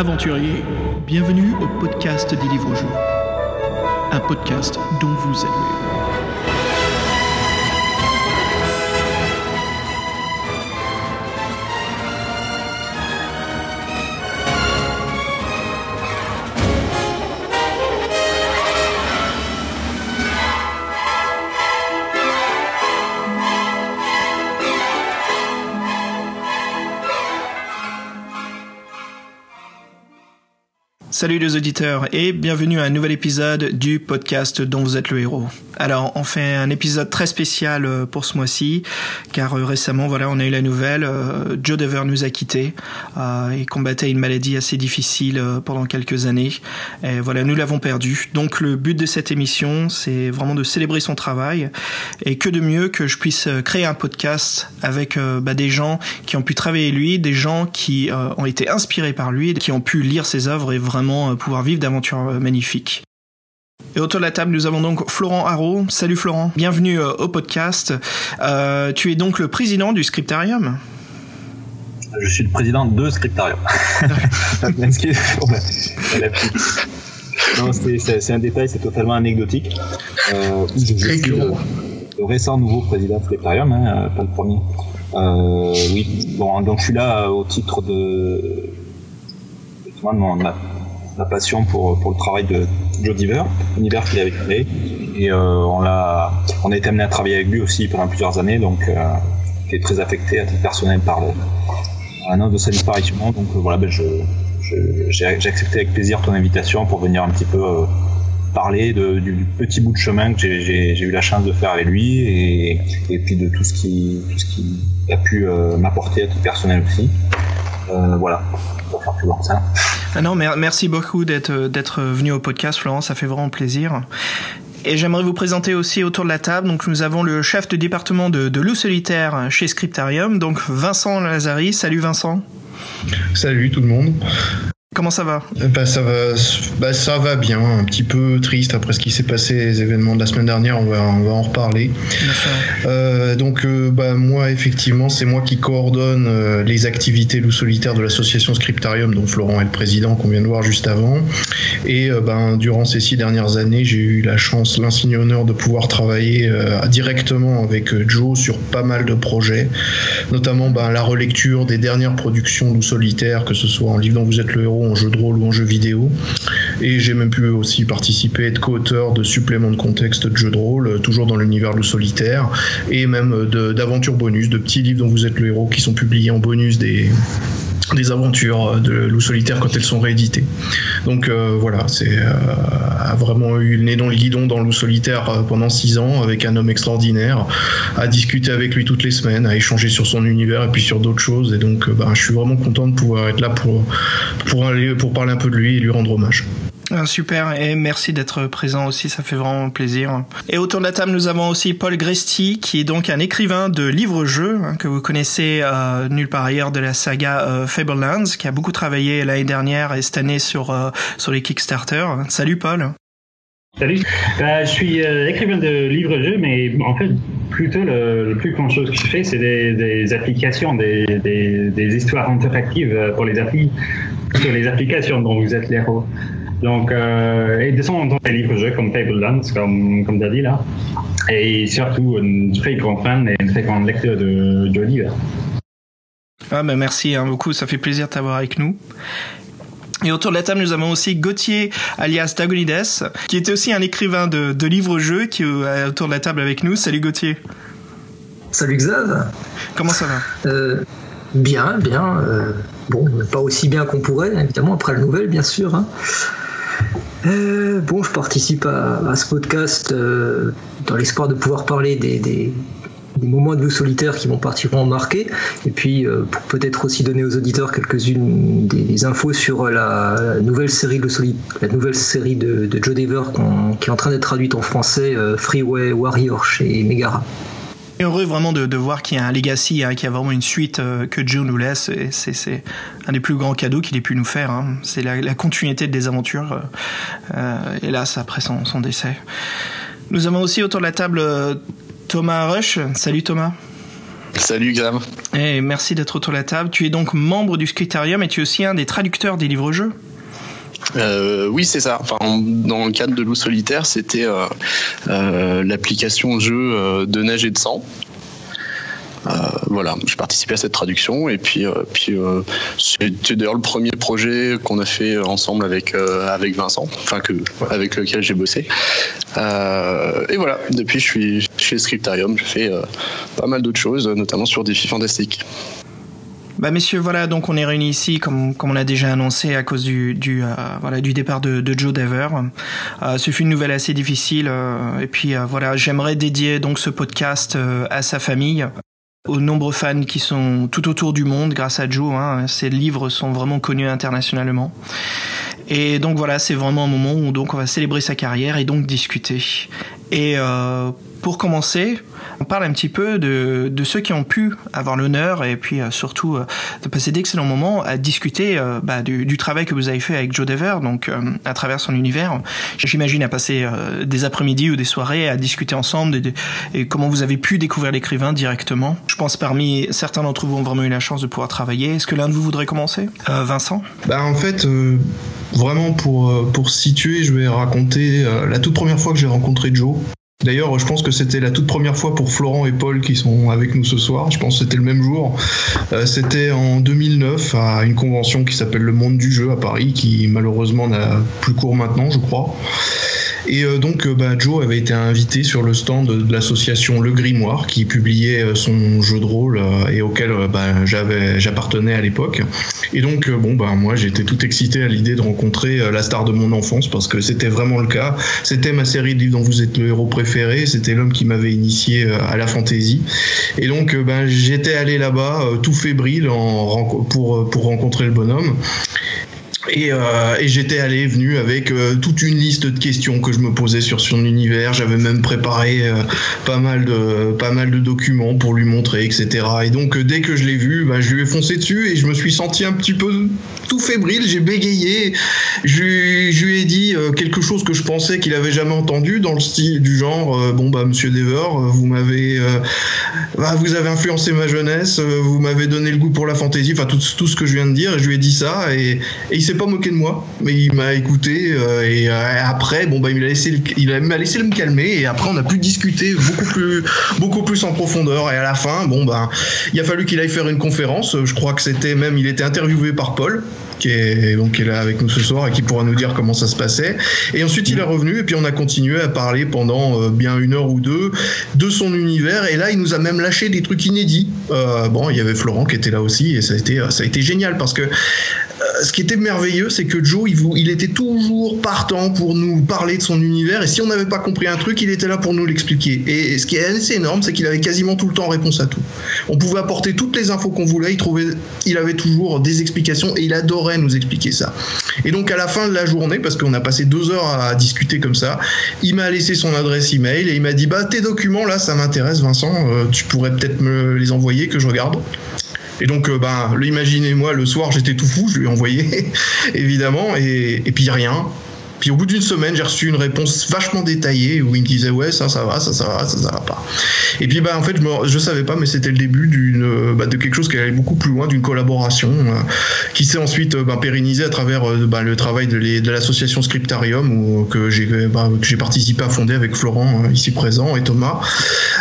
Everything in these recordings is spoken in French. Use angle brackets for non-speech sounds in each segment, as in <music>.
Aventuriers, bienvenue au podcast des livres-jeux. Un podcast dont vous êtes Salut les auditeurs et bienvenue à un nouvel épisode du podcast dont vous êtes le héros. Alors on fait un épisode très spécial euh, pour ce mois-ci car euh, récemment voilà on a eu la nouvelle euh, Joe Dever nous a quittés il combattait une maladie assez difficile pendant quelques années et voilà nous l'avons perdu. Donc le but de cette émission c'est vraiment de célébrer son travail et que de mieux que je puisse créer un podcast avec bah, des gens qui ont pu travailler lui, des gens qui ont été inspirés par lui, qui ont pu lire ses œuvres et vraiment pouvoir vivre d'aventures magnifiques. Et autour de la table, nous avons donc Florent Haro. Salut Florent, bienvenue au podcast. Euh, tu es donc le président du Scriptarium Je suis le président de Scriptarium. <laughs> c'est un détail, c'est totalement anecdotique. Euh, je, suis le, le, récent nouveau président de Scriptarium, hein, pas le premier. Euh, oui, bon, donc je suis là au titre de, de mon, ma passion pour, pour le travail de Joe Diver, l'univers qu'il avait créé. Et euh, on, a, on a été amené à travailler avec lui aussi pendant plusieurs années, donc euh, qui est très affecté à titre personnel par l'annonce de sa disparition. Donc euh, voilà, ben, j'ai accepté avec plaisir ton invitation pour venir un petit peu euh, parler du petit bout de chemin que j'ai eu la chance de faire avec lui et, et puis de tout ce qui, tout ce a pu euh, m'apporter à titre personnel aussi. Euh, voilà, pour faire plus long ça. Ah non, merci beaucoup d'être d'être venu au podcast, Florent. Ça fait vraiment plaisir. Et j'aimerais vous présenter aussi autour de la table. Donc nous avons le chef de département de, de loup solitaire chez Scriptarium, donc Vincent Lazari. Salut Vincent. Salut tout le monde. Comment ça va bah, ça va, bah, ça va bien. Un petit peu triste après ce qui s'est passé, les événements de la semaine dernière. On va, on va en reparler. Euh, donc, euh, bah, moi, effectivement, c'est moi qui coordonne euh, les activités loup solitaire de l'association Scriptarium, dont Florent est le président qu'on vient de voir juste avant. Et ben, durant ces six dernières années, j'ai eu la chance, l'insigne honneur de pouvoir travailler directement avec Joe sur pas mal de projets, notamment ben, la relecture des dernières productions loup solitaire, que ce soit en livre dont vous êtes le héros en jeu de rôle ou en jeu vidéo. Et j'ai même pu aussi participer, être co-auteur de suppléments de contexte de jeux de rôle, toujours dans l'univers loup solitaire, et même d'aventures bonus, de petits livres dont vous êtes le héros qui sont publiés en bonus des des aventures de loup solitaire quand elles sont rééditées. Donc euh, voilà, c'est euh, vraiment eu le nez dans le guidon dans loup solitaire euh, pendant six ans avec un homme extraordinaire, à discuter avec lui toutes les semaines, à échanger sur son univers et puis sur d'autres choses. Et donc ben, je suis vraiment content de pouvoir être là pour pour parler un peu de lui et lui rendre hommage. Ah, super, et merci d'être présent aussi, ça fait vraiment plaisir. Et autour de la table, nous avons aussi Paul Gresti, qui est donc un écrivain de livres-jeux, hein, que vous connaissez euh, nulle part ailleurs de la saga euh, Fablelands, qui a beaucoup travaillé l'année dernière et cette année sur, euh, sur les Kickstarter. Salut Paul Salut, euh, je suis euh, écrivain de livres-jeux, mais en fait, plutôt le, plus grand chose que je fais, c'est des, applications, des, des, des, histoires interactives pour les applis, sur les applications dont vous êtes l'héros. Donc, euh, et de son des livres-jeux comme Fablelands, comme, comme tu as dit là. Et surtout, une très grande fan et une très grande lecteur de Joe Diver. Ah ben merci hein, beaucoup, ça fait plaisir de t'avoir avec nous. Et autour de la table, nous avons aussi Gauthier, alias Dagonides, qui était aussi un écrivain de, de livres-jeux, qui est autour de la table avec nous. Salut Gauthier. Salut Xav. Comment ça va? Euh, Bien, bien. Euh, bon, pas aussi bien qu'on pourrait, évidemment, après la nouvelle, bien sûr. Hein. Euh, bon, je participe à, ce podcast euh, dans l'espoir de pouvoir parler des, moments de loup solitaire qui m'ont particulièrement marqué, et puis euh, pour peut-être aussi donner aux auditeurs quelques-unes des infos sur la, nouvelle série de la nouvelle série de, Joe Dever qui est en train d'être traduite en français, Freeway Warrior chez Megara. Heureux vraiment de, de voir qu'il y a un legacy, hein, qu'il y a vraiment une suite euh, que Joe nous laisse. Et c'est, c'est un des plus grands cadeaux qu'il ait pu nous faire. Hein. C'est la, la, continuité des aventures, euh, hélas, après son, son, décès. Nous avons aussi autour de la table Thomas Rush. Salut Thomas. Salut Graham. Et merci d'être autour de la table. Tu es donc membre du Scriptarium et tu es aussi un des traducteurs des livres-jeux euh, oui, c'est ça. Enfin, dans le cadre de Loup Solitaire, c'était euh, euh, l'application jeu de neige et de sang. voilà, je participais à cette traduction et puis, puis c'était d'ailleurs le premier projet qu'on a fait ensemble avec avec Vincent, enfin que avec lequel j'ai bossé. et voilà, depuis je suis chez Scriptarium, je fais pas mal d'autres choses, notamment sur Défis Fantastiques. Bah messieurs, voilà, donc on est réunis ici, comme, comme on l'a déjà annoncé, à cause du, du, euh, voilà, du départ de, Joe Dever. Euh, ce fut une nouvelle assez difficile, euh, et puis voilà, j'aimerais dédier donc ce podcast à sa famille, aux nombreux fans qui sont tout autour du monde grâce à Joe. Hein, ses livres sont vraiment connus internationalement. Et donc voilà, c'est vraiment un moment où donc on va célébrer sa carrière et donc discuter. Et pour commencer, on parle un petit peu de, de ceux qui ont pu avoir l'honneur et puis euh, surtout euh, de passer d'excellents moments à discuter euh, bah, du, du, travail que vous avez fait avec Joe Dever, donc à travers son univers. J'imagine à passer des après-midi ou des soirées à discuter ensemble et comment vous avez pu découvrir l'écrivain directement. Je pense parmi certains d'entre vous ont vraiment eu la chance de pouvoir travailler. Est-ce que l'un de vous voudrait commencer? Vincent? Bah en fait, vraiment pour, pour situer, je vais raconter la toute première fois que j'ai rencontré Joe. D'ailleurs, je pense que c'était la toute première fois pour Florent et Paul qui sont avec nous ce soir. Je pense que c'était le même jour. Euh, c'était en 2009 à une convention qui s'appelle Le Monde du Jeu à Paris, qui malheureusement n'a plus cours maintenant, je crois. Et euh, donc, euh, bah, Joe avait été invité sur le stand de l'association Le Grimoire, qui publiait euh, son jeu de rôle et auquel bah, j'appartenais à l'époque. Et donc, bon, bah, moi, j'étais tout excité à l'idée de rencontrer la star de mon enfance, parce que c'était vraiment le cas. C'était ma série de livres dont vous êtes le héros préféré. C'était l'homme qui m'avait initié à la fantaisie. Et donc, j'étais allé là-bas, tout fébrile, pour rencontrer le bonhomme. Et, euh, et j'étais allé venu avec euh, toute une liste de questions que je me posais sur son univers. J'avais même préparé euh, pas mal de pas mal de documents pour lui montrer, etc. Et donc dès que je l'ai vu, bah, je lui ai foncé dessus et je me suis senti un petit peu tout fébrile. J'ai bégayé. Je, lui ai dit quelque chose que je pensais qu'il avait jamais entendu dans le style du genre bon bah Monsieur Dever, vous m'avez bah, vous avez influencé ma jeunesse, vous m'avez donné le goût pour la fantaisie, enfin tout, ce que je viens de dire. Et je lui ai dit ça et, s'est pas moqué de moi, mais il m'a écouté euh, et euh, après, bon bah il m'a laissé, il laissé me calmer et après on a pu discuter beaucoup plus, beaucoup plus en profondeur et à la fin, bon bah il a fallu qu'il aille faire une conférence. Je crois que c'était même, il était interviewé par Paul qui est, donc, qui est là avec nous ce soir et qui pourra nous dire comment ça se passait. Et ensuite, il est revenu et puis on a continué à parler pendant euh, bien une heure ou deux de son univers. Et là, il nous a même lâché des trucs inédits. Euh, bon, il y avait Florent qui était là aussi et ça a été, ça a été génial parce que euh, ce qui était merveilleux, c'est que Joe, il, il, était toujours partant pour nous parler de son univers. Et si on n'avait pas compris un truc, il était là pour nous l'expliquer. Et ce qui est assez énorme, c'est qu'il avait quasiment tout le temps réponse à tout. On pouvait apporter toutes les infos qu'on voulait. Il trouvait, il avait toujours des explications et il adorait nous expliquer ça. Et donc à la fin de la journée, parce qu'on a passé deux heures à discuter comme ça, il m'a laissé son adresse email et il m'a dit bah tes documents là, ça m'intéresse Vincent, euh, tu pourrais peut-être me les envoyer que je regarde. Et donc, ben, imaginez-moi, le soir, j'étais tout fou, je lui ai envoyé, <laughs> évidemment, et, et puis rien. Puis au bout d'une semaine, j'ai reçu une réponse vachement détaillée où il me disait ouais ça ça va, ça ça va, ça ça va pas. Et puis bah en fait je, je savais pas, mais c'était le début d'une bah, de quelque chose qui allait beaucoup plus loin, d'une collaboration euh, qui s'est ensuite bah, pérennisée à travers euh, bah, le travail de, l'association Scriptarium où, que j'ai bah, j'ai participé à fonder avec Florent euh, ici présent et Thomas.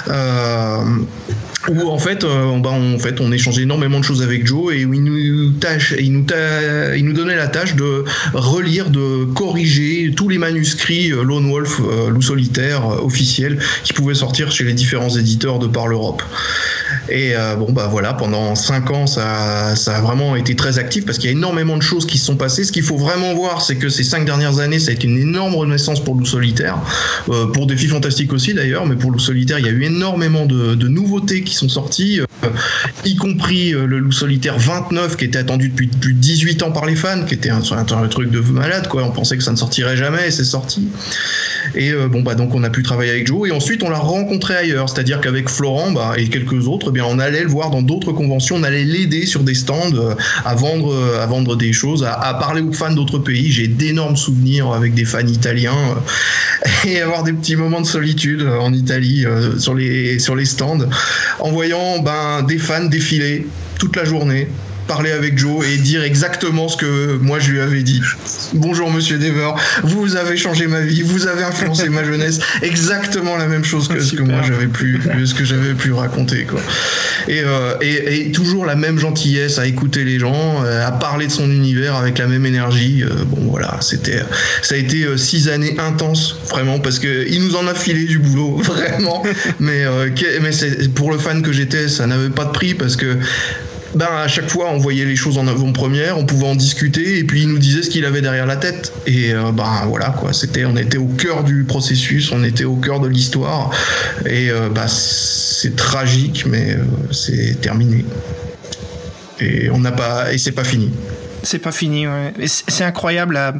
Euh, où en fait, euh, bah, en fait, on échangeait énormément de choses avec Joe et où il nous, tâche, il nous, il nous donnait la tâche de relire, de corriger tous les manuscrits euh, Lone Wolf, euh, Loup Solitaire euh, officiels qui pouvaient sortir chez les différents éditeurs de par l'Europe. Et euh, bon, bah voilà, pendant cinq ans, ça, ça a vraiment été très actif parce qu'il y a énormément de choses qui se sont passées. Ce qu'il faut vraiment voir, c'est que ces cinq dernières années, ça a été une énorme renaissance pour Loup Solitaire, pour Défis Fantastiques aussi d'ailleurs, mais pour Loup Solitaire, il y a eu énormément de, de nouveautés qui sont sorties, euh, y compris euh, le Loup Solitaire 29 qui était attendu depuis plus de 18 ans par les fans, qui était un, truc de malade, quoi. On pensait que ça ne sortirait jamais et c'est sorti. Et euh, bon, bah donc on a pu travailler avec Joe et ensuite on l'a rencontré ailleurs, c'est-à-dire qu'avec Florent bah, et quelques autres, autre, eh bien on allait le voir dans d'autres conventions, on allait l'aider sur des stands à vendre, à vendre des choses, à, parler aux fans d'autres pays. J'ai d'énormes souvenirs avec des fans italiens <laughs> et avoir des petits moments de solitude en Italie sur les stands, en voyant ben des fans défiler toute la journée parler avec Joe et dire exactement ce que moi je lui avais dit. Bonjour Monsieur Dever, vous avez changé ma vie, vous avez influencé ma jeunesse, exactement la même chose que ce que moi j'avais pu, ce que j'avais pu raconter quoi. Et, euh, et, et, toujours la même gentillesse à écouter les gens, euh, à parler de son univers avec la même énergie. Euh, bon voilà, c'était, ça a été six années intenses vraiment parce que il nous en a filé du boulot <laughs> vraiment. mais mais c'est, pour le fan que j'étais, ça n'avait pas de prix parce que ben à chaque fois on voyait les choses en avant-première, on pouvait en discuter et puis il nous disait ce qu'il avait derrière la tête et euh, ben voilà quoi, c'était on était au cœur du processus, on était au cœur de l'histoire et euh, ben, c'est tragique mais euh, c'est terminé et on n'a pas et c'est pas fini. C'est pas fini. C'est incroyable à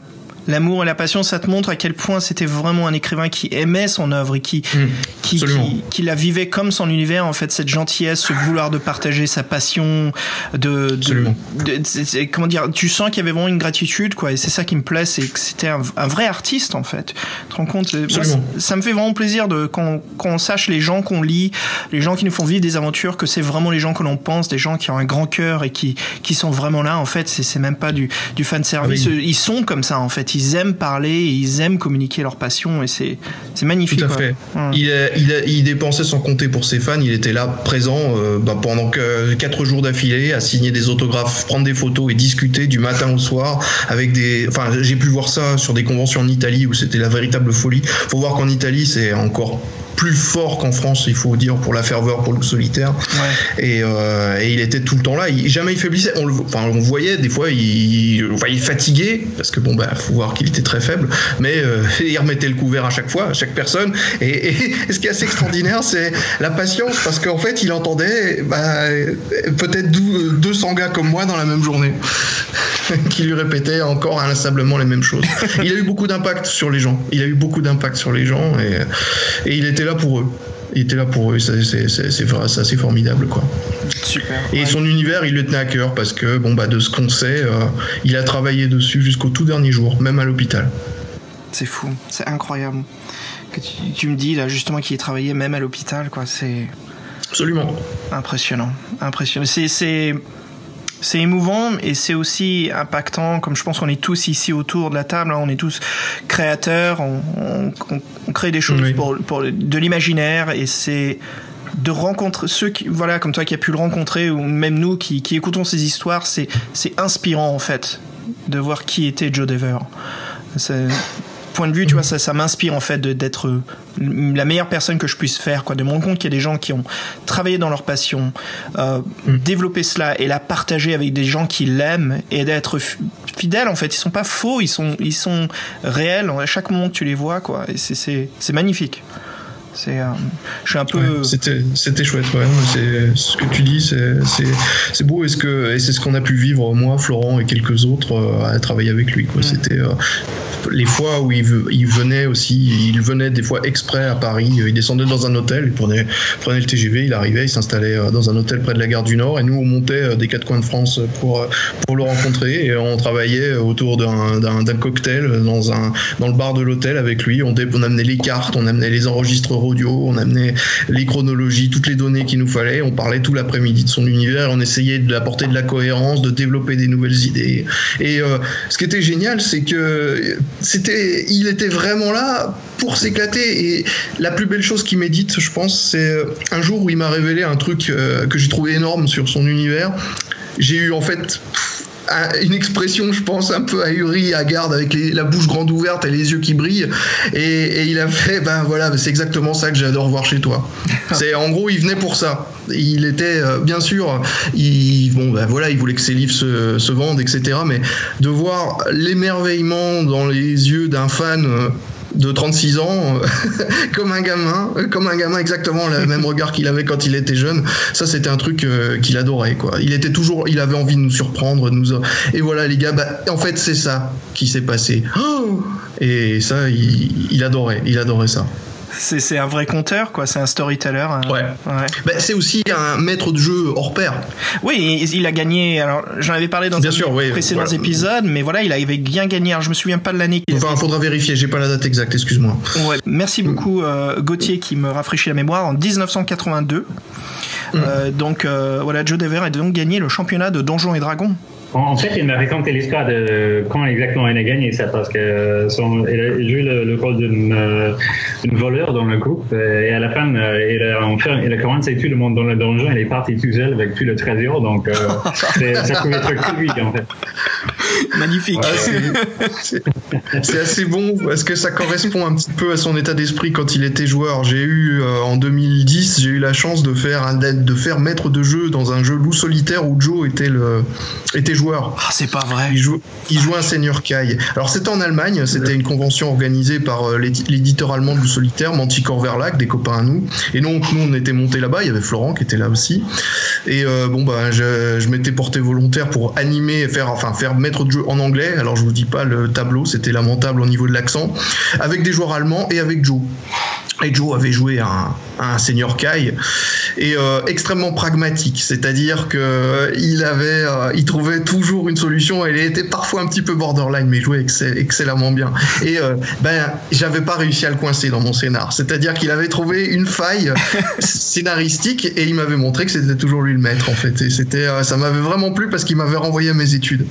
l'amour et la passion, ça te montre à quel point c'était vraiment un écrivain qui aimait son œuvre et qui, mmh, qui, qui, la vivait comme son univers, en fait, cette gentillesse, ce vouloir de partager sa passion, de, de, comment dire, tu sens qu'il y avait vraiment une gratitude, quoi, et c'est ça qui me plaît, c'est que c'était un, vrai artiste, en fait. Tu te rends compte? ça me fait vraiment plaisir de, quand, quand on sache les gens qu'on lit, les gens qui nous font vivre des aventures, que c'est vraiment les gens que l'on pense, des gens qui ont un grand cœur et qui, qui sont vraiment là, en fait, c'est même pas du, du fan service. Ah ils sont comme ça, en fait ils aiment parler, ils aiment communiquer leur passion et c'est magnifique. Tout à fait. Il, il, il, dépensait sans compter pour ses fans, il était là présent euh, bah, pendant que, 4 jours d'affilée à signer des autographes, prendre des photos et discuter du matin au soir avec des. Enfin, j'ai pu voir ça sur des conventions en Italie où c'était la véritable folie. Faut voir qu'en Italie, c'est encore plus fort qu'en France, il faut dire, pour la ferveur, pour le solitaire. Et, euh, et, il était tout le temps là. Il, jamais il faiblissait. On le, enfin, on voyait des fois, il, enfin, il fatiguait parce que bon, bah, faut voir qu'il était très faible, mais euh, <laughs> il remettait le couvert à chaque fois, à chaque personne. Et, et <laughs> ce qui est assez extraordinaire, c'est la patience parce qu'en fait, il entendait bah, peut-être 200 gars comme moi dans la même journée <laughs> qui lui répétaient encore inlassablement les mêmes choses. Il a eu beaucoup d'impact sur les gens. Il a eu beaucoup d'impact sur les gens et, et il était là pour eux. Il était là pour eux, c'est assez formidable quoi. Super. Et son univers, il le tenait à cœur parce que bon bah de ce qu'on sait, euh, il a travaillé dessus jusqu'au tout dernier jour, même à l'hôpital. C'est fou, c'est incroyable. Que tu, tu, me dis là justement qu'il travaillé même à l'hôpital quoi, c'est absolument impressionnant, impressionnant. C'est c'est émouvant et c'est aussi impactant, comme je pense qu'on est tous ici autour de la table, hein, on est tous créateurs, on, on, on crée des choses pour, pour, de l'imaginaire et c'est de rencontrer ceux qui, voilà, comme toi qui a pu le rencontrer ou même nous qui, qui écoutons ces histoires, c'est, c'est inspirant en fait de voir qui était Joe Dever. C'est, point de vue, tu vois, ça, ça m'inspire en fait d'être la meilleure personne que je puisse faire, quoi, de me rendre compte qu'il y a des gens qui ont travaillé dans leur passion, euh, mm. développé cela et la partager avec des gens qui l'aiment et d'être fidèles en fait. Ils sont pas faux, ils sont, ils sont réels à chaque moment que tu les vois, quoi. Et c'est magnifique. C'est, euh, je suis un peu. c'était, c'était chouette, ouais. C'est ce que tu dis, c'est, c'est, beau et ce que, et c'est ce qu'on a pu vivre moi, Florent et quelques autres euh, à travailler avec lui. Quoi. Mm. C'était euh, les fois où il, il, venait aussi, il venait des fois exprès à Paris. Il descendait dans un hôtel, il prenait, prenait le TGV, il arrivait, il s'installait dans un hôtel près de la gare du Nord et nous on montait des quatre coins de France pour pour le rencontrer et on travaillait autour d'un, d'un, d'un cocktail dans un dans le bar de l'hôtel avec lui. On, on amenait les cartes, on amenait les enregistreurs on amenait les chronologies, toutes les données qu'il nous fallait, on parlait tout l'après-midi de son univers, on essayait de apporter de la cohérence, de développer des nouvelles idées. Et euh, ce qui était génial, c'est que c'était, il était vraiment là pour s'éclater. Et la plus belle chose qu'il médite, je pense, c'est euh, un jour où il m'a révélé un truc euh, que j'ai trouvé énorme sur son univers. J'ai eu en fait une expression, je pense, un peu ahuri, à garde, avec la bouche grande ouverte et les yeux qui brillent. Et, il a fait, ben voilà, c'est exactement ça que j'adore voir chez toi. <laughs> C'est en gros, il venait pour ça. Il était, euh, bien sûr, il, bon, ben voilà, il voulait que ses livres se, se vendent, etc. Mais de voir l'émerveillement dans les yeux d'un fan euh, de 36 ans, euh, <laughs> comme un gamin, comme un gamin exactement le même regard qu'il avait quand il était jeune. Ça, c'était un truc euh, qu'il adorait, quoi. Il était toujours, il avait envie de nous surprendre, nous. Et voilà, les gars, bah, en fait, c'est ça qui s'est passé. Oh et ça, il, adorait, il adorait ça. C'est un vrai conteur, quoi. C'est un storyteller. Ouais. Bah, c'est aussi un maître de jeu hors pair. Oui, il a gagné. Alors, j'en avais parlé dans un précédents épisodes, mais voilà, il avait bien gagné. Alors, je me souviens pas de l'année. Enfin, il faudra vérifier. J'ai pas la date exacte. Excuse-moi. Ouais. Merci beaucoup, euh, Gauthier, qui me rafraîchit la mémoire. En 1982. Mm. Euh, donc, euh, voilà, Joe Dever a donc gagné le championnat de Donjons et Dragons. En fait, il m'a raconté l'histoire de quand exactement il a gagné ça, parce que son, il a joué le, rôle d'une euh, voleur dans le groupe, et à la fin, euh, il, a, enfin, il a commencé tout le monde dans le donjon, il est parti tout seul avec tout le trésor, donc euh, <laughs> ça pouvait être que lui, en fait. <laughs> Magnifique. <laughs> c'est assez bon, parce que ça correspond un petit peu à son état d'esprit quand il était joueur? J'ai eu, en 2010, j'ai eu la chance de faire, un, de faire maître de jeu dans un jeu loup solitaire où Joe était le était joueur. Ah, c'est pas vrai. Il joue, il joue un seigneur Kai. Alors c'était en Allemagne, c'était une convention organisée par euh, l'éditeur allemand de Solitaire, Manticore Verlag, des copains à nous. Et donc nous on était montés là-bas, il y avait Florent qui était là aussi. Et euh, bon bah je, m'étais porté volontaire pour animer, faire enfin faire maître de jeu en anglais. Alors je vous dis pas le tableau, c'était lamentable au niveau de l'accent, avec des joueurs allemands et avec Joe. Et Joe avait joué un, un seigneur Kai et euh, extrêmement pragmatique, c'est-à-dire que il avait, il trouvait toujours une solution. Elle était parfois un petit peu borderline, mais il jouait excellemment bien. Et euh, ben, j'avais pas réussi à le coincer dans mon scénar. C'est-à-dire qu'il avait trouvé une faille <laughs> scénaristique et il m'avait montré que c'était toujours lui le maître en fait. Et c'était, euh, ça m'avait vraiment plu parce qu'il m'avait renvoyé à mes études.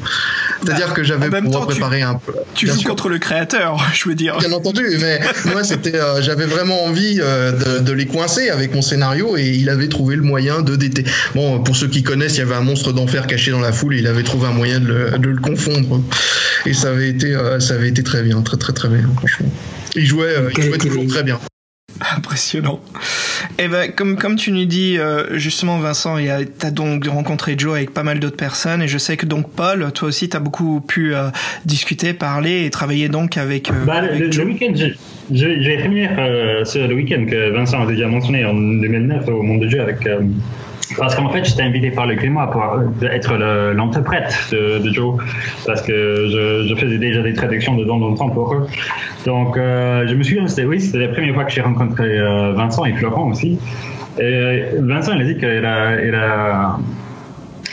C'est-à-dire que j'avais préparé un peu. Tu joues contre le créateur, <laughs> je veux dire. Bien entendu, mais moi c'était, euh, j'avais vraiment envie de, de, les coincer avec mon scénario et il avait trouvé le moyen de d'été. Bon, pour ceux qui connaissent, il y avait un monstre d'enfer caché dans la foule et il avait trouvé un moyen de le, confondre. Et ça avait été, euh, ça avait été très bien, très très très bien, franchement. Il jouait, euh, il jouait toujours très bien. <laughs> Impressionnant. Et eh ben, comme, comme tu nous dis, euh, justement, Vincent, tu as donc rencontré Joe avec pas mal d'autres personnes, et je sais que donc Paul, toi aussi, tu as beaucoup pu discuter, parler et travailler donc avec. Bah, le, week-end, j'ai finir sur le week-end que Vincent a déjà mentionné en 2009 au Monde de Jeu avec parce qu'en fait, j'étais invité par le Grimoire pour euh, être l'interprète de, Joe, parce que je, faisais déjà des traductions de dans temps pour eux. Donc, euh, je me souviens, c'était oui, c'était la première fois que j'ai rencontré euh, Vincent et Florent aussi. Et Vincent, il a dit qu'il a, il a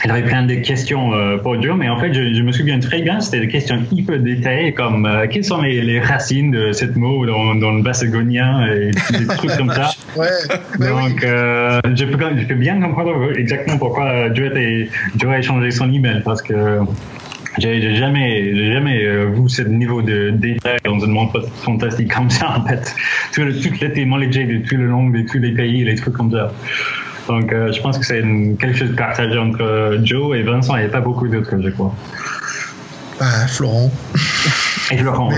il avait plein de questions euh, pour Joe, mais en fait, je, me souviens très bien, c'était des questions hyper détaillées, comme euh, quelles sont les, racines de cette mot dans, le bassagonien et des trucs <laughs> comme ça. Ouais, Donc, euh, je, peux, je, peux, bien comprendre exactement pourquoi Joe, Joe a échangé son email, parce que j'ai jamais, jamais vu ce niveau de détail dans un monde fantastique comme ça, en fait. Tout, toutes les technologies de tout le long de tous les pays, les trucs comme ça. Donc, euh, je pense que c'est quelque chose de partagé entre euh, Joe et Vincent. Il n'y a pas beaucoup d'autres, je crois. Ah, Florent. Et Florent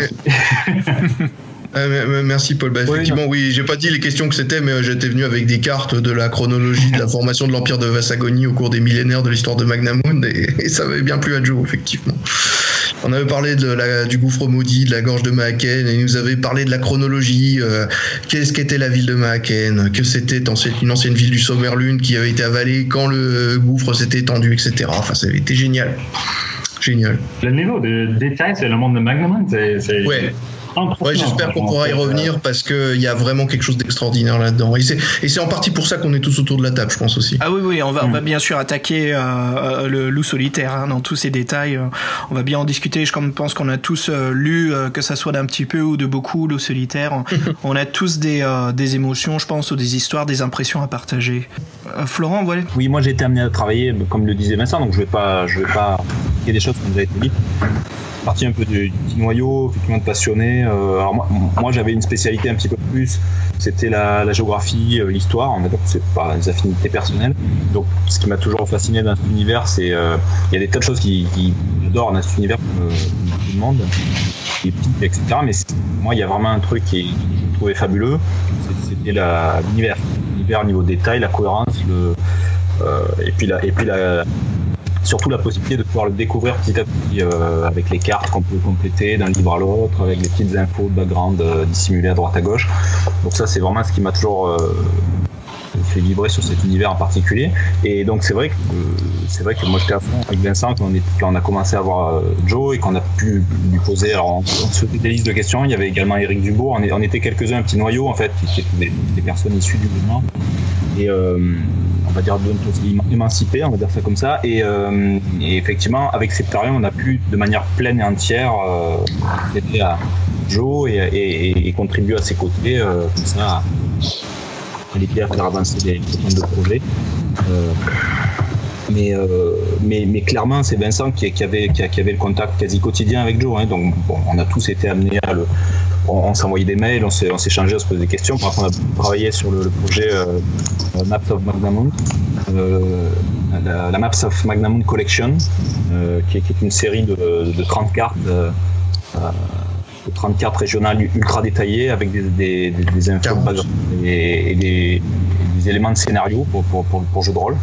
Euh, <laughs> merci Paul. Bah, effectivement, oui, j'ai pas dit les questions que c'était, mais j'étais venu avec des cartes de la chronologie de la <laughs> formation de l'Empire de Vassagonie au cours des millénaires de l'histoire de Magnamund, et, ça avait bien plu à Joe, effectivement. On avait parlé de la, du gouffre maudit, de la gorge de Maaken, et il nous avait parlé de la chronologie, euh, qu'est-ce qu'était la ville de Maaken, que c'était une ancienne ville du Sommerlune qui avait été avalée quand le gouffre s'était étendu, etc. Enfin, ça avait été génial. Génial. Le niveau de détail, c'est le monde de Magnamund, c'est. Ouais. Ouais, j'espère qu'on pourra y revenir parce qu'il y a vraiment quelque chose d'extraordinaire là-dedans. Et c'est en partie pour ça qu'on est tous autour de la table, je pense aussi. Ah oui, oui, on va, on va mm. bien sûr attaquer euh, euh, le loup solitaire hein, dans tous ces détails. On va bien en discuter. Je pense qu'on a tous euh, lu, que ça soit d'un petit peu ou de beaucoup, loup solitaire. <laughs> on a tous des, des émotions, je pense, ou des histoires, des impressions à partager. Florent, voilà. Oui, moi j'ai été amené à travailler, comme le disait Vincent, donc je vais pas, je vais pas. Il y a des choses qui nous ont été dites partie un peu du, noyau, effectivement de passionné. Euh, alors moi, j'avais une spécialité un petit peu plus, c'était la, géographie, euh, l'histoire. On va c'est pas des affinités personnelles. Donc, ce qui m'a toujours fasciné dans cet univers, c'est euh, il y a des tas de choses qui, qui j'adore dans cet univers, tout le monde, etc. Mais moi, il y a vraiment un truc qui je trouvais fabuleux, c'était l'univers, l'univers au niveau détail, la cohérence, le et puis la, et puis la, surtout la possibilité de pouvoir le découvrir petit à petit euh, avec les cartes qu'on peut compléter d'un livre à l'autre, avec les petites infos de background euh, dissimulées à droite à gauche. Donc ça, c'est vraiment ce qui m'a toujours euh, fait vibrer sur cet univers en particulier. Et donc c'est vrai que c'est vrai que moi j'étais à fond avec Vincent quand on, a commencé à voir Joe et qu'on a pu lui poser. On, des listes de questions. Il y avait également Eric Dubourg. On, on était quelques-uns, un petit noyau en fait, qui des, personnes issues du mouvement. Et on va dire émancipé, on va dire ça comme ça. Et, effectivement, avec Septarium, on a pu de manière pleine et entière euh, à Joe et, contribuer à ses côtés, euh, comme ça, à faire avancer des de projets. Euh, mais, mais, mais, clairement, c'est Vincent qui, avait, qui, avait le contact quasi quotidien avec Joe. Hein. donc, on a tous été amenés à le. On, s'envoyait des mails, on s'échangeait, on se posait des questions. Par contre, on a travaillé sur le, projet Maps of Magnamount, la, Maps of Magnamount Collection, qui, est, une série de, de 30 cartes 34 régionales ultra détaillées avec des, des, des infos et, des, éléments de scénario pour, pour, pour, jeu de rôle.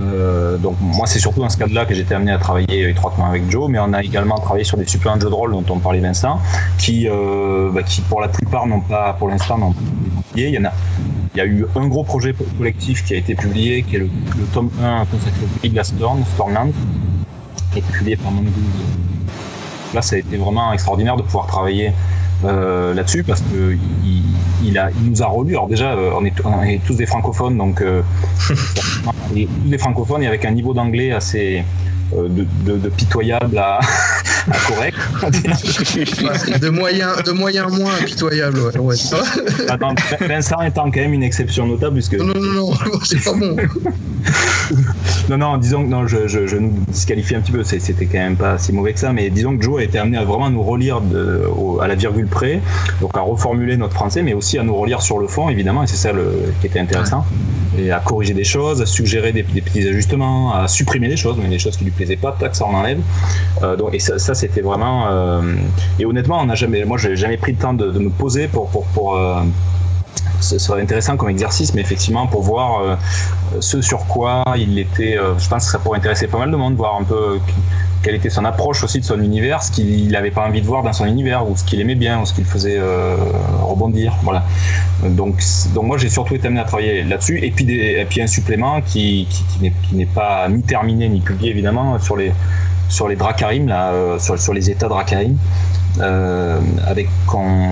Euh, donc moi c'est surtout dans ce cadre-là que j'étais amené à travailler étroitement avec Joe, mais on a également travaillé sur des suppléments de jeux de rôle dont on parlait Vincent, qui, euh, bah, qui pour la plupart n'ont pas, pour l'instant, n'ont pas publié. Il y en a, il y a eu un gros projet collectif qui a été publié, qui est le, tome 1 consacré au Big Storm, Stormland, qui a été publié par Mongoose là, ça a été vraiment extraordinaire de pouvoir travailler euh, là-dessus parce que il, a, il nous a relu. Alors déjà, euh, on, est, tous des francophones, donc euh, <laughs> tous des francophones et avec un niveau d'anglais assez de, pitoyable à, correct. <laughs> de moyen, de moyen moins pitoyable. Ouais, Attends, Vincent étant quand même une exception notable puisque. Non non non, c'est pas bon. <laughs> non non, disons que non, je, je, nous disqualifie un petit peu. C'était quand même pas si mauvais que ça, mais disons que Joe a été amené à vraiment nous relire de, à la virgule près, donc à reformuler notre français, mais aussi à nous relire sur le fond évidemment, et c'est ça le, qui était intéressant, et à corriger des choses, à suggérer des, petits ajustements, à supprimer des choses, mais des choses qui lui plaisaient pas, tac, ça en enlève. Euh, donc et ça, ça c'était vraiment. Euh, et honnêtement, on n'a jamais, moi, j'ai jamais pris le temps de, me poser pour pour, pour euh, ce serait intéressant comme exercice, mais effectivement pour voir euh, ce sur quoi il était. je pense que ça pourrait intéresser pas mal de monde, voir un peu quelle était son approche aussi de son univers, ce qu'il n'avait pas envie de voir dans son univers, ou ce qu'il aimait bien, ou ce qu'il faisait rebondir. Voilà. Donc, donc moi j'ai surtout été amené à travailler là-dessus, et puis, et puis un supplément qui, qui n'est pas ni terminé ni publié évidemment sur les sur les Dracarim, là, euh, sur, sur, les états Dracarim, euh, avec,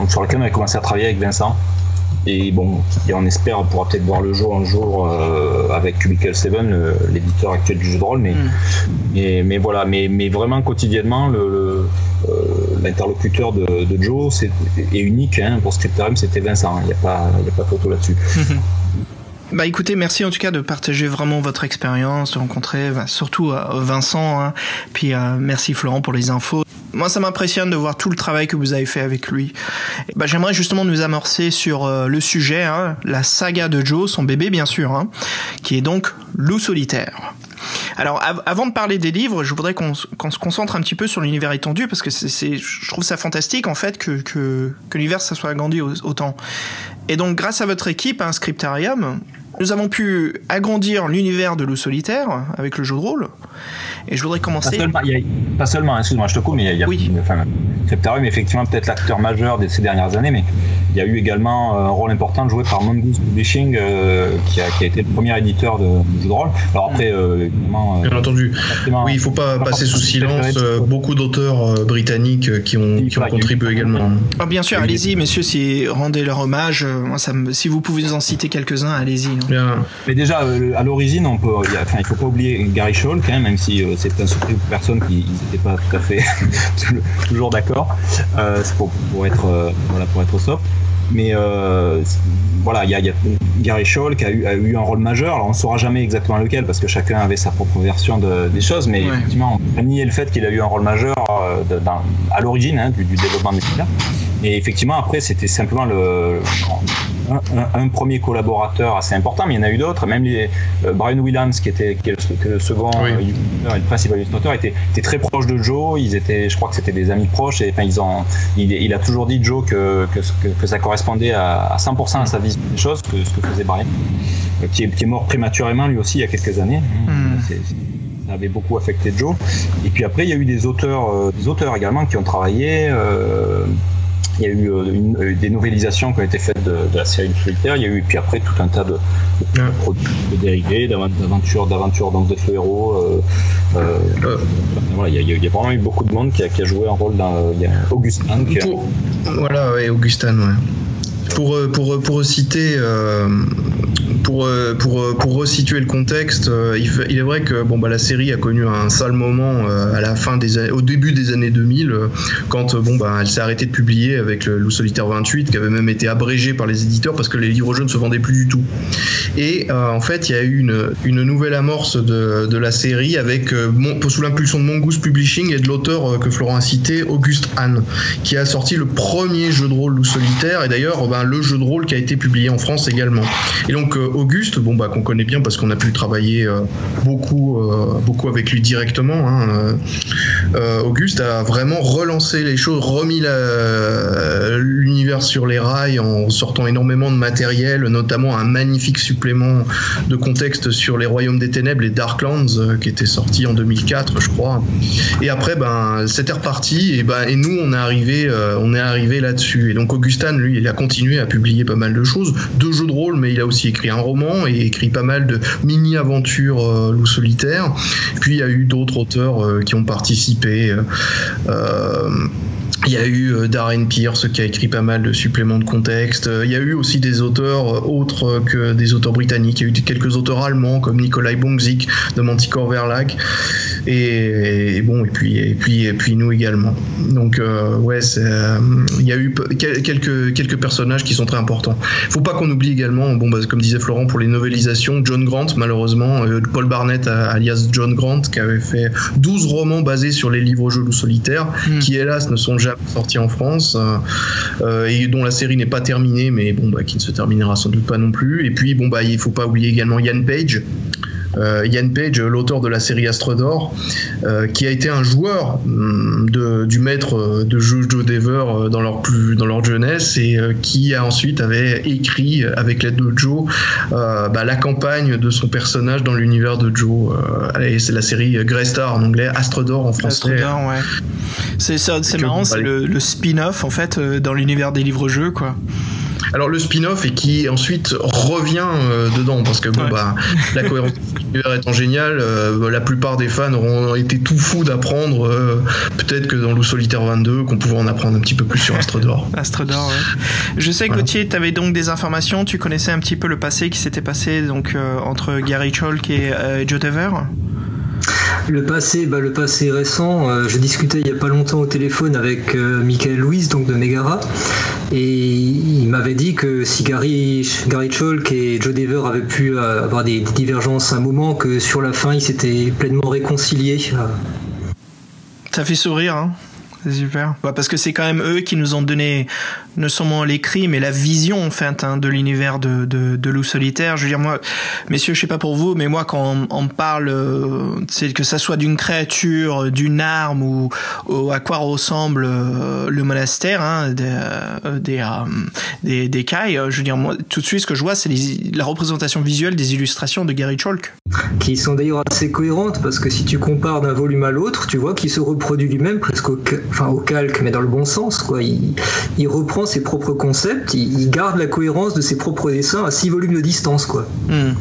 sur lequel on avait commencé à travailler avec Vincent. Et bon, et on espère on pourra peut-être voir le jour un jour euh, avec Cubicle 7, l'éditeur actuel du jeu de rôle. Mais, mm. mais, voilà, mais, mais vraiment quotidiennement, le, l'interlocuteur de, de, Joe est, unique. Hein, pour Scriptarium, c'était Vincent. Il n'y a, pas, a pas photo là-dessus. <laughs> Bah écoutez, merci en tout cas de partager vraiment votre expérience, de rencontrer surtout euh, Vincent, hein. puis euh, merci Florent pour les infos. Moi, ça m'impressionne de voir tout le travail que vous avez fait avec lui. bah, J'aimerais justement nous amorcer sur euh, le sujet, hein, la saga de Joe, son bébé bien sûr, hein, qui est donc Loup solitaire. Alors, avant de parler des livres, je voudrais qu'on se concentre un petit peu sur l'univers étendu parce que c'est, je trouve ça fantastique en fait que, que, que l'univers ça soit agrandi autant. Et donc, grâce à votre équipe, un Scriptarium, nous avons pu agrandir l'univers de Loup Solitaire avec le jeu de rôle. Et je voudrais commencer. Pas seulement, excuse-moi, je te coupe, mais il y a, oui. enfin, Cryptarium effectivement peut-être l'acteur majeur de ces dernières années, mais il y a eu également euh, un rôle important joué par Mongoose Publishing, euh, qui, a, qui, a, été le premier éditeur de, jeu de rôle. Alors après, euh, évidemment. Bien entendu. Oui, il ne faut pas passer sous silence beaucoup d'auteurs britanniques qui ont, qui ont contribué également. Ah, bien sûr, allez-y, messieurs, si rendez leur hommage. Moi, ça si vous pouvez en citer quelques-uns, allez-y. Mais déjà, euh, à l'origine, on peut, il faut pas oublier Gary Scholl, même, si euh, c'est un surpris pour personne qui n'étaient pas tout à fait <laughs> toujours d'accord. Euh, pour, pour, être, voilà, pour être soft. Mais voilà, il y, a Gary Scholl qui a eu, a eu, un rôle majeur. Alors on ne saura jamais exactement lequel parce que chacun avait sa propre version de, des choses, mais effectivement, on peut nier le fait qu'il a eu un rôle majeur à l'origine hein, du, du, développement des Et effectivement, après, c'était simplement le, un, premier collaborateur assez important, mais il y en a eu d'autres. Même les, euh, Brian Williams, qui était le, second euh, le principal illustrateur, était, était, très proche de Joe. Ils étaient, je crois que c'était des amis proches. Et enfin, ils ont, il, a toujours dit Joe que, que, que ça correspondait à, 100% à sa vision des choses, que ce que faisait Brian, euh, qui est, qui est, mort prématurément lui aussi il y a quelques années. Hmm. ça avait beaucoup affecté Joe. Et puis après, il y a eu des auteurs, des auteurs également qui ont travaillé. Il y a eu une, des novélisations qui ont été faites de, la série solitaire. Il y a eu puis après tout un tas de, de, dérivés, d'aventures, d'aventures dans The Héros. il, y a, vraiment eu beaucoup de monde qui a, qui a joué un rôle dans. Il y a Augustin. Voilà, ouais, Augustin, ouais. Pour, pour, pour citer pour, euh, pour, euh, pour resituer le contexte, euh, il, est vrai que bon, bah, la série a connu un sale moment à la fin des au début des années 2000, quand bon, bah, elle s'est arrêtée de publier avec le Loup Solitaire 28, qui avait même été abrégé par les éditeurs parce que les livres jeunes ne se vendaient plus du tout. Et en fait, il y a eu une, une nouvelle amorce de, de la série avec, sous l'impulsion de Mongoose Publishing et de l'auteur que Florent a cité, Auguste Hahn, qui a sorti le premier jeu de rôle Loup Solitaire et d'ailleurs ben, le jeu de rôle qui a été publié en France également. Et donc, Auguste, bon bah qu'on connaît bien parce qu'on a pu travailler euh, beaucoup, euh, beaucoup avec lui directement. Hein, euh, Auguste a vraiment relancé les choses, remis l'univers sur les rails en sortant énormément de matériel, notamment un magnifique supplément de contexte sur les Royaumes des Ténèbres, les Darklands, qui était sorti en 2004, je crois. Et après, ben c'était reparti et ben et nous on est arrivé, on est arrivé là-dessus. Et donc Augustin, lui, il a continué à publier pas mal de choses, deux jeux de rôle, mais il a aussi écrit un roman et écrit pas mal de mini-aventures euh, loup solitaire. Puis il y a eu d'autres auteurs euh, qui ont participé. Euh, il y a eu euh, Darren Pierce qui a écrit pas mal de suppléments de contexte. Il y a eu aussi des auteurs euh, autres que des auteurs britanniques. Il y a eu quelques auteurs allemands comme Nikolai Bongzik de Manticore Verlag. Et, bon, et puis, et puis, et puis nous également. Donc, euh, ouais, il y a eu quelques, quelques personnages qui sont très importants. Faut pas qu'on oublie également, bon, bah, comme disait Florent, pour les novélisations, John Grant, malheureusement, Paul Barnett, alias John Grant, qui avait fait 12 romans basés sur les livres jeux ou solitaires, hmm. qui hélas ne sont jamais sorti en France euh, euh, et dont la série n'est pas terminée, mais bon, bah, qui ne se terminera sans doute pas non plus. Et puis, bon, bah, il faut pas oublier également Ian Page, Ian Page, l'auteur de la série Astre d'Or, euh, qui a été un joueur hum, de, du maître de jeu Joe Dever dans leur, plus, dans leur jeunesse et qui a ensuite avait écrit avec l'aide de Joe bah, la campagne de son personnage dans l'univers de Joe. c'est la série Grey Star en anglais, Astre d'Or en français. Astre d'Or, ouais. C'est marrant, c'est le, le spin-off en fait dans l'univers des livres-jeux quoi. Alors le spin-off et qui ensuite revient euh, dedans parce que bon bah la cohérence <laughs> étant géniale, euh, la plupart des fans auront été tout fous d'apprendre euh, peut-être que dans Loup Solitaire 22 qu'on pouvait en apprendre un petit peu plus sur Astre d'Or. <laughs> Astre d'Or. Ouais. Je sais Gauthier, tu avais donc des informations, tu connaissais un petit peu le passé qui s'était passé donc entre Gary Chalk et Joe Dever? Le passé, bah, le passé récent, euh, je discutais il n'y a pas longtemps au téléphone avec euh, Michael Louise, donc de Megara, et il m'avait dit que si Gary, Gary Chalk et Joe Dever avaient pu euh, avoir des, divergences à un moment, que sur la fin ils s'étaient pleinement réconciliés. Ça fait sourire, hein c'est super. Bah, parce que c'est quand même eux qui nous ont donné non seulement l'écrit, mais la vision en hein, de l'univers de, de, loup solitaire. Je veux dire moi, messieurs, je sais pas pour vous, mais moi quand on, parle, euh, que ça soit d'une créature, d'une arme ou, à quoi ressemble euh, le monastère hein, des euh, des, des, des cailles. Je veux dire moi, tout de suite ce que je vois, c'est la représentation visuelle des illustrations de Gary Chalk. Qui sont d'ailleurs assez cohérentes parce que si tu compares d'un volume à l'autre, tu vois qu'il se reproduit lui-même presque au, enfin, au calque, mais dans le bon sens quoi. Il reprend ses propres concepts, il, garde la cohérence de ses propres dessins à 6 volumes de distance. Quoi. Hmm.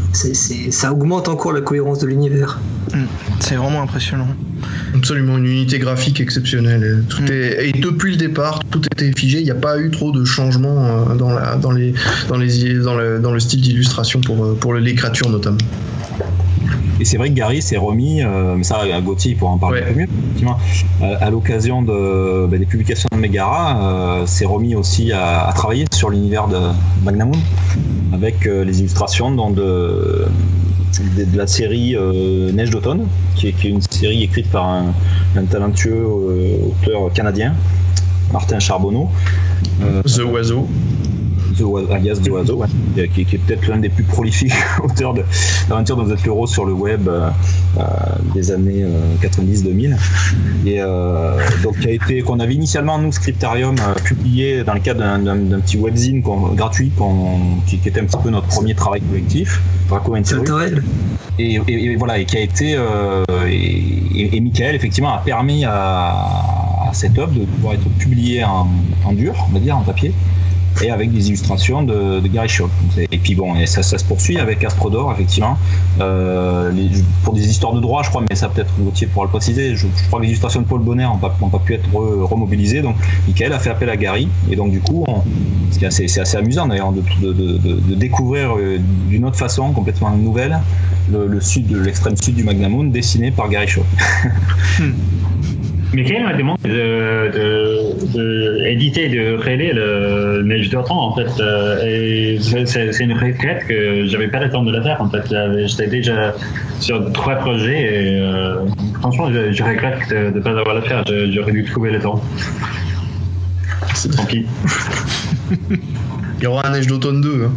ça augmente encore la cohérence de l'univers. Hmm. C'est vraiment impressionnant. Absolument, une unité graphique exceptionnelle. Tout hmm. est, et depuis le départ, tout était figé. Il n'y a pas eu trop de changements euh, dans, la, dans, les, dans, les, dans, le, dans le style d'illustration pour, euh, pour l'écriture notamment. Et c'est vrai que Gary s'est remis, euh, mais ça, Gauthier pourra en parler un peu mieux, euh, à l'occasion de, bah, des publications de Megara, euh, s'est remis aussi à, travailler sur l'univers de Magnamon, avec les illustrations de, la série Neige d'automne, qui est, une série écrite par un, talentueux auteur canadien, Martin Charbonneau. The Oiseau alias The Oiseau, qui, est peut-être l'un des plus prolifiques <laughs> auteurs d'aventures dans Z l'euro sur le web euh, euh, des années 90-2000. Euh, et donc, qui a été, qu'on avait initialement, nous, Scriptarium, publié dans le cadre d'un petit webzine gratuit qui, était un petit peu notre premier travail collectif, Draco et, et, et, voilà, et qui a été. et, et Michael, effectivement, a permis à un setup de pouvoir être publié en, en dur, on va dire, en papier et avec des illustrations de, Gary Shaw. Et puis bon, et ça, se poursuit avec Astrodor, effectivement, euh, pour des histoires de droit, je crois, mais ça peut-être Gauthier pourra le préciser. Je, crois que les illustrations de Paul Bonner n'ont pas, pu être remobilisées, donc Michael a fait appel à Gary, et donc du coup, c'est assez, amusant d'ailleurs de, découvrir euh, d'une autre façon, complètement nouvelle, le, sud, l'extrême sud du Magnamon, dessiné par Gary Shaw. Michael m'a demandé de, de, éditer et de créer le Neige d'autant en fait. Euh, et c'est une requête que j'avais pas le temps de le faire en fait. J'étais déjà sur trois projets et euh, franchement, je, je, regrette de ne pas avoir le faire. J'aurais dû trouver le temps. C'est tant pis. <laughs> Il y aura un Neige d'automne 2. Hein.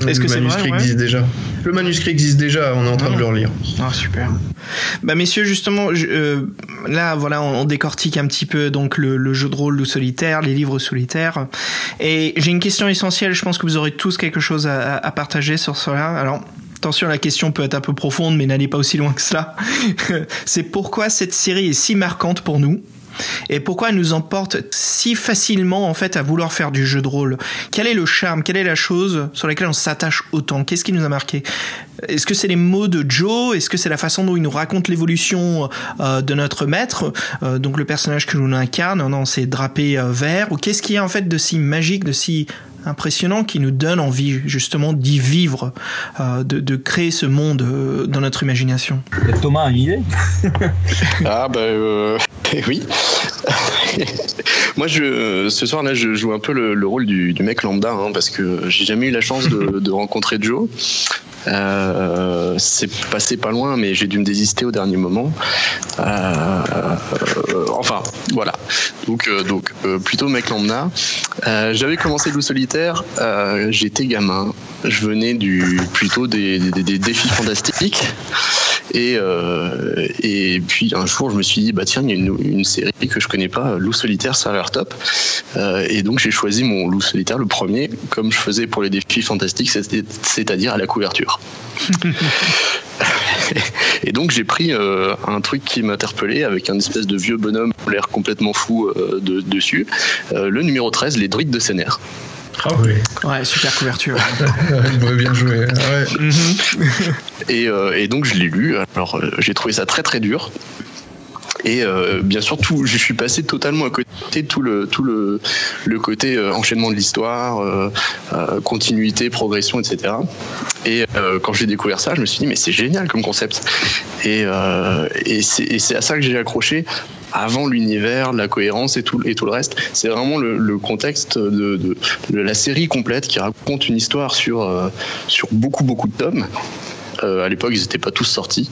<laughs> Est-ce que c'est manuscrit vrai, existe déjà Le manuscrit existe déjà, on est en train de le relire. Ah super. Bah messieurs justement, je, euh, là voilà, on, on, décortique un petit peu donc le, le jeu de rôle ou solitaire, les livres solitaires. Et j'ai une question essentielle. Je pense que vous aurez tous quelque chose à, à partager sur cela. Alors Attention, la question peut être un peu profonde, mais n'allez pas aussi loin que cela. <laughs> c'est pourquoi cette série est si marquante pour nous? Et pourquoi elle nous emporte si facilement en fait à vouloir faire du jeu de rôle? Quel est le charme? Quelle est la chose sur laquelle on s'attache autant? Qu'est-ce qui nous a marqué? Est-ce que c'est les mots de Joe? Est-ce que c'est la façon dont il nous raconte l'évolution euh, de notre maître euh, Donc le personnage que l'on incarne, non, c'est drapé euh, vert. Ou qu'est-ce qu'il y a en fait de si magique, de si impressionnant qui nous donne envie justement d'y vivre, euh, de, de, créer ce monde euh, dans notre imagination. Thomas a une idée Ah bah euh, <laughs> oui. <laughs> Moi, je, ce soir-là, je joue un peu le, le rôle du, du, mec lambda, hein, parce que j'ai jamais eu la chance de, de rencontrer Joe. Euh, c'est passé pas loin, mais j'ai dû me désister au dernier moment. Euh, enfin, voilà. Donc, euh, donc plutôt mec lambda. J'avais commencé le solitaire. J'étais gamin. Je venais du plutôt des, des, des défis fantastiques. Et, euh, et puis un jour, je me suis dit, bah tiens, il y a une, une série que je connais pas, Loup solitaire, ça a l'air top. Euh, et donc j'ai choisi mon Loup solitaire, le premier, comme je faisais pour les défis fantastiques, c'est-à-dire à la couverture. Et donc j'ai pris euh, un truc qui m'interpellait avec un espèce de vieux bonhomme, l'air complètement fou euh, de, dessus, euh, le numéro 13, les druides de Sénère. Ah oui. Ouais, super couverture. <laughs> bien joué. Ouais. Mm -hmm. et, euh, et, donc je l'ai lu. Alors j'ai trouvé ça très très dur. Et euh, bien sûr, tout, je suis passé totalement à côté tout le, tout le, le côté euh, enchaînement de l'histoire, euh, continuité, progression, etc. Et quand j'ai découvert ça, je me suis dit, mais c'est génial comme concept. Et, et c'est à ça que j'ai accroché avant l'univers, la cohérence et tout, et tout le reste. C'est vraiment le, le contexte de, de, de, la série complète qui raconte une histoire sur, sur beaucoup, beaucoup de tomes. Euh, à l'époque, ils n'étaient pas tous sortis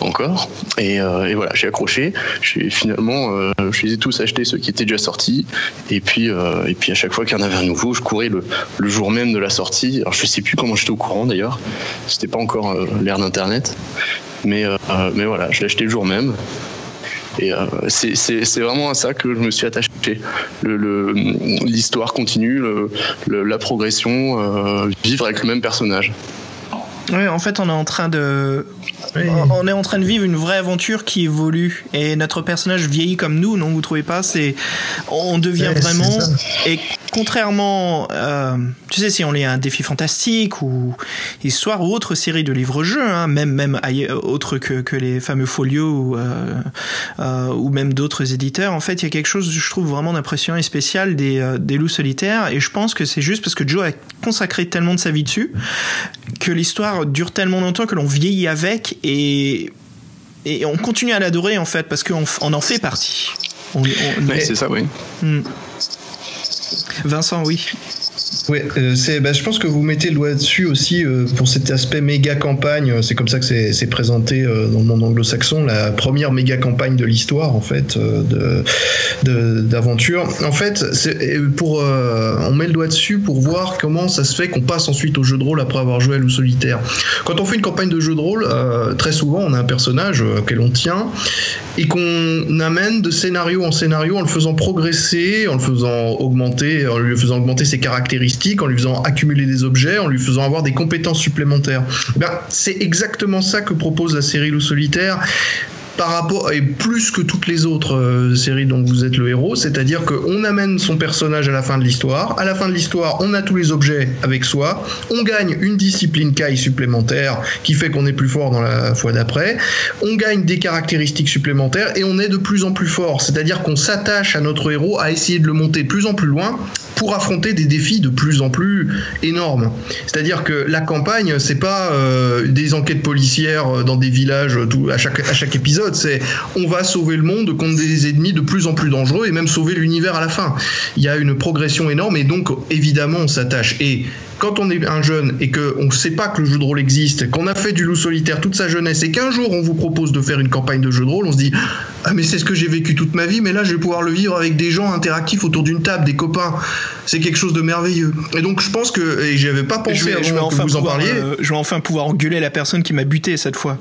encore. Et, euh, voilà, j'ai accroché. Finalement, euh, je les ai tous achetés, ceux qui étaient déjà sortis. Et puis, et puis à chaque fois qu'il y en avait un nouveau, je courais le, jour même de la sortie. Alors je sais plus comment j'étais au courant d'ailleurs. C'était pas encore l'ère d'Internet. Mais, mais voilà, je l'ai acheté le jour même. Et euh, c'est vraiment à ça que je me suis attaché. L'histoire continue, la progression, vivre avec le même personnage. Oui, en fait, on est en train de, oui. on est en train de vivre une vraie aventure qui évolue. Et notre personnage vieillit comme nous, non Vous trouvez pas? C'est, on devient ouais, vraiment et contrairement, euh, tu sais, si on lit un défi fantastique ou histoire ou autre série de livres-jeux, hein, même même autre que que les fameux folios ou, euh, euh, ou même d'autres éditeurs, en fait, il y a quelque chose, je trouve vraiment d'impressionnant et spécial des des loups solitaires et je pense que c'est juste parce que Joe a consacré tellement de sa vie dessus que l'histoire dure tellement longtemps que l'on vieillit avec et et on continue à l'adorer en fait parce qu'on on en fait partie. On, on, ouais, c'est ça, oui. Hmm. Vincent, oui. Oui, euh, bah, je pense que vous mettez le doigt dessus aussi euh, pour cet aspect méga campagne. C'est comme ça que c'est, présenté euh, dans le monde anglo-saxon, la première méga campagne de l'histoire en fait de, d'aventure. En fait, pour on met le doigt dessus pour voir comment ça se fait qu'on passe ensuite au jeu de rôle après avoir joué à loup solitaire. Quand on fait une campagne de jeu de rôle, très souvent on a un personnage auquel on tient et qu'on amène de scénario en scénario en le faisant progresser, en le faisant augmenter, en lui faisant augmenter ses caractéristiques en lui faisant accumuler des objets, en lui faisant avoir des compétences supplémentaires. Ben, c'est exactement ça que propose la série Loup solitaire par rapport et plus que toutes les autres euh, séries dont vous êtes le héros, c'est-à-dire qu'on amène son personnage à la fin de l'histoire. À la fin de l'histoire, on a tous les objets avec soi. On gagne une discipline Kai supplémentaire qui fait qu'on est plus fort dans la fois d'après. On gagne des caractéristiques supplémentaires et on est de plus en plus fort. C'est-à-dire qu'on s'attache à notre héros à essayer de le monter plus en plus loin pour affronter des défis de plus en plus énormes. C'est-à-dire que la campagne, c'est pas euh, des enquêtes policières dans des villages tout, à, chaque, à chaque épisode, c'est on va sauver le monde contre des ennemis de plus en plus dangereux et même sauver l'univers à la fin. Il y a une progression énorme et donc évidemment on s'attache. Et quand on est un jeune et qu'on ne sait pas que le jeu de rôle existe, qu'on a fait du loup solitaire toute sa jeunesse et qu'un jour on vous propose de faire une campagne de jeu de rôle, on se dit Ah, mais c'est ce que j'ai vécu toute ma vie, mais là je vais pouvoir le vivre avec des gens interactifs autour d'une table, des copains. C'est quelque chose de merveilleux. Et donc je pense que, et j'y avais pas pensé je vais, avant que vous en parliez. Euh, je vais enfin pouvoir engueuler la personne qui m'a buté cette fois.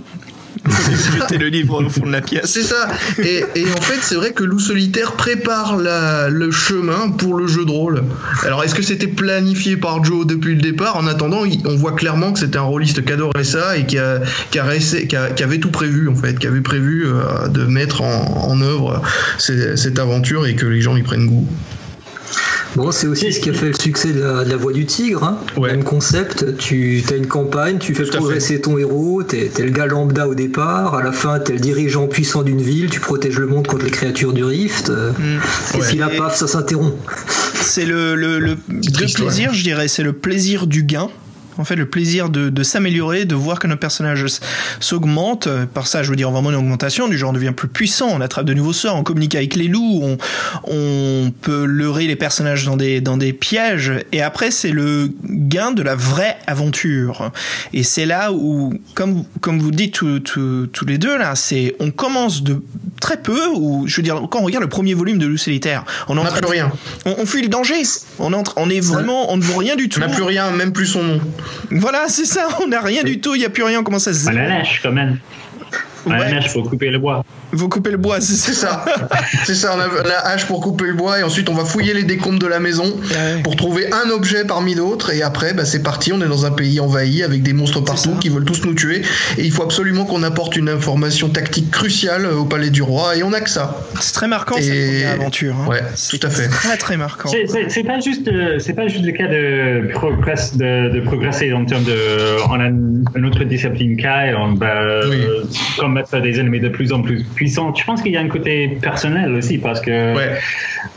<laughs> C'est ça. Et, en fait, c'est vrai que Loup Solitaire prépare le chemin pour le jeu de rôle. Alors, est-ce que c'était planifié par Joe depuis le départ? En attendant, on voit clairement que c'était un rôliste qui adorait ça et qui, avait tout prévu, en fait, qui avait prévu euh, de mettre en, œuvre cette aventure et que les gens y prennent goût. Bon, c'est aussi ce qui a fait le succès de la, Voix du Tigre. Hein. Même concept, tu as une campagne, tu fais progresser ton héros, t'es es le gars lambda au départ, à la fin t'es le dirigeant puissant d'une ville, tu protèges le monde contre les créatures du Rift, mm. et puis là, paf, ça s'interrompt. C'est le, le, le de plaisir, je dirais, c'est le plaisir du gain en fait le plaisir de, s'améliorer, de voir que nos personnages s'augmentent. Par ça, je veux dire vraiment une augmentation, du genre on devient plus puissant, on attrape de nouveaux sorts, on communique avec les loups, on, on peut leurrer les personnages dans des, dans des pièges. Et après, c'est le gain de la vraie aventure. Et c'est là où, comme, comme vous dites tous les deux là, c'est on commence de très peu, ou je veux dire, quand on regarde le premier volume de Loup Solitaire, on n'a plus rien. On, fuit le danger. On, entre, on est vraiment, on ne vaut rien du tout. On n'a plus rien, même plus son nom. Voilà, c'est ça, on n'a rien du tout, il n'y a plus rien, on commence à se... On la lâche quand même. On la lâche, faut couper le bois. Vous coupez le bois, c'est ça. c'est ça, on a la hache pour couper le bois et ensuite on va fouiller les décombres de la maison pour trouver un objet parmi d'autres et après bah, c'est parti, on est dans un pays envahi avec des monstres partout qui veulent tous nous tuer et il faut absolument qu'on apporte une information tactique cruciale au palais du roi et on a que ça. C'est très marquant cette aventure. Hein. Ouais, tout à fait. Très très marquant. C'est pas juste euh, c'est pas juste le cas de, progress, de, progresser en termes de on a une autre discipline Kai, on va combattre des ennemis de plus en plus je pense qu'il y a un côté personnel aussi parce que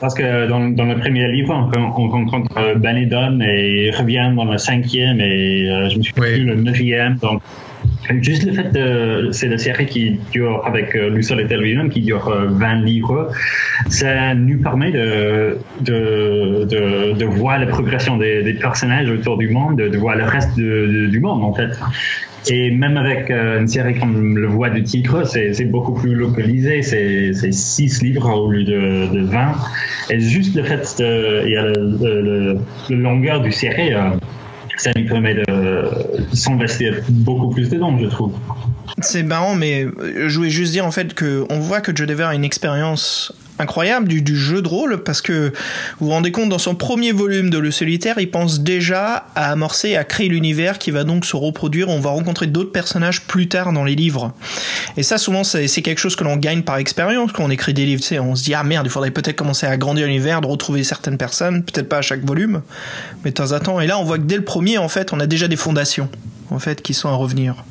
parce que dans, dans, le premier livre, on, on rencontre Benedon et il revient dans le cinquième et euh, je me suis ouais. le neuvième. Donc Juste le fait de, c'est la série qui dure avec euh, Lucille et lui-même, qui dure 20 euh, livres, ça nous permet de, de, de, de voir la progression des, des, personnages autour du monde, de, voir le reste du monde en fait. Et même avec euh, une série comme Le Voix du Tigre, c'est beaucoup plus localisé. C'est 6 livres au lieu de, de 20. Et juste le fait il y a le, longueur du série, euh, ça lui permet de s'investir beaucoup plus dedans, je trouve. C'est marrant, mais je voulais juste dire en fait que voit que Joe Dever a une expérience incroyable du, jeu de rôle parce que vous vous rendez compte dans son premier volume de Le Solitaire il pense déjà à amorcer à créer l'univers qui va donc se reproduire. On va rencontrer d'autres personnages plus tard dans les livres. Et ça souvent c'est quelque chose que l'on gagne par expérience. Quand on écrit des livres tu sais, on se dit ah merde il faudrait peut-être commencer à agrandir l'univers de retrouver certaines personnes peut-être pas à chaque volume mais de temps à temps et là on voit que dès le premier en fait on a déjà des fondations en fait qui sont à revenir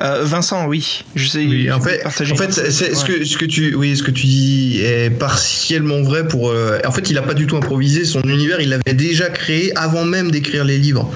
euh, Vincent, oui, je sais. Oui, en fait, en fait, c'est ce que ce que tu, oui, ce que tu dis est partiellement vrai pour. Euh, en fait, il a pas du tout improvisé son univers, il l'avait déjà créé avant même d'écrire les livres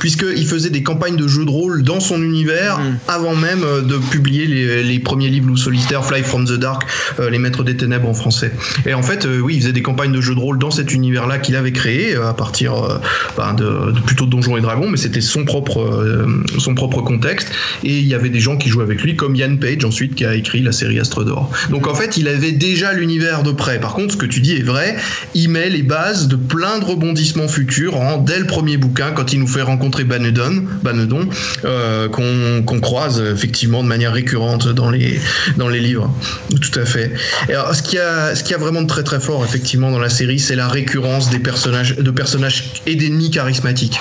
puisqu'il faisait des campagnes de jeux de rôle dans son univers mm. avant même euh, de publier les, premiers livres ou solitaires, Fly from the Dark, Les Maîtres des Ténèbres en français. Et en fait, oui, il faisait des campagnes de jeux de rôle dans cet univers-là qu'il avait créé à partir ben, de, plutôt de Donjons et Dragons, mais c'était son propre, son propre contexte. Et il y avait des gens qui jouaient avec lui, comme Ian Page ensuite qui a écrit la série Astre d'Or. Donc en fait, il avait déjà l'univers de près. Par contre, ce que tu dis est vrai, il met les bases de plein de rebondissements futurs dès le premier bouquin, quand il nous fait rencontrer Banedon, Banedon euh, qu'on croise effectivement de manière récurrente dans les, dans les livres. Tout à fait. alors, ce qui a, ce qui a vraiment de très très fort effectivement dans la série, c'est la récurrence des personnages, de personnages et d'ennemis charismatiques.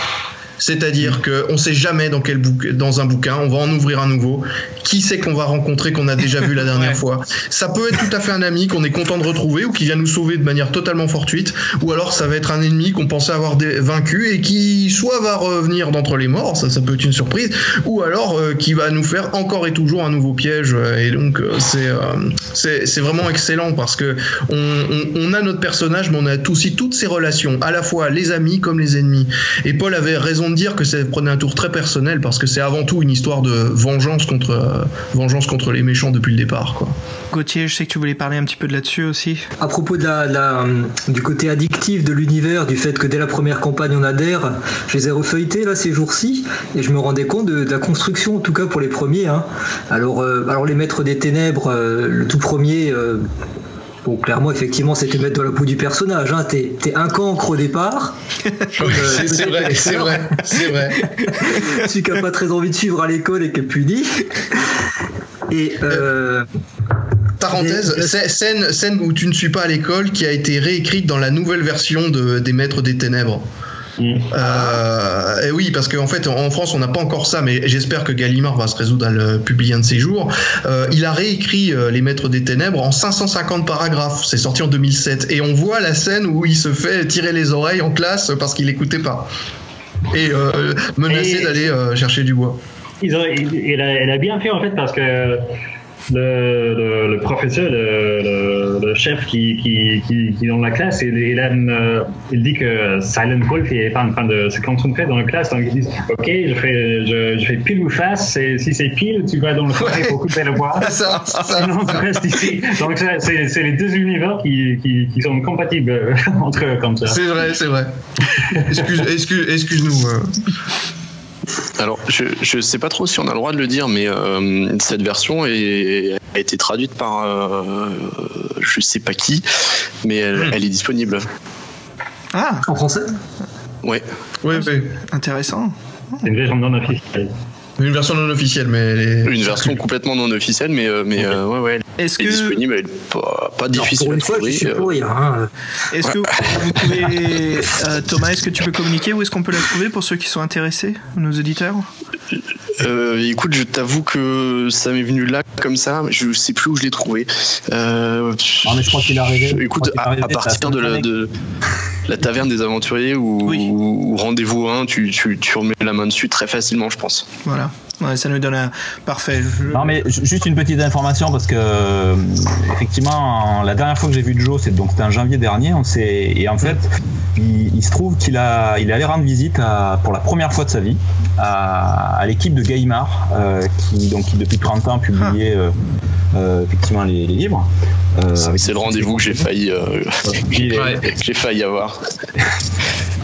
C'est-à-dire que on sait jamais dans quel dans un bouquin, on va en ouvrir un nouveau. Qui sait qu'on va rencontrer qu'on a déjà vu la dernière <laughs> fois? Ça peut être tout à fait un ami qu'on est content de retrouver ou qui vient nous sauver de manière totalement fortuite, ou alors ça va être un ennemi qu'on pensait avoir vaincu et qui soit va revenir d'entre les morts, ça, ça peut être une surprise, ou alors euh, qui va nous faire encore et toujours un nouveau piège. Et donc euh, c'est c'est vraiment excellent parce que on, on, a notre personnage, mais on a aussi toutes ses relations, à la fois les amis comme les ennemis. Et Paul avait raison de dire que ça prenait un tour très personnel parce que c'est avant tout une histoire de vengeance contre, euh, vengeance contre les méchants depuis le départ. Quoi. Gauthier, je sais que tu voulais parler un petit peu de là-dessus aussi. À propos de la, euh, du côté addictif de l'univers, du fait que dès la première campagne on adhère, je les ai refeuilletés là ces jours-ci et je me rendais compte de, la construction, en tout cas pour les premiers. Hein. Alors, euh, alors les maîtres des ténèbres, le tout premier. Bon, clairement, effectivement, c'était mettre dans la peau du personnage. Hein. T'es, un cancre au départ. <laughs> c'est, vrai, c'est vrai, c'est vrai. <laughs> Celui qui n'a pas très envie de suivre à l'école et qui est puni. Et. Euh, Parenthèse, scène, scène où tu ne suis pas à l'école qui a été réécrite dans la nouvelle version de, des Maîtres des Ténèbres. Euh, et oui, parce qu'en fait, en France, on n'a pas encore ça, mais j'espère que Gallimard va se résoudre à le publier un de ses jours. Euh, il a réécrit euh, Les Maîtres des Ténèbres en 550 paragraphes. C'est sorti en 2007. Et on voit la scène où il se fait tirer les oreilles en classe parce qu'il n'écoutait pas. Et menacé d'aller chercher du bois. il, a, a, bien fait en fait parce que le, le, professeur, le, le, chef qui, qui, qui, qui, est dans la classe, il, il, aime, euh, il dit que Silent Wolf est en train de se concentrer dans la classe, donc ils disent Ok, je fais, je, je fais pile ou face, et si c'est pile, tu vas dans le forêt pour couper le bois. ça, ça, Sinon, tu restes ici. Donc, c'est les deux univers qui, sont compatibles <laughs> entre eux comme ça. C'est vrai, c'est vrai. Excuse, excuse, excuse-nous. Alors, je ne sais pas trop si on a le droit de le dire, mais euh, cette version est, a été traduite par euh, je sais pas qui, mais elle, hmm. elle est disponible. Ah, en français? Ouais. Oui, oui. Intéressant. C'est une version non officielle. Une version non officielle, mais elle est... Une version complètement non officielle, mais, euh, mais euh, ouais, ouais. Est-ce que... disponible, elle est pas, pas difficile à trouver. Hein. Est-ce que <laughs> vous pouvez... Thomas, est-ce que tu peux communiquer où est-ce qu'on peut la trouver pour ceux qui sont intéressés, nos auditeurs? Euh, écoute, je t'avoue que ça m'est venu là comme ça. Je sais plus où je l'ai trouvé. Euh, ah, mais je crois qu'il est arrivé. Écoute, à, partir de la, de la, taverne des aventuriers ou, rendez-vous 1, tu, tu, tu remets la main dessus très facilement, je pense. Voilà. Ouais, ça nous donne un parfait. Non, mais juste une petite information parce que euh, effectivement, la dernière fois que j'ai vu Joe, c'est donc c'était en janvier dernier. On s'est et en fait, il, se trouve qu'il a, il est allé rendre visite à, pour la première fois de sa vie à, à l'équipe de Gaimard, euh, qui donc qui depuis 30 ans publiait ah. euh, euh, effectivement les, les livres. Euh, c'est le rendez-vous que j'ai failli, euh, <laughs> j'ai failli avoir.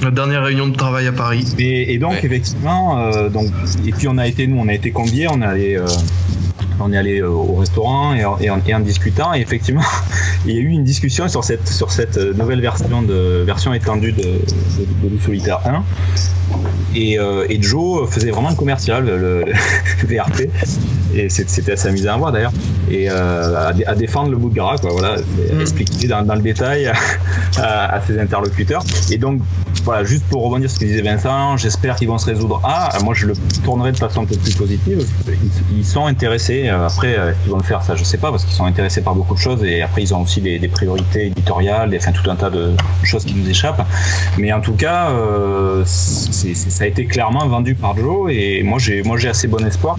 La dernière réunion de travail à Paris. Et, et donc effectivement, euh, donc et puis on a été nous, on a été conviés, on allé on est allé au restaurant et, et, en, et, en, discutant. Et effectivement <laughs> il y a eu une discussion sur cette sur cette nouvelle version de version étendue de, de, de, Solitaire 1 et, euh, et, Joe faisait vraiment le commercial le, le <laughs> VRP et c'était assez amusant à voir d'ailleurs. Et euh, à, défendre le bout de gras quoi voilà. Mm. expliquer dans, dans, le détail à, à, ses interlocuteurs. Et donc voilà juste pour rebondir sur ce que disait Vincent j'espère qu'ils vont se résoudre. Ah moi je le tournerai de façon un peu plus positive. Ils, ils sont intéressés après euh, ils vont le faire ça je sais pas parce qu'ils sont intéressés par beaucoup de choses et après ils ont aussi des, priorités éditoriales enfin tout un tas de choses qui nous échappent. Mais en tout cas euh, ça a été clairement vendu par Joe et moi j'ai assez bon espoir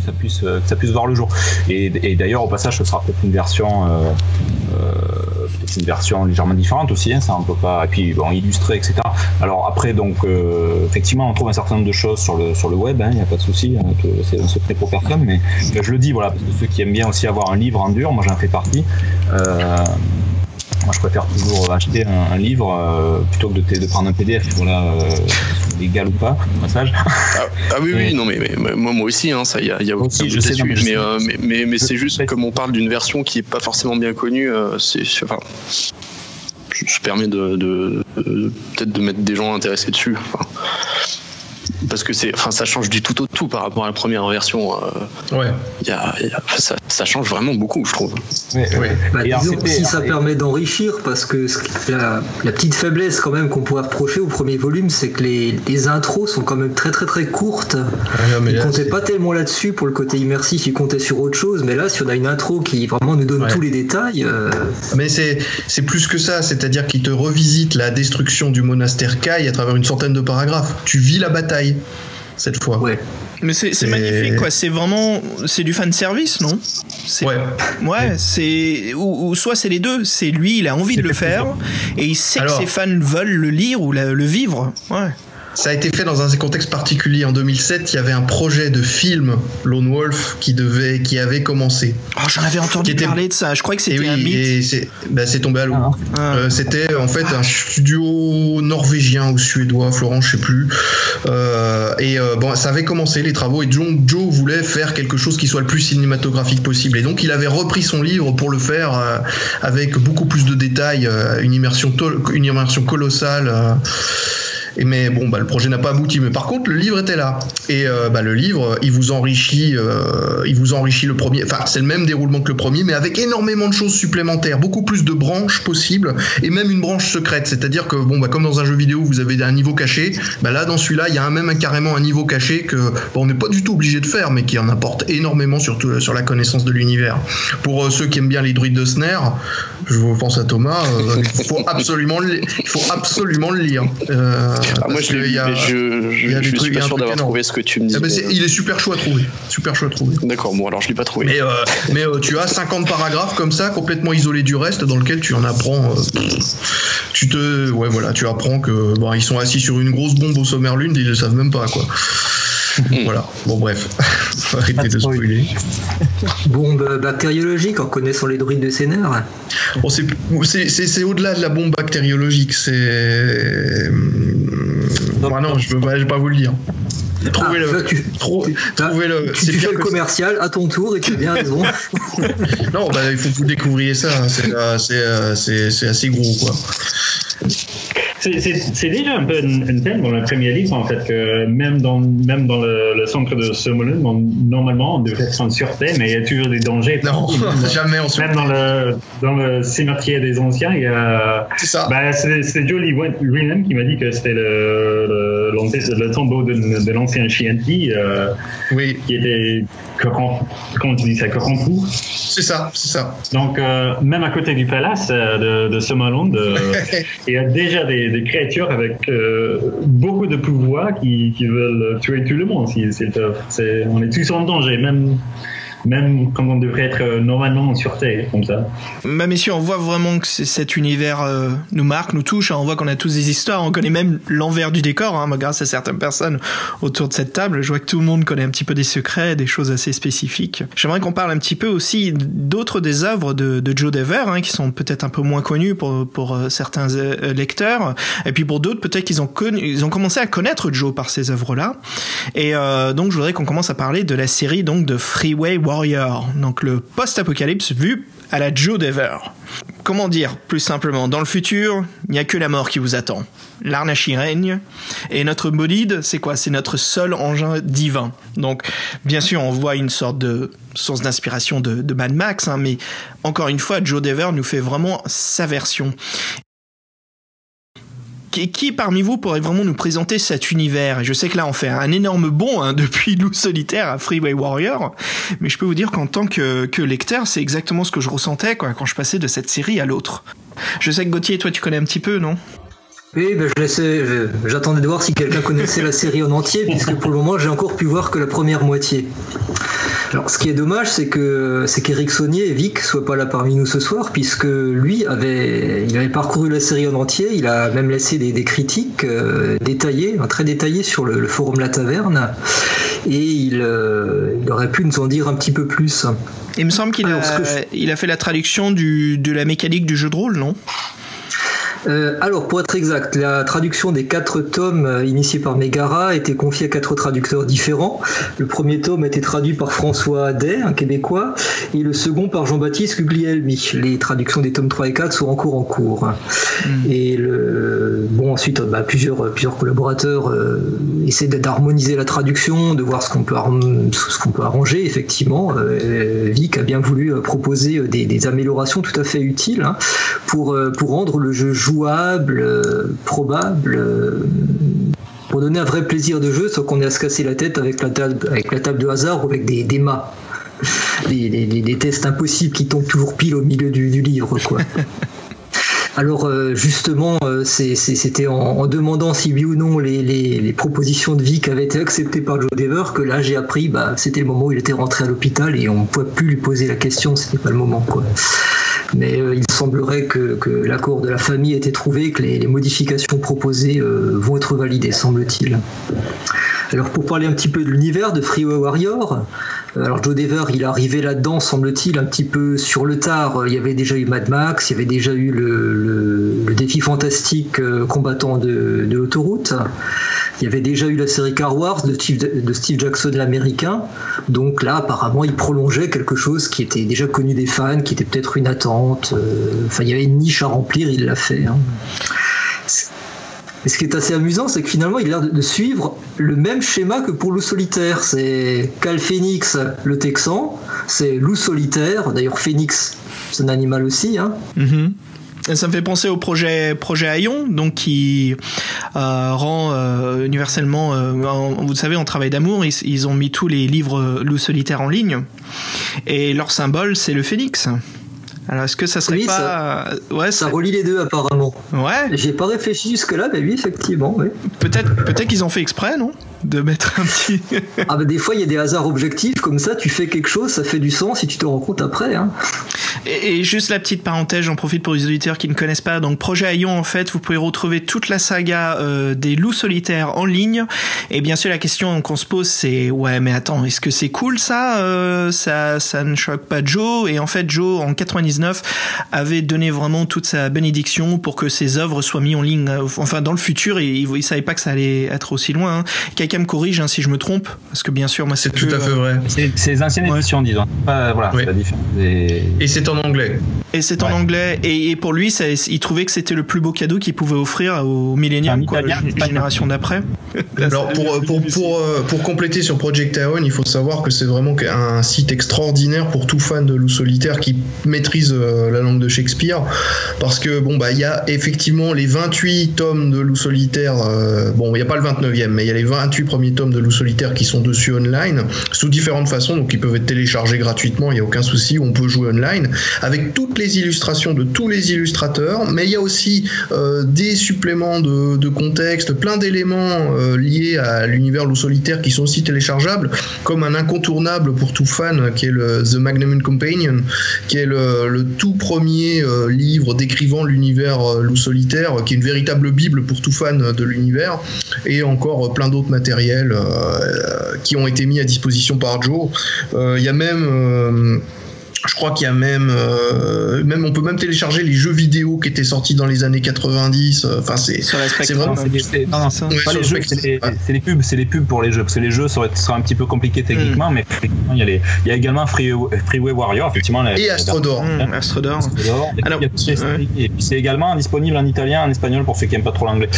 que, ça puisse que ça puisse voir le jour. Et, d'ailleurs au passage ce sera peut-être une version euh, euh, une version légèrement différente aussi, hein, ça on peut pas et puis bon illustré etc. Alors après donc euh, effectivement on trouve un certain nombre de choses sur le sur le web, il hein, n'y a pas de souci, hein, c'est un secret pour personne, mais je le dis voilà parce que ceux qui aiment bien aussi avoir un livre en dur, moi j'en fais partie. Moi, je préfère toujours acheter un, livre euh, plutôt que de, de, prendre un PDF, voilà, euh, légal ou pas, au passage. Ah, ah oui, oui, non, mais, mais, moi, moi aussi, hein, ça, il y a, y a aussi, je sais, mais, euh, mais, mais, mais c'est juste comme on parle d'une version qui est pas forcément bien connue, euh, c'est, enfin, ça permet de, de, de peut-être de mettre des gens intéressés dessus. Enfin. Parce que c'est, enfin, ça change du tout au tout par rapport à la première version. Euh, ouais. Y a, ça, ça, change vraiment beaucoup, je trouve. Ouais, ouais. Bah, disons, si ça permet d'enrichir, parce que la, la, petite faiblesse quand même qu'on pourrait reprocher au premier volume, c'est que les, les, intros sont quand même très très très courtes. Ah, non, comptait pas tellement là-dessus pour le côté immersif, il comptait sur autre chose. Mais là, si on a une intro qui vraiment nous donne tous les détails. Euh, mais c'est c'est plus que ça, c'est-à-dire qu'il te revisite la destruction du monastère Kai à travers une centaine de paragraphes. Tu vis la bataille cette fois. Ouais. Mais c'est magnifique, quoi. C'est vraiment, c'est du fan service, non? Ouais. Ouais, c'est ou, soit c'est les deux. C'est lui, il a envie de le faire et il sait que ses fans veulent le lire ou le vivre. Ouais. Ça a été fait dans un contexte particulier. En 2007, il y avait un projet de film Lone Wolf qui devait, qui avait commencé. Oh, j'en avais entendu parler de ça. Je crois que c'était un mythe. c'est bah, tombé à l'eau. Ah. Euh, c'était en fait un studio norvégien ou suédois, Florent, je sais plus. Euh, et euh, bon, ça avait commencé les travaux et Joe, Joe voulait faire quelque chose qui soit le plus cinématographique possible. Et donc, il avait repris son livre pour le faire avec beaucoup plus de détails, une immersion, une immersion colossale mais bon, bah, le projet n'a pas abouti. Mais par contre, le livre était là. Et euh, bah, le livre, il vous enrichit, euh, il vous enrichit le premier. Enfin, c'est le même déroulement que le premier, mais avec énormément de choses supplémentaires, beaucoup plus de branches possibles, et même une branche secrète. C'est-à-dire que bon, bah, comme dans un jeu vidéo, vous avez un niveau caché. Bah, là, dans celui-là, il y a même carrément un niveau caché que on n'est pas du tout obligé de faire, mais qui en apporte énormément, surtout sur la connaissance de l'univers. Pour euh, ceux qui aiment bien les druides de Snare, je pense à Thomas, il faut absolument le lire. Ah, moi, je l'ai mais je, je, je suis pas sûr d'avoir trouvé ce que tu me dis. Ah, il est super chaud à trouver. Super chaud à trouver. D'accord, bon, alors je l'ai pas trouvé. Mais, euh, mais euh, tu as 50 paragraphes comme ça, complètement isolés du reste, dans lequel tu en apprends. Euh, tu te. Ouais, voilà, tu apprends que. Bon, ils sont assis sur une grosse bombe au sommaire lune, ils le savent même pas, quoi. Voilà, bon bref, <laughs> faut arrêter de spoiler. Bombe bactériologique en connaissant les druides de Sénère bon, C'est au-delà de la bombe bactériologique, c'est. Non, ah non, je ne vais pas vous le dire. Trouvez le. Tu, trouvez le. Tu, fais le commercial à ton tour et tu as bien raison. non, bah, il faut que vous découvriez ça. Hein. Euh, euh, c'est assez gros, quoi. C'est déjà un peu un, thème dans la première livre, en fait, que même dans, même dans le, centre de Somolun, normalement, on devrait être en sûreté, mais il y a toujours des dangers. Non, jamais en sûreté. Même dans le, dans le cimetière des anciens, il y a. C'est ça. Bah, c'est Jolie lui-même qui m'a dit que c'était le, le, le, tombeau de, de l'ancien Chianti, euh, oui. qui était. Comment tu dis ça C'est ça, c'est ça. Donc, euh, même à côté du palace euh, de, de Somolund, <laughs> il y a déjà des des, créatures avec euh, beaucoup de pouvoir qui, qui, veulent tuer tout le monde s'ils peuvent. on est tous en danger, même même quand on devrait être euh, normalement en sûreté, comme ça. Bah messieurs, on voit vraiment que cet univers euh, nous marque, nous touche. Hein. On voit qu'on a tous des histoires. On connaît même l'envers du décor, hein, grâce à certaines personnes autour de cette table. Je vois que tout le monde connaît un petit peu des secrets, des choses assez spécifiques. J'aimerais qu'on parle un petit peu aussi d'autres des œuvres de, Joe Dever, hein, qui sont peut-être un peu moins connues pour, euh, certains lecteurs. Et puis pour d'autres, peut-être qu'ils ont, commencé à connaître Joe par ces œuvres-là. Et donc je voudrais qu'on commence à parler de la série donc de Freeway Warrior, donc le post-apocalypse vu à la Joe Dever. Comment dire plus simplement, dans le futur, il n'y a que la mort qui vous attend. L'Arnachi règne, et notre bolide, c'est quoi? C'est notre seul engin divin. Donc, bien sûr, on voit une sorte de source d'inspiration de, de, Mad Max, hein, mais encore une fois, Joe Dever nous fait vraiment sa version qui, parmi vous pourrait vraiment nous présenter cet univers? Je sais que là on fait un énorme bond hein, depuis Loup Solitaire à Freeway Warrior, mais je peux vous dire qu'en tant que, que lecteur, c'est exactement ce que je ressentais quand je passais de cette série à l'autre. Je sais que Gauthier, toi tu connais un petit peu, non? Oui, ben je j'attendais de voir si quelqu'un connaissait la série en entier, puisque pour le moment j'ai encore pu voir que la première moitié. Alors, ce qui est dommage, c'est que c'est qu'Eric Saunier et Vic soient pas là parmi nous ce soir, puisque lui avait, il avait parcouru la série en entier. Il a même laissé des, critiques euh, détaillées, très détaillées sur le, forum La Taverne, et il, euh, il, aurait pu nous en dire un petit peu plus. Il me semble qu'il a, a fait la traduction du, de la mécanique du jeu de rôle, non? Euh, alors, pour être exact, la traduction des quatre tomes euh, initiés par Megara a été confiée à quatre traducteurs différents. Le premier tome a été traduit par François Day, un Québécois, et le second par Jean-Baptiste Guglielmi. Les traductions des tomes 3 et 4 sont encore en cours. Hmm. Et le... bon, ensuite, bah, plusieurs, plusieurs collaborateurs euh, essaient d'harmoniser la traduction, de voir ce qu'on peut, ce qu'on peut arranger. Effectivement, Vic a bien voulu proposer des, améliorations tout à fait utiles hein, pour, pour rendre le jeu jouable, euh, probable, euh, pour donner un vrai plaisir de jeu sans qu'on ait à se casser la tête avec la table, avec la table de hasard ou avec des, des mâts. <laughs> Des, tests impossibles qui tombent toujours pile au milieu du, livre. Quoi. <laughs> Alors euh, justement, c'était en, demandant si oui ou non les, propositions de Vic avaient été acceptées par Joe Dever que là j'ai appris, bah, c'était le moment où il était rentré à l'hôpital et on ne pouvait plus lui poser la question, c'était pas le moment quoi mais euh, il semblerait que, l'accord de la famille ait été trouvé, que les, modifications proposées euh, vont être validées, semble-t-il. Alors pour parler un petit peu de l'univers de Freeway Warrior, euh, alors Joe Dever, il est arrivé là-dedans, semble-t-il, un petit peu sur le tard. Il y avait déjà eu Mad Max, il y avait déjà eu le, défi fantastique combattant de, de l'autoroute. Il y avait déjà eu la série Car Wars de Steve, Jackson l'américain. Donc là, apparemment, il prolongeait quelque chose qui était déjà connu des fans, qui était peut-être une attente. Euh, enfin, il y avait une niche à remplir, il l'a fait. Hein. Et ce qui est assez amusant, c'est que finalement, il a l'air de suivre le même schéma que pour Loup Solitaire. C'est Cal Phoenix, le Texan, c'est Loup Solitaire. D'ailleurs, Phoenix, c'est un animal aussi. Hein. Mm-hmm. Ça me fait penser au projet projet Aion, donc qui euh, rend euh, universellement, euh, vous savez, en travail d'amour, ils, ont mis tous les livres loups solitaires en ligne, et leur symbole c'est le phénix. Alors est-ce que ça serait pas ça, ouais ça relie les deux apparemment. Ouais. J'ai pas réfléchi jusque là, mais oui effectivement. Oui. Peut-être peut-être qu'ils ont fait exprès, non? De mettre un petit. <laughs> ah bah des fois il y a des hasards objectifs comme ça, tu fais quelque chose, ça fait du sens si tu te rends compte après. Hein. Et, juste la petite parenthèse, j'en profite pour les auditeurs qui ne connaissent pas. Donc Projet Aion en fait, vous pouvez retrouver toute la saga euh, des loups solitaires en ligne. Et bien sûr la question qu'on se pose c'est ouais mais attends est-ce que c'est cool ça euh, Ça ça ne choque pas Joe? Et en fait Joe en 99 avait donné vraiment toute sa bénédiction pour que ses œuvres soient mises en ligne. Enfin dans le futur et il, il savait pas que ça allait être aussi loin. Hein me corrige hein, si je me trompe, parce que bien sûr, moi c'est tout à fait vrai. C'est les anciennes éditions, disons. voilà, la différence. Et c'est en anglais. Et c'est en anglais. Et, pour lui, ça, il trouvait que c'était le plus beau cadeau qu'il pouvait offrir aux milléniums, quoi, la génération d'après. <laughs> Alors pour, pour, pour, euh, pour, compléter sur Project Aon, il faut savoir que c'est vraiment un site extraordinaire pour tout fan de loup solitaire qui maîtrise euh, la langue de Shakespeare, parce que bon bah il y a effectivement les 28 tomes de loup solitaire. Euh, bon, il n'y a pas le 29e, mais il y a les 28 premiers tomes de Loup Solitaire qui sont dessus online, sous différentes façons, donc ils peuvent être téléchargés gratuitement, il n'y a aucun souci, on peut jouer online, avec toutes les illustrations de tous les illustrateurs, mais il y a aussi euh, des suppléments de, contexte, plein d'éléments euh, liés à l'univers Loup Solitaire qui sont aussi téléchargeables, comme un incontournable pour tout fan qui est le The Magnum Companion, qui est le, tout premier euh, livre décrivant l'univers Loup Solitaire, qui est une véritable bible pour tout fan de l'univers, et encore plein d'autres matériaux euh, qui ont été mis à disposition par Joe. Euh, il y a même euh, je crois qu'il y a même, euh, même, on peut même télécharger les jeux vidéo qui étaient sortis dans les années 90. Euh, enfin, c'est, c'est vraiment. C'est les, pubs, c'est les pubs pour les jeux, parce que les jeux seraient, un petit peu compliqués techniquement, mm. mais il y a les, il y a également Freeway, Warrior, effectivement. et Astrodor. Mm, Astrodor. Alors, et puis c'est également disponible en italien, en espagnol pour ceux qui n'aiment pas trop l'anglais.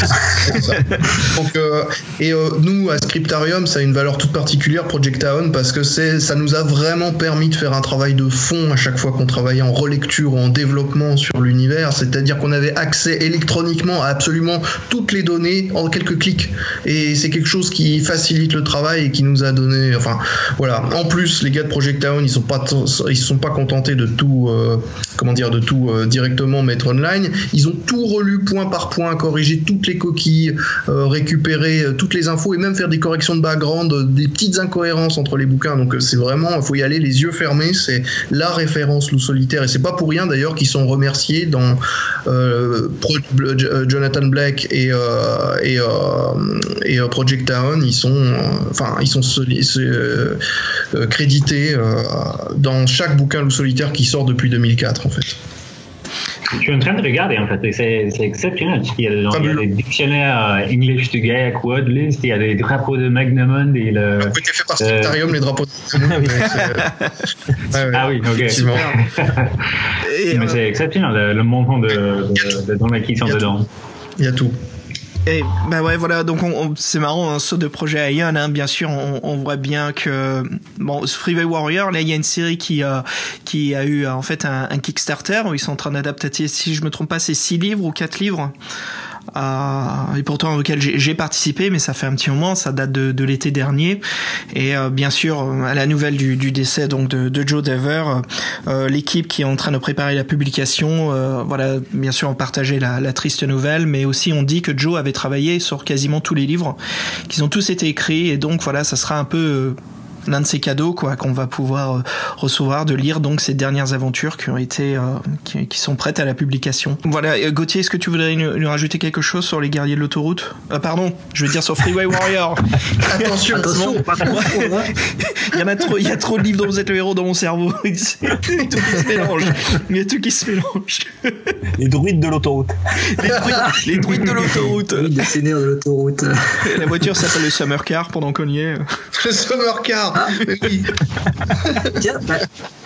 Donc, euh, et nous à Scriptarium, ça a une valeur toute particulière, Project Town, parce que c'est, ça nous a vraiment permis de faire un travail de à chaque fois qu'on travaillait en relecture ou en développement sur l'univers, c'est-à-dire qu'on avait accès électroniquement à absolument toutes les données en quelques clics. Et c'est quelque chose qui facilite le travail et qui nous a donné, enfin voilà. En plus, les gars de Project Town, ils sont pas, ils sont pas contentés de tout, euh, comment dire, de tout euh, directement mettre online. Ils ont tout relu point par point, corrigé toutes les coquilles, euh, récupéré toutes les infos et même faire des corrections de background, des petites incohérences entre les bouquins. Donc c'est vraiment, faut y aller les yeux fermés. C'est la référence Loup Solitaire et c'est pas pour rien d'ailleurs qu'ils sont remerciés dans euh, euh, Jonathan Black et euh, et, Project Town ils sont enfin ils sont crédités dans chaque bouquin Loup Solitaire qui sort depuis 2004 en fait. Je suis en train de regarder en fait, c'est exceptionnel. Il y a, genre, il y a des dictionnaires euh, English to Gaiac Word List, il y a des drapeaux de Magnamon et le. Ça été fait par Scriptarium, euh... les drapeaux de <laughs> Magnamon. <laughs> ah oui, ok. <laughs> mais c'est exceptionnel le, le montant de, de, de, de, qui sont dedans. Il y a tout. Et bah ouais voilà donc on, c'est marrant un saut de projet Ion hein, bien sûr on, on, voit bien que bon Freeway Warrior là il y a une série qui a qui a eu en fait un, un Kickstarter où ils sont en train d'adapter si je me trompe pas c'est six livres ou quatre livres euh, et pourtant auquel j'ai participé, mais ça fait un petit moment, ça date de, de l'été dernier. Et euh, bien sûr, à la nouvelle du, du décès donc de, de Joe Dever, euh, l'équipe qui est en train de préparer la publication, euh, voilà, bien sûr, on partageait la, la, triste nouvelle, mais aussi on dit que Joe avait travaillé sur quasiment tous les livres, qu'ils ont tous été écrits, et donc voilà, ça sera un peu l'un de ces cadeaux quoi qu'on va pouvoir euh, recevoir de lire donc ces dernières aventures qui ont été euh, qui, qui, sont prêtes à la publication. Voilà, euh, Gauthier, est-ce que tu voudrais nous, rajouter quelque chose sur les guerriers de l'autoroute? Pardon, je veux dire sur Freeway Warrior. <laughs> attention, attention, <laughs> il y en a trop, il y a trop de livres dont vous êtes le héros dans mon cerveau. <laughs> tout qui se mélange. Il y a tout qui se mélange. Les druides de l'autoroute. Les druides, les druides de l'autoroute. Les seigneurs de l'autoroute. La voiture s'appelle le Summer Car pendant qu'on y est. Le Summer Car. Ah. Oui. <laughs> Tiens, bah,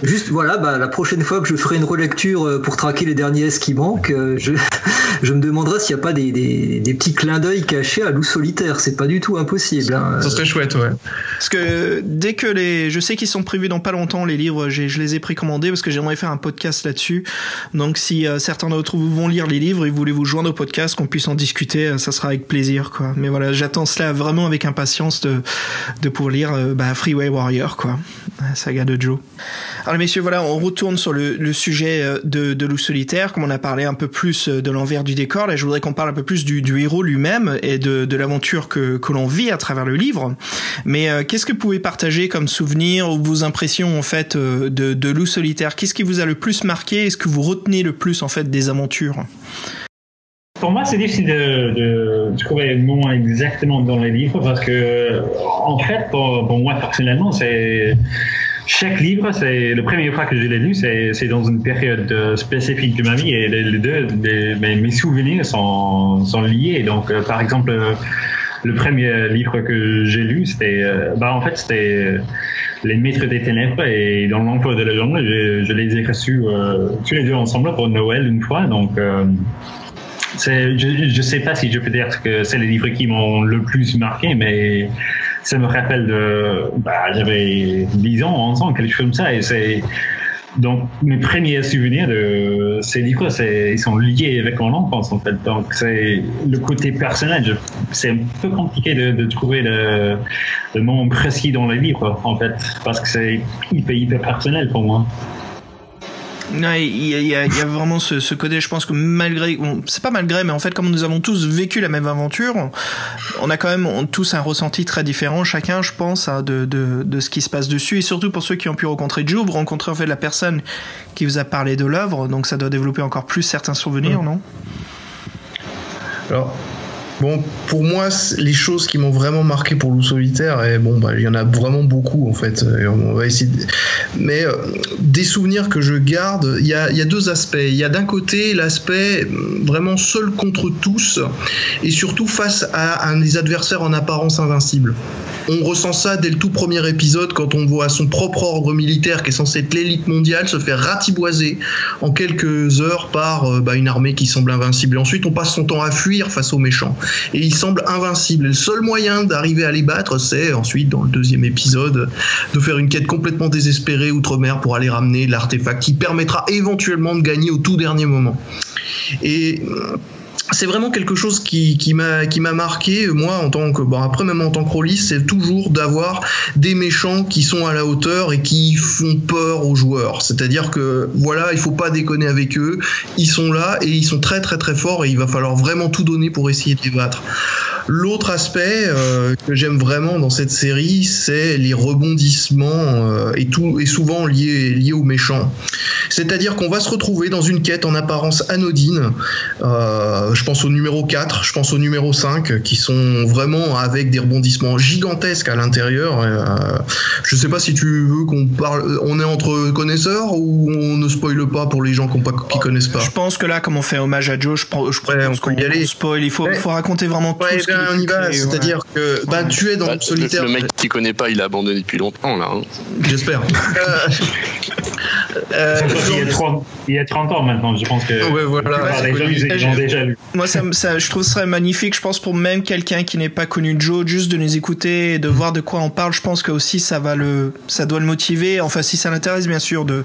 juste voilà, bah, la prochaine fois que je ferai une relecture euh, pour traquer les derniers S qui manquent, euh, je, <laughs> je me demanderai s'il n'y a pas des, des, des, petits clins d'œil cachés à loup solitaire. C'est pas du tout impossible. Hein. Ça serait chouette, ouais. Parce que dès que les, je sais qu'ils sont prévus dans pas longtemps les livres, je les ai précommandés parce que j'aimerais faire un podcast là-dessus. Donc si euh, certains d'entre vous vont lire les livres et voulez vous joindre au podcast, qu'on puisse en discuter, ça sera avec plaisir, quoi. Mais voilà, j'attends cela vraiment avec impatience de de pouvoir lire bah, Warrior, quoi, saga de Joe. Alors messieurs, voilà, on retourne sur le, sujet de, de loup solitaire, comme on a parlé un peu plus de l'envers du décor. Là, je voudrais qu'on parle un peu plus du, héros lui-même et de, l'aventure que, que l'on vit à travers le livre. Mais euh, qu'est-ce que vous pouvez partager comme souvenir ou vos impressions en fait euh, de, de loup solitaire? Qu'est-ce qui vous a le plus marqué Est-ce que vous retenez le plus en fait des aventures? Pour moi, c'est difficile de, trouver le moment exactement dans les livres parce que, en fait, pour, moi personnellement, c'est chaque livre, c'est la première fois que je l'ai lu, c'est dans une période euh, spécifique de ma vie et les, deux, mes, souvenirs sont, liés. Donc, euh, par exemple, euh, le premier livre que j'ai lu, c'était, bah, en fait, c'était Les Maîtres des Ténèbres et dans l'emploi de la journée, je, je, les ai reçus tous les deux ensemble pour Noël une fois. Donc, je ne sais pas si je peux dire que c'est les livres qui m'ont le plus marqué, mais ça me rappelle de. Bah, j'avais 10 ans, 11 ans, quelque chose comme ça, et c'est. Donc, mes premiers souvenirs de ces livres, ils sont liés avec mon enfance, en fait. Donc, c'est le côté personnel. C'est un peu compliqué de, de trouver le, le nom précis dans les livres, en fait, parce que c'est hyper, hyper personnel pour moi. Ouais, il y, a, il y, a, vraiment ce, ce, côté, je pense que malgré, bon, c'est pas malgré, mais en fait, comme nous avons tous vécu la même aventure, on a quand même on, tous un ressenti très différent, chacun, je pense, hein, de, de, de, ce qui se passe dessus, et surtout pour ceux qui ont pu rencontrer Joe, vous rencontrez en fait la personne qui vous a parlé de l'œuvre, donc ça doit développer encore plus certains souvenirs, mmh. non? Alors, Bon, pour moi, les choses qui m'ont vraiment marqué pour Loup Solitaire, et bon, bah, il y en a vraiment beaucoup en fait. On va essayer. Mais euh, des souvenirs que je garde, il y a, deux aspects. Il y a d'un côté l'aspect vraiment seul contre tous, et surtout face à des adversaires en apparence invincible. On ressent ça dès le tout premier épisode quand on voit son propre ordre militaire, qui est censé être l'élite mondiale, se faire ratiboiser en quelques heures par euh, bah, une armée qui semble invincible. Et ensuite, on passe son temps à fuir face aux méchants et ils semblent invincibles. Et le seul moyen d'arriver à les battre, c'est ensuite, dans le deuxième épisode, de faire une quête complètement désespérée outre-mer pour aller ramener l'artefact qui permettra éventuellement de gagner au tout dernier moment. Et c'est vraiment quelque chose qui, qui m'a qui m'a marqué moi en tant que bon après même en tant que rôliste c'est toujours d'avoir des méchants qui sont à la hauteur et qui font peur aux joueurs. C'est-à-dire que voilà il faut pas déconner avec eux. Ils sont là et ils sont très très très forts et il va falloir vraiment tout donner pour essayer de les battre L'autre aspect euh, que j'aime vraiment dans cette série, c'est les rebondissements euh, et tout, et souvent liés liés aux méchants. C'est-à-dire qu'on va se retrouver dans une quête en apparence anodine. Euh, je pense au numéro 4, je pense au numéro 5, qui sont vraiment avec des rebondissements gigantesques à l'intérieur. Euh, je sais pas si tu veux qu'on parle. On est entre connaisseurs ou on ne spoile pas pour les gens qui, ne connaissent pas? Je pense que là, comme on fait hommage à Joe, je, je pense qu'on spoil. Il faut, faut raconter vraiment tout ce on y va. C'est-à-dire que bah, tu es dans le solitaire. Le mec qui connaît pas, il a abandonné depuis longtemps là. Hein. J'espère. <laughs> Euh, il, y a 30, il y a 30 ans maintenant, je pense que ouais, voilà. les gens, déjà lu. Moi, ça, ça, je trouve ça magnifique. Je pense pour même quelqu'un qui n'est pas connu Joe, juste de nous écouter et de voir de quoi on parle, je pense que aussi ça va le, ça doit le motiver. Enfin, si ça l'intéresse, bien sûr, de,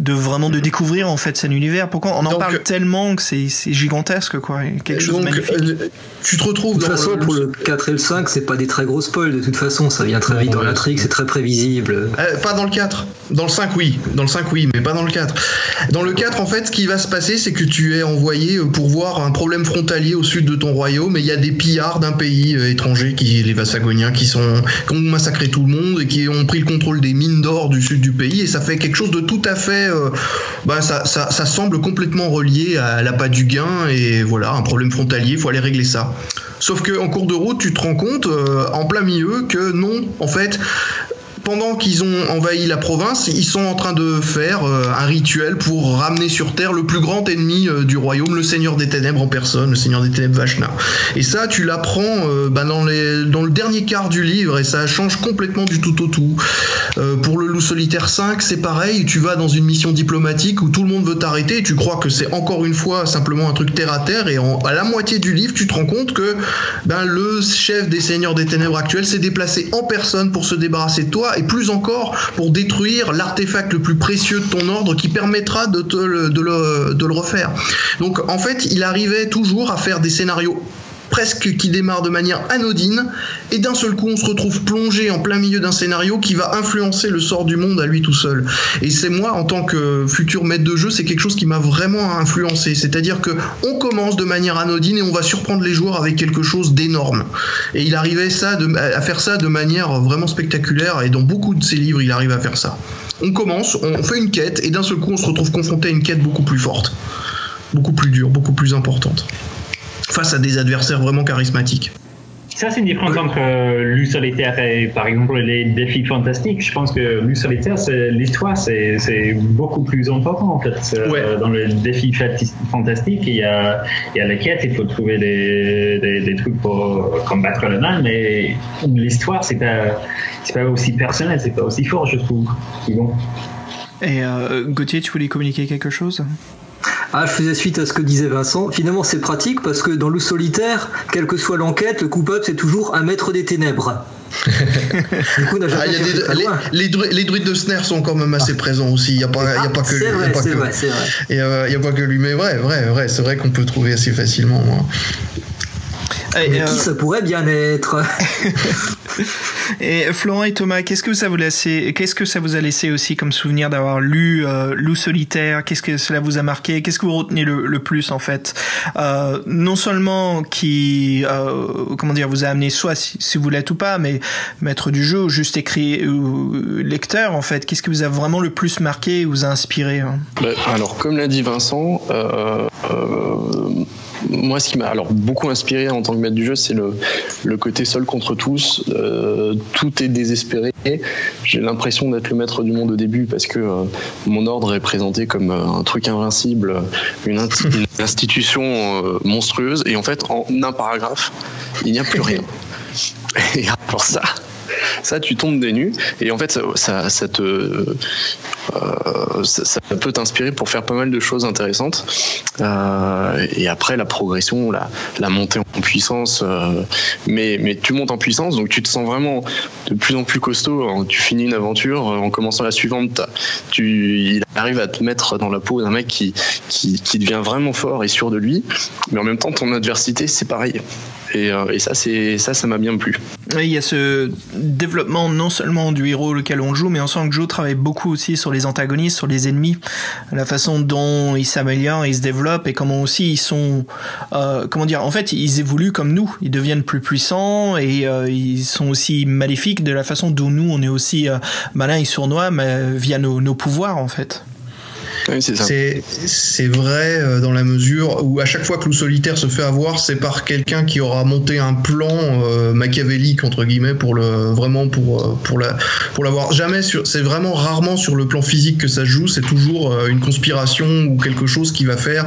de vraiment de découvrir en fait cet univers. Pourquoi on en parle tellement que c'est, gigantesque, quoi. Quelque chose de magnifique. Euh, tu te retrouves. De toute façon, pour le 4 et le 5, c'est pas des très gros spoils. De toute façon, ça vient très vite dans l'intrigue, c'est très prévisible. Euh, pas dans le 4. Dans le 5, oui. Dans le 5, oui, mais pas dans le 4. Dans le 4, en fait, ce qui va se passer, c'est que tu es envoyé pour voir un problème frontalier au sud de ton royaume et il y a des pillards d'un pays euh, étranger, qui, les Vassagoniens, qui, sont, qui ont massacré tout le monde et qui ont pris le contrôle des mines d'or du sud du pays et ça fait quelque chose de tout à fait. Euh, bah, ça, ça, ça, semble complètement relié à la pas du gain et voilà, un problème frontalier, il faut aller régler ça. Sauf qu'en cours de route, tu te rends compte, euh, en plein milieu, que non, en fait, pendant qu'ils ont envahi la province, ils sont en train de faire euh, un rituel pour ramener sur Terre le plus grand ennemi euh, du royaume, le Seigneur des Ténèbres en personne, le Seigneur des Ténèbres Vashna. Et ça, tu l'apprends euh, bah, dans, le dernier quart du livre et ça change complètement du tout au tout. pour le Loup Solitaire 5, c'est pareil, tu vas dans une mission diplomatique où tout le monde veut t'arrêter et tu crois que c'est encore une fois simplement un truc terre à terre et à la moitié du livre, tu te rends compte que ben, le chef des Seigneurs des Ténèbres actuels s'est déplacé en personne pour se débarrasser de toi et plus encore pour détruire l'artefact le plus précieux de ton ordre qui permettra de, le refaire. Donc en fait, il arrivait toujours à faire des scénarios presque qui démarre de manière anodine, et d'un seul coup on se retrouve plongé en plein milieu d'un scénario qui va influencer le sort du monde à lui tout seul. Et c'est moi, en tant que futur maître de jeu, c'est quelque chose qui m'a vraiment influencé. C'est-à-dire que on commence de manière anodine et on va surprendre les joueurs avec quelque chose d'énorme. Et il arrivait ça à faire ça de manière vraiment spectaculaire, et dans beaucoup de ses livres il arrive à faire ça. On commence, on fait une quête, et d'un seul coup on se retrouve confronté à une quête beaucoup plus forte, beaucoup plus dure, beaucoup plus importante face à des adversaires vraiment charismatiques. Ça, c'est une différence entre euh, solitaire et, par exemple, les défis fantastiques. Je pense que l'U solitaire, l'histoire, c'est beaucoup plus important, en fait. Euh, dans le défi fantastique, il y, a, il y a la quête, il faut trouver des, des, trucs pour combattre le mal, mais l'histoire, c'est pas, pas aussi personnel, c'est pas aussi fort, je trouve. Bon. Et euh, Gauthier, tu voulais communiquer quelque chose? Ah, je faisais suite à ce que disait Vincent. Finalement, c'est pratique parce que dans le solitaire, quelle que soit l'enquête, le coupable, c'est toujours un maître des ténèbres. <laughs> du coup, ah, les, les, druides de Snare sont quand même assez présents aussi. Il n'y a, pas, a pas que lui. C'est vrai, c'est vrai. Il n'y a, pas que lui. Mais vrai, vrai, vrai. C'est vrai qu'on peut trouver assez facilement. Et, qui ça pourrait bien être? <laughs> Et Florent et Thomas, qu'est-ce que ça vous laissé, qu'est-ce que ça vous a laissé aussi comme souvenir d'avoir lu euh, Loup solitaire? Qu'est-ce que cela vous a marqué? Qu'est-ce que vous retenez le, plus en fait? Euh, Non seulement qui, euh, comment dire, vous a amené soit si, vous l'êtes ou pas, mais maître du jeu ou juste écrit ou lecteur en fait. Qu'est-ce que vous a vraiment le plus marqué, ou vous a inspiré hein? Bah, Alors comme l'a dit Vincent. Euh, moi, ce qui m'a alors beaucoup inspiré en tant que maître du jeu, c'est le, le côté seul contre tous. Euh, tout est désespéré. J'ai l'impression d'être le maître du monde au début parce que euh, mon ordre est présenté comme euh, un truc invincible, une, <laughs> institution monstrueuse. Et en fait, en un paragraphe, il n'y a plus rien. Et pour ça, ça, tu tombes des nues. Et en fait, ça, ça, euh, ça, peut t'inspirer pour faire pas mal de choses intéressantes. Euh, et après, la progression, la, la montée en puissance. Euh, mais, mais tu montes en puissance, donc tu te sens vraiment de plus en plus costaud. Tu finis une aventure, en commençant la suivante, tu, il arrive à te mettre dans la peau d'un mec qui, qui, qui devient vraiment fort et sûr de lui. Mais en même temps, ton adversité, c'est pareil. Et, c'est ça, ça m'a bien plu. il y a ce développement non seulement du héros lequel on joue, mais on sent que Joe travaille beaucoup aussi sur les antagonistes, sur les ennemis, la façon dont ils s'améliorent, ils se développent et comment aussi ils sont, euh, comment dire, en fait ils évoluent comme nous, ils deviennent plus puissants et euh, ils sont aussi maléfiques de la façon dont nous on est aussi euh, malins et sournois mais via nos, nos pouvoirs en fait. C'est vrai euh, dans la mesure où à chaque fois que Loup Solitaire se fait avoir, c'est par quelqu'un qui aura monté un plan euh, machiavélique entre guillemets pour le vraiment pour euh, pour la pour l'avoir. Jamais sur, c'est vraiment rarement sur le plan physique que ça joue. C'est toujours une conspiration ou quelque chose qui va faire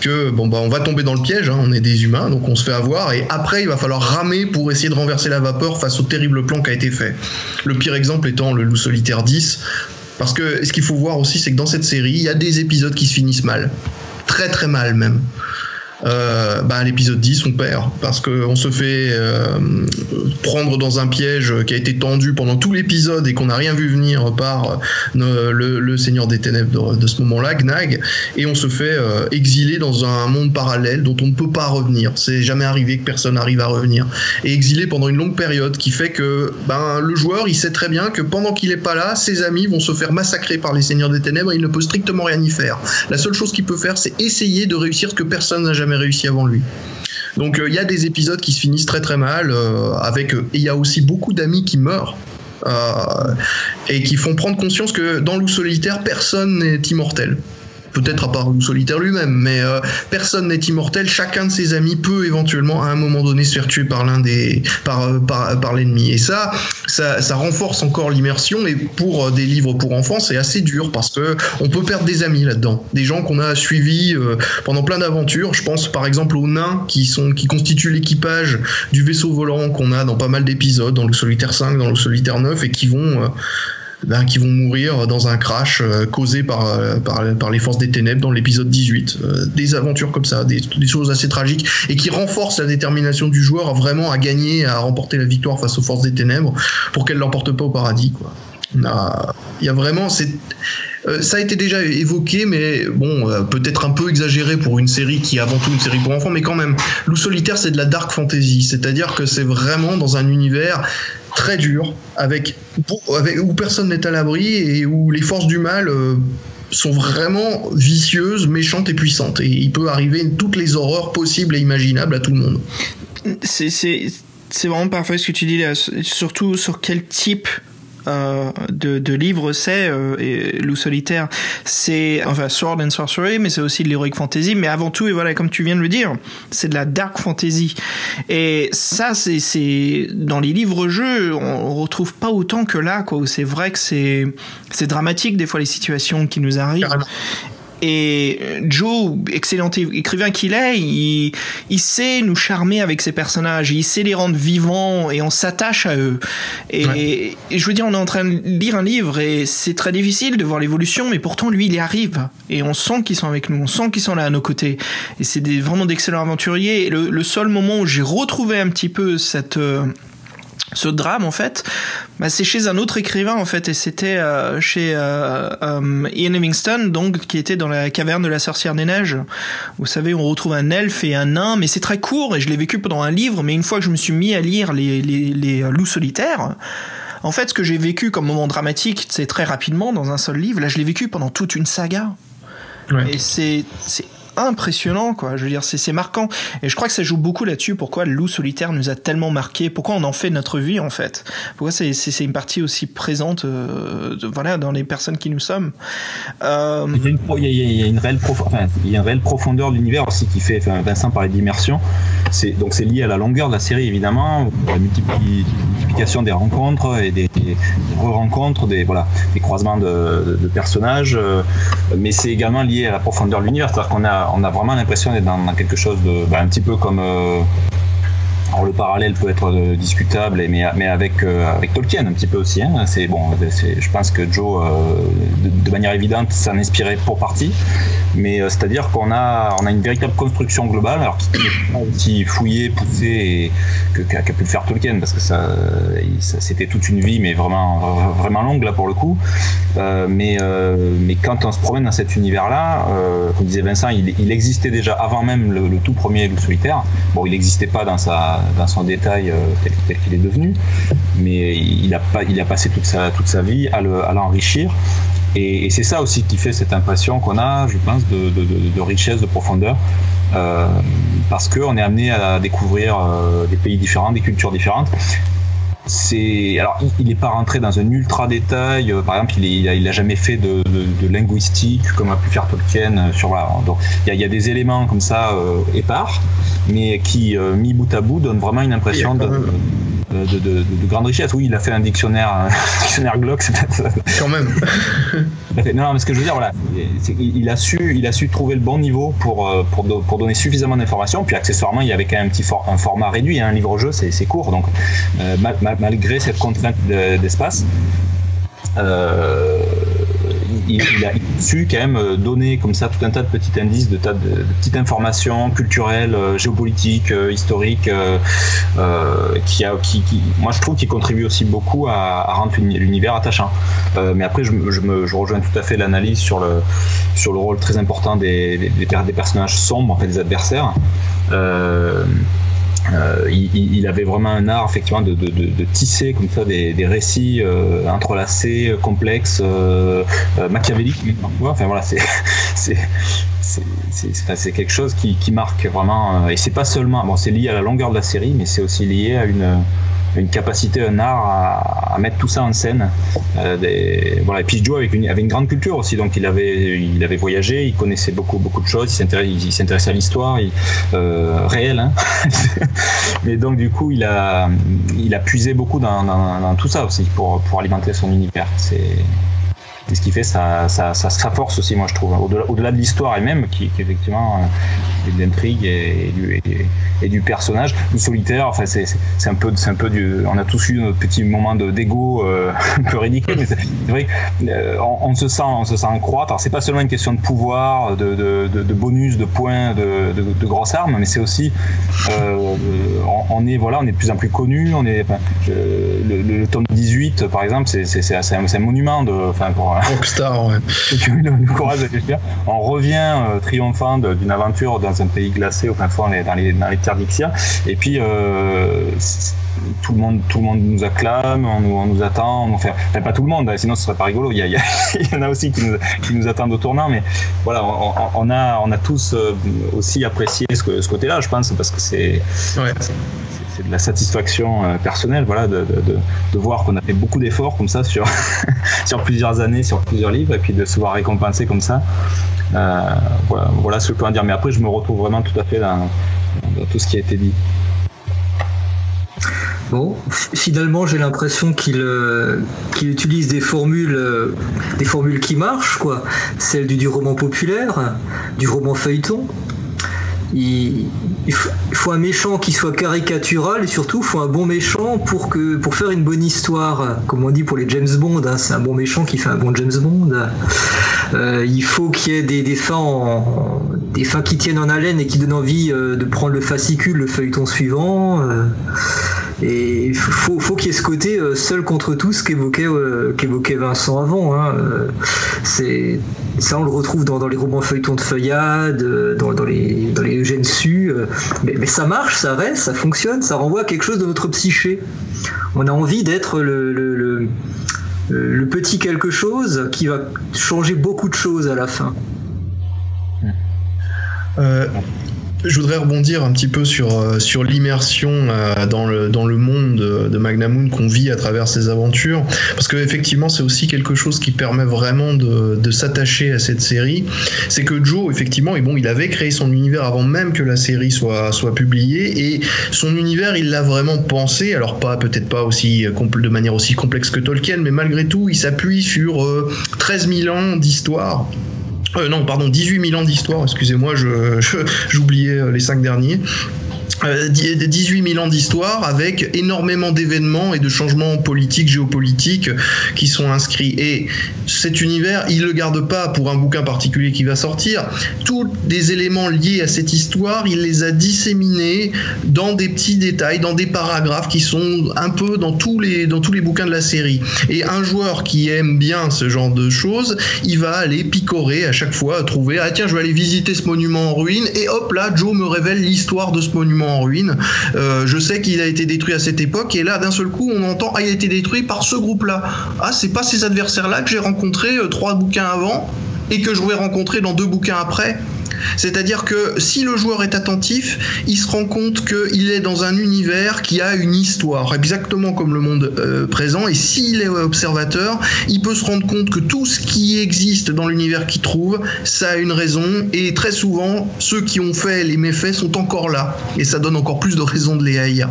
que bon bah on va tomber dans le piège. Hein, on est des humains, donc on se fait avoir et après il va falloir ramer pour essayer de renverser la vapeur face au terrible plan qui a été fait. Le pire exemple étant le Loup Solitaire 10 parce que ce qu'il faut voir aussi, c'est que dans cette série, il y a des épisodes qui se finissent mal. Très très mal même euh, bah, l'épisode 10 on perd parce qu'on se fait euh, prendre dans un piège qui a été tendu pendant tout l'épisode et qu'on n'a rien vu venir par euh, le, Seigneur des Ténèbres de, ce moment-là, Gnag, et on se fait euh, exiler dans un monde parallèle dont on ne peut pas revenir. C'est jamais arrivé que personne arrive à revenir. Et exilé pendant une longue période qui fait que ben, le joueur il sait très bien que pendant qu'il n'est pas là, ses amis vont se faire massacrer par les Seigneurs des Ténèbres et il ne peut strictement rien y faire. La seule chose qu'il peut faire, c'est essayer de réussir ce que personne n'a jamais réussi avant lui. Donc euh, il y a des épisodes qui se finissent très très mal, euh, avec euh, il y a aussi beaucoup d'amis qui meurent. et qui font prendre conscience que dans Loup solitaire, personne n'est immortel peut-être à part le solitaire lui-même, mais euh, personne n'est immortel. Chacun de ses amis peut éventuellement à un moment donné se faire tuer par l'un des, par, euh, par, par l'ennemi. Et ça, ça, ça, renforce encore l'immersion. Et pour euh, des livres pour enfants, c'est assez dur parce que on peut perdre des amis là-dedans, des gens qu'on a suivis pendant plein d'aventures. Je pense par exemple aux nains qui sont, qui constituent l'équipage du vaisseau volant qu'on a dans pas mal d'épisodes, dans le solitaire 5, dans le solitaire 9, et qui vont ben, qui vont mourir dans un crash euh, causé par, euh, par, par, les forces des ténèbres dans l'épisode 18. Euh, des aventures comme ça, des, choses assez tragiques et qui renforcent la détermination du joueur vraiment à gagner, à remporter la victoire face aux forces des ténèbres pour qu'elles ne l'emportent pas au paradis. Quoi. Il y a vraiment, c'est, ça a été déjà évoqué, mais bon, peut-être un peu exagéré pour une série qui est avant tout une série pour enfants, mais quand même, Loup solitaire, c'est de la dark fantasy, c'est-à-dire que c'est vraiment dans un univers très dur, avec, où personne n'est à l'abri et où les forces du mal euh, sont vraiment vicieuses, méchantes et puissantes. Et il peut arriver toutes les horreurs possibles et imaginables à tout le monde. C'est vraiment parfait ce que tu dis là, surtout sur quel type euh, de, de, livres c'est euh, Loup solitaire c'est enfin Sword and Sorcery mais c'est aussi de l'heroic fantasy mais avant tout et voilà comme tu viens de le dire c'est de la dark fantasy. Et ça c'est c'est dans les livres jeux on, retrouve pas autant que là quoi c'est vrai que c'est c'est dramatique des fois les situations qui nous arrivent et Joe, excellent écrivain qu'il est, il, il, sait nous charmer avec ses personnages, il sait les rendre vivants et on s'attache à eux. Et, je veux dire, on est en train de lire un livre et c'est très difficile de voir l'évolution, mais pourtant lui, il y arrive. Et on sent qu'ils sont avec nous, on sent qu'ils sont là à nos côtés. Et c'est vraiment d'excellents aventuriers. Et le, le, seul moment où j'ai retrouvé un petit peu cette... Euh, ce drame en fait bah, c'est chez un autre écrivain en fait et c'était euh, chez euh, euh, Ian Livingstone donc qui était dans la caverne de la sorcière des neiges vous savez on retrouve un elfe et un nain mais c'est très court et je l'ai vécu pendant un livre mais une fois que je me suis mis à lire les, les, les loups solitaires en fait ce que j'ai vécu comme moment dramatique c'est très rapidement dans un seul livre là je l'ai vécu pendant toute une saga ouais. et c'est impressionnant, quoi. Je veux dire, c'est marquant. Et je crois que ça joue beaucoup là-dessus. Pourquoi le loup solitaire nous a tellement marqué Pourquoi on en fait notre vie, en fait Pourquoi c'est une partie aussi présente, euh, voilà, dans les personnes qui nous sommes il, y a une, réelle profondeur de l'univers aussi qui fait. Vincent parlait d'immersion. C'est donc c'est lié à la longueur de la série, évidemment, la multiplication des rencontres et des, des re-rencontres, des voilà, des croisements de, de personnages. Euh, mais c'est également lié à la profondeur de l'univers, c'est-à-dire qu'on a on a vraiment l'impression d'être dans, quelque chose de bah, un petit peu comme euh, alors le parallèle peut être euh, discutable, mais, euh, avec Tolkien un petit peu aussi. Hein. C'est bon, je pense que Joe, de, manière évidente, s'en inspirait pour partie. Mais c'est-à-dire qu'on a, on a une véritable construction globale, alors qui n'est pas aussi fouillée, poussée qu'a, pu le faire Tolkien, parce que ça, c'était toute une vie, mais vraiment, vraiment longue là pour le coup. mais, quand on se promène dans cet univers-là, comme disait Vincent, il, existait déjà avant même le, tout premier Loup solitaire. Bon, il n'existait pas dans, sa, dans son détail tel, qu'il est devenu, mais il a, pas, il a passé toute sa, toute sa vie à l'enrichir. Et, c'est ça aussi qui fait cette impression qu'on a, je pense, de, de, richesse, de profondeur, parce qu'on est amené à découvrir des pays différents, des cultures différentes c'est alors il n'est pas rentré dans un ultra détail par exemple il, est, il, a, jamais fait de, linguistique comme a pu faire Tolkien sur voilà donc il y, a, des éléments comme ça épars mais qui mis bout à bout donnent vraiment une impression de, de, de, grande richesse. Oui, il a fait un dictionnaire, un <laughs> dictionnaire Glock, c'est peut-être. Quand même. <laughs> non, mais ce que je veux dire, voilà, il a su, il a su trouver le bon niveau pour euh, pour, pour donner suffisamment d'informations. Puis accessoirement, il y avait quand même un petit un format réduit. Hein, un livre-jeu, c'est court, donc euh, malgré cette contrainte d'espace. Euh, il, a su quand même euh, donner comme ça tout un tas de petits indices, de petites informations culturelles, euh, géopolitiques, euh, historiques, qui, moi je trouve qu'il contribue aussi beaucoup à, rendre l'univers attachant. mais après, je, me, rejoins tout à fait l'analyse sur le, rôle très important des, personnages sombres, en des adversaires. Il, avait vraiment un art effectivement de, tisser comme ça des, récits euh, entrelacés, complexes, euh, machiavéliques Enfin voilà, c'est <laughs> c'est quelque chose qui, qui, marque vraiment. et c'est pas seulement, bon, c'est lié à la longueur de la série, mais c'est aussi lié à une une capacité, un art à, à, mettre tout ça en scène. Euh, des, voilà. Et puis une, avait une grande culture aussi, donc il avait, il avait voyagé, il connaissait beaucoup, beaucoup de choses, il s'intéressait à l'histoire euh, réelle. Hein <laughs> Mais donc du coup, il a, il a puisé beaucoup dans, dans, dans tout ça aussi pour, pour alimenter son univers. Et ce qui fait sa, sa, force aussi, moi je trouve, au-delà, de l'histoire elle-même, qui, qui effectivement euh, de l'intrigue et, du, et, du personnage. Solitaire, enfin, c'est, un peu, c'est un peu du, on a tous eu notre petit moment de, d'ego euh, <laughs> un peu ridicule, mais c'est, vrai qu'on euh, on se sent, on se sent croître. Alors c'est pas seulement une question de pouvoir, de, bonus, de points, de, grosses armes, mais c'est aussi, euh, on, est voilà, on est de plus en plus connu. On est, le, le, tome 18 par exemple, c'est, c'est, c'est, un, monument enfin pour Rockstar, ouais. On revient euh, triomphant d'une aventure dans un pays glacé, au fin fond, dans les, dans les terres d'Ixia. Et puis, euh, tout le monde, tout le monde nous acclame, on nous, on nous attend. Enfin, pas tout le monde, sinon ce serait pas rigolo. Il y, <laughs> il y, en a aussi qui nous, qui nous, attendent au tournant, mais voilà, on, a, on a tous euh, aussi apprécié ce, ce côté-là, je pense, parce que c'est ouais c'est de la satisfaction euh, personnelle, voilà, de, de, voir qu'on a fait beaucoup d'efforts comme ça sur, <laughs> sur plusieurs années, sur plusieurs livres, et puis de se voir récompensé comme ça. Euh, voilà, ce que je peux en dire. Mais après, je me retrouve vraiment tout à fait dans, tout ce qui a été dit. Bon, finalement, j'ai l'impression qu'il euh, utilise des formules, des formules qui marchent, quoi. Celle du, du roman populaire, du roman feuilleton, il, faut un méchant qui soit caricatural et surtout il faut un bon méchant pour que pour faire une bonne histoire. Comme on dit pour les James Bond hein, c'est un bon méchant qui fait un bon James Bond. Euh, il faut qu'il y ait des, des fins des fins qui tiennent en haleine et qui donnent envie euh, de prendre le fascicule le feuilleton suivant. Euh, et il faut, qu'il y ait ce côté seul contre tous qu'évoquait qu'évoquait Vincent avant hein. c'est ça on le retrouve dans, les romans feuilletons de feuillade dans, les dans Eugène Su, euh, mais, ça marche, ça reste, ça fonctionne, ça renvoie à quelque chose de notre psyché. On a envie d'être le, petit quelque chose qui va changer beaucoup de choses à la fin. Euh, je voudrais rebondir un petit peu sur, euh, sur l'immersion euh, dans, le, dans le monde de Magnamoon qu'on vit à travers ses aventures, parce qu'effectivement c'est aussi quelque chose qui permet vraiment de, de s'attacher à cette série. C'est que Joe, effectivement, et bon, il avait créé son univers avant même que la série soit, soit publiée, et son univers, il l'a vraiment pensé, alors pas peut-être pas aussi de manière aussi complexe que Tolkien, mais malgré tout, il s'appuie sur 13 euh, 000 ans d'histoire euh, non, pardon, 18 000 ans d'histoire, excusez-moi, <laughs> j'oubliais je, les cinq derniers. 18 euh, 000 ans d'histoire avec énormément d'événements et de changements politiques, géopolitiques qui sont inscrits. Et cet univers, il ne le garde pas pour un bouquin particulier qui va sortir. Tous les éléments liés à cette histoire, il les a disséminés dans des petits détails, dans des paragraphes qui sont un peu dans tous les, dans tous les bouquins de la série. Et un joueur qui aime bien ce genre de choses, il va aller picorer à chaque fois, trouver, ah tiens, je vais aller visiter ce monument en ruine, et hop là, Joe me révèle l'histoire de ce monument en ruine. Euh, je sais qu'il a été détruit à cette époque et là d'un seul coup on entend ah a été détruit par ce groupe-là. Ah c'est pas ces adversaires-là que j'ai rencontrés euh, trois bouquins avant et que je vais rencontrer dans deux bouquins après. C'est-à-dire que si le joueur est attentif, il se rend compte qu'il est dans un univers qui a une histoire, exactement comme le monde euh, présent. Et s'il est observateur, il peut se rendre compte que tout ce qui existe dans l'univers qu'il trouve, ça a une raison. Et très souvent, ceux qui ont fait les méfaits sont encore là. Et ça donne encore plus de raisons de les haïr.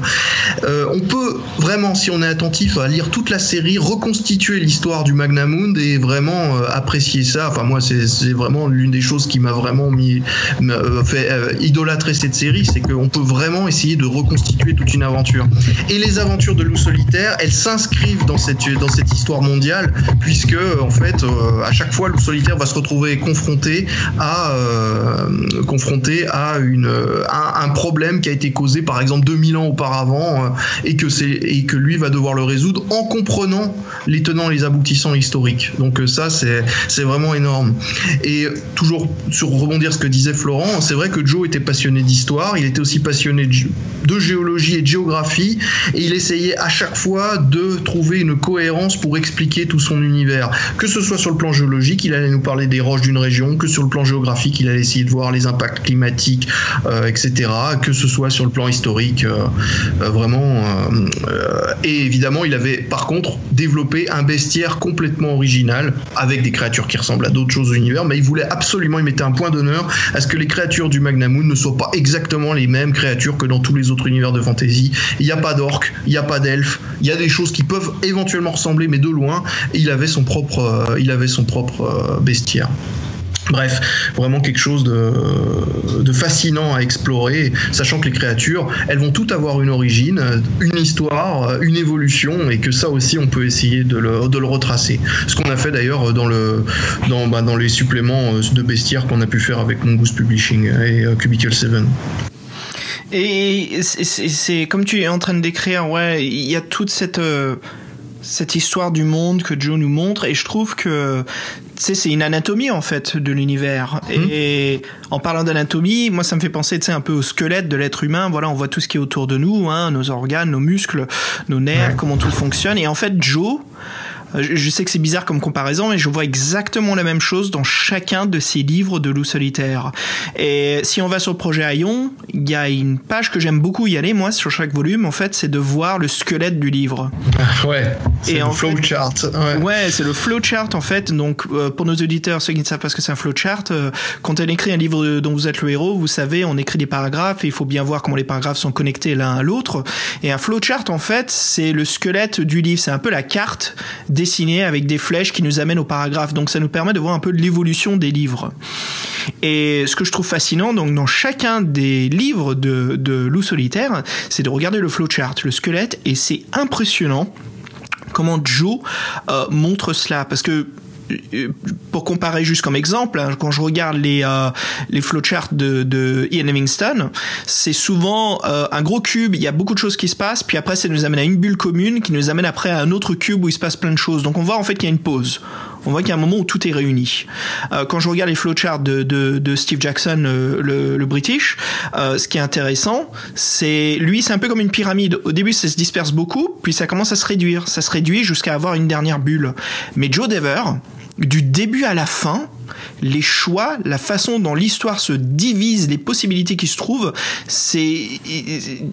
Euh, on peut vraiment, si on est attentif à lire toute la série, reconstituer l'histoire du Magnamund et vraiment euh, apprécier ça. Enfin, moi, c'est vraiment l'une des choses qui m'a vraiment mis, euh, fait idolâtrer cette série, c'est qu'on peut vraiment essayer de reconstituer toute une aventure. Et les aventures de Loup Solitaire, elles s'inscrivent dans cette, dans cette histoire mondiale, puisque, en fait, à chaque fois, Loup Solitaire va se retrouver confronté à, confronté à, une, à un problème qui a été causé, par exemple, 2000 ans auparavant et que et que lui va devoir le résoudre en comprenant les tenants et les aboutissants historiques. Donc euh, ça c'est c'est vraiment énorme. Et toujours sur rebondir ce que disait Florent, c'est vrai que Joe était passionné d'histoire, il était aussi passionné de géologie et de géographie et il essayait à chaque fois de trouver une cohérence pour expliquer tout son univers. Que ce soit sur le plan géologique, il allait nous parler des roches d'une région, que sur le plan géographique, il allait essayer de voir les impacts climatiques, euh, etc. Que ce soit sur le plan historique, euh, vraiment euh, et évidemment, il avait par contre développé un bestiaire complètement original avec des créatures qui ressemblent à d'autres choses de l'univers, mais il voulait absolument, il mettait un point d'honneur à ce que les créatures du Magnamoon ne soient pas exactement les mêmes créatures que dans tous les autres univers de fantasy. Il n'y a pas d'orques, il n'y a pas d'elfes, il y a des choses qui peuvent éventuellement ressembler, mais de loin. Il avait son propre, euh, euh, bestiaire. Bref, vraiment quelque chose de, fascinant à explorer, sachant que les créatures, elles vont toutes avoir une origine, une histoire, une évolution, et que ça aussi, on peut essayer de le, retracer. Ce qu'on a fait d'ailleurs dans, bah, les suppléments de bestiaires qu'on a pu faire avec Mongoose Publishing et euh, Cubicle 7. Et c'est comme tu es en train de décrire, ouais, il y a toute cette... Euh, cette histoire du monde que Joe nous montre et je trouve que c'est une anatomie en fait de l'univers. Mhm. Et en parlant d'anatomie, moi ça me fait penser un peu au squelette de l'être humain. Voilà, on voit tout ce qui est autour de nous, hein, nos organes, nos muscles, nos nerfs, comment tout fonctionne. Et en fait, Joe, je sais que c'est bizarre comme comparaison, mais je vois exactement la même chose dans chacun de ces livres de loup solitaire. Et si on va sur le projet Aion, il y a une page que j'aime beaucoup y aller, moi, sur chaque volume, en fait, c'est de voir le squelette du livre. <laughs> Ouais, c'est le flowchart. Ouais, ouais c'est le flowchart, en fait. Donc, euh, pour nos auditeurs, ceux qui ne savent pas ce que c'est un flowchart, euh, quand on écrit un livre dont vous êtes le héros, vous savez, on écrit des paragraphes et il faut bien voir comment les paragraphes sont connectés l'un à l'autre. Et un flowchart, en fait, c'est le squelette du livre. C'est un peu la carte dessiné avec des flèches qui nous amènent au paragraphe. Donc ça nous permet de voir un peu l'évolution des livres. Et ce que je trouve fascinant, donc dans chacun des livres de, de Loup solitaire, c'est de regarder le flowchart, le squelette, et c'est impressionnant comment Joe euh, montre cela. Parce que pour comparer juste comme exemple, hein, quand je regarde les euh, les flowcharts de, de Ian Livingstone, c'est souvent euh, un gros cube, il y a beaucoup de choses qui se passent, puis après ça nous amène à une bulle commune qui nous amène après à un autre cube où il se passe plein de choses. Donc on voit en fait qu'il y a une pause. On voit qu'il y a un moment où tout est réuni. Euh, quand je regarde les flowcharts de, de, de Steve Jackson, le, le, British, euh, ce qui est intéressant, c'est lui, c'est un peu comme une pyramide. Au début, ça se disperse beaucoup, puis ça commence à se réduire. Ça se réduit jusqu'à avoir une dernière bulle. Mais Joe Dever, du début à la fin, les choix, la façon dont l'histoire se divise, les possibilités qui se trouvent, c'est,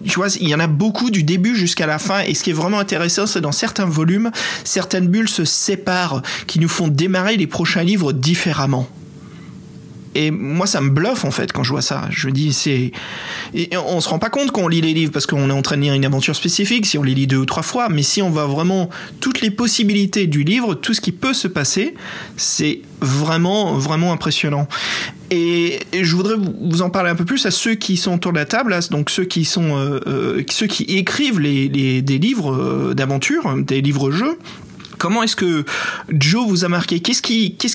tu vois, il y en a beaucoup du début jusqu'à la fin. Et ce qui est vraiment intéressant, c'est dans certains volumes, certaines bulles se séparent, qui nous font démarrer les prochains livres différemment. Et moi, ça me bluffe en fait quand je vois ça. Je dis, c'est, on se rend pas compte qu'on lit les livres parce qu'on est en train de lire une aventure spécifique, si on les lit deux ou trois fois. Mais si on voit vraiment toutes les possibilités du livre, tout ce qui peut se passer, c'est vraiment, vraiment impressionnant. Et, je voudrais vous en parler un peu plus à ceux qui sont autour de la table, donc ceux qui sont, euh, euh, ceux qui écrivent les, les des livres euh, d'aventure, des livres jeux. Comment est-ce que Joe vous a marqué? Qu'est-ce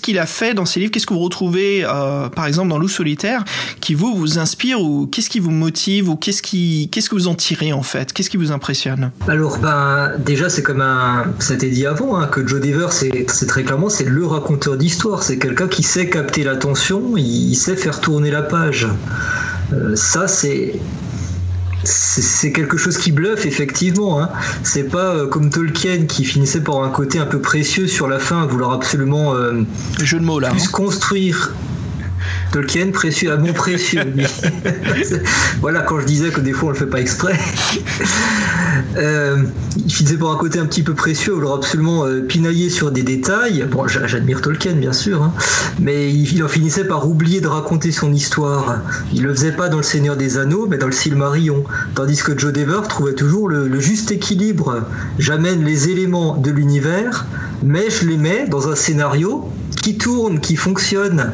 qu'il a fait dans ses livres? Qu'est-ce que vous retrouvez, euh, par exemple, dans Loup solitaire, qui vous vous inspire ou qu'est-ce qui vous motive ou qu'est-ce qui qu'est-ce que vous en tirez en fait? Qu'est-ce qui vous impressionne? Alors, ben déjà, c'est comme un, ça été dit avant hein, que Joe Dever, c'est très clairement, c'est le raconteur d'histoire. C'est quelqu'un qui sait capter l'attention, il, sait faire tourner la page. Euh, ça, c'est c'est quelque chose qui bluffe effectivement. Hein. C'est pas euh, comme Tolkien qui finissait par un côté un peu précieux sur la fin, vouloir absolument jeu de mots là, plus construire. Tolkien, précieux, à mon précieux. <laughs> voilà, quand je disais que des fois on le fait pas exprès. euh, il finissait par un côté un petit peu précieux, vouloir absolument euh, pinailler sur des détails. Bon, j'admire Tolkien, bien sûr, hein, mais il, en finissait par oublier de raconter son histoire. Il le faisait pas dans Le Seigneur des Anneaux, mais dans le Silmarillion. Tandis que Joe Dever trouvait toujours le, le juste équilibre. J'amène les éléments de l'univers, mais je les mets dans un scénario qui tourne, qui fonctionne,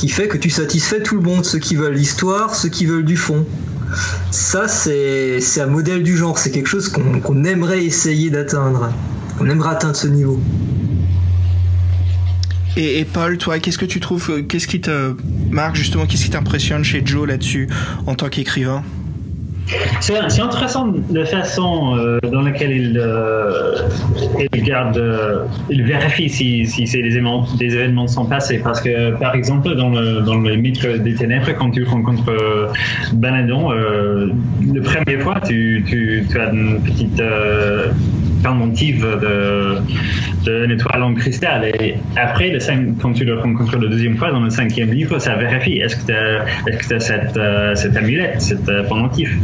qui fait que tu satisfais tout le monde, ceux qui veulent l'histoire, ceux qui veulent du fond. Ça, c'est un modèle du genre, c'est quelque chose qu'on aimerait essayer d'atteindre. On aimerait atteindre ce niveau. Et, Paul, toi, qu'est-ce que tu trouves, qu'est-ce qui te marque justement, qu'est-ce qui t'impressionne chez Joe là-dessus en tant qu'écrivain? C'est intéressant la façon euh, dans laquelle il, euh, il euh, vérifie si, si des événements, des événements sont passés. Parce que, par exemple, dans le, dans le mythe des ténèbres, quand tu rencontres Banadon, la première fois, tu, tu as une petite pendentive de, de étoile en cristal. Et après, le quand tu le rencontres la deuxième fois dans le cinquième livre, ça vérifie est-ce que tu as, as, cette, euh, cette amulette, cette euh.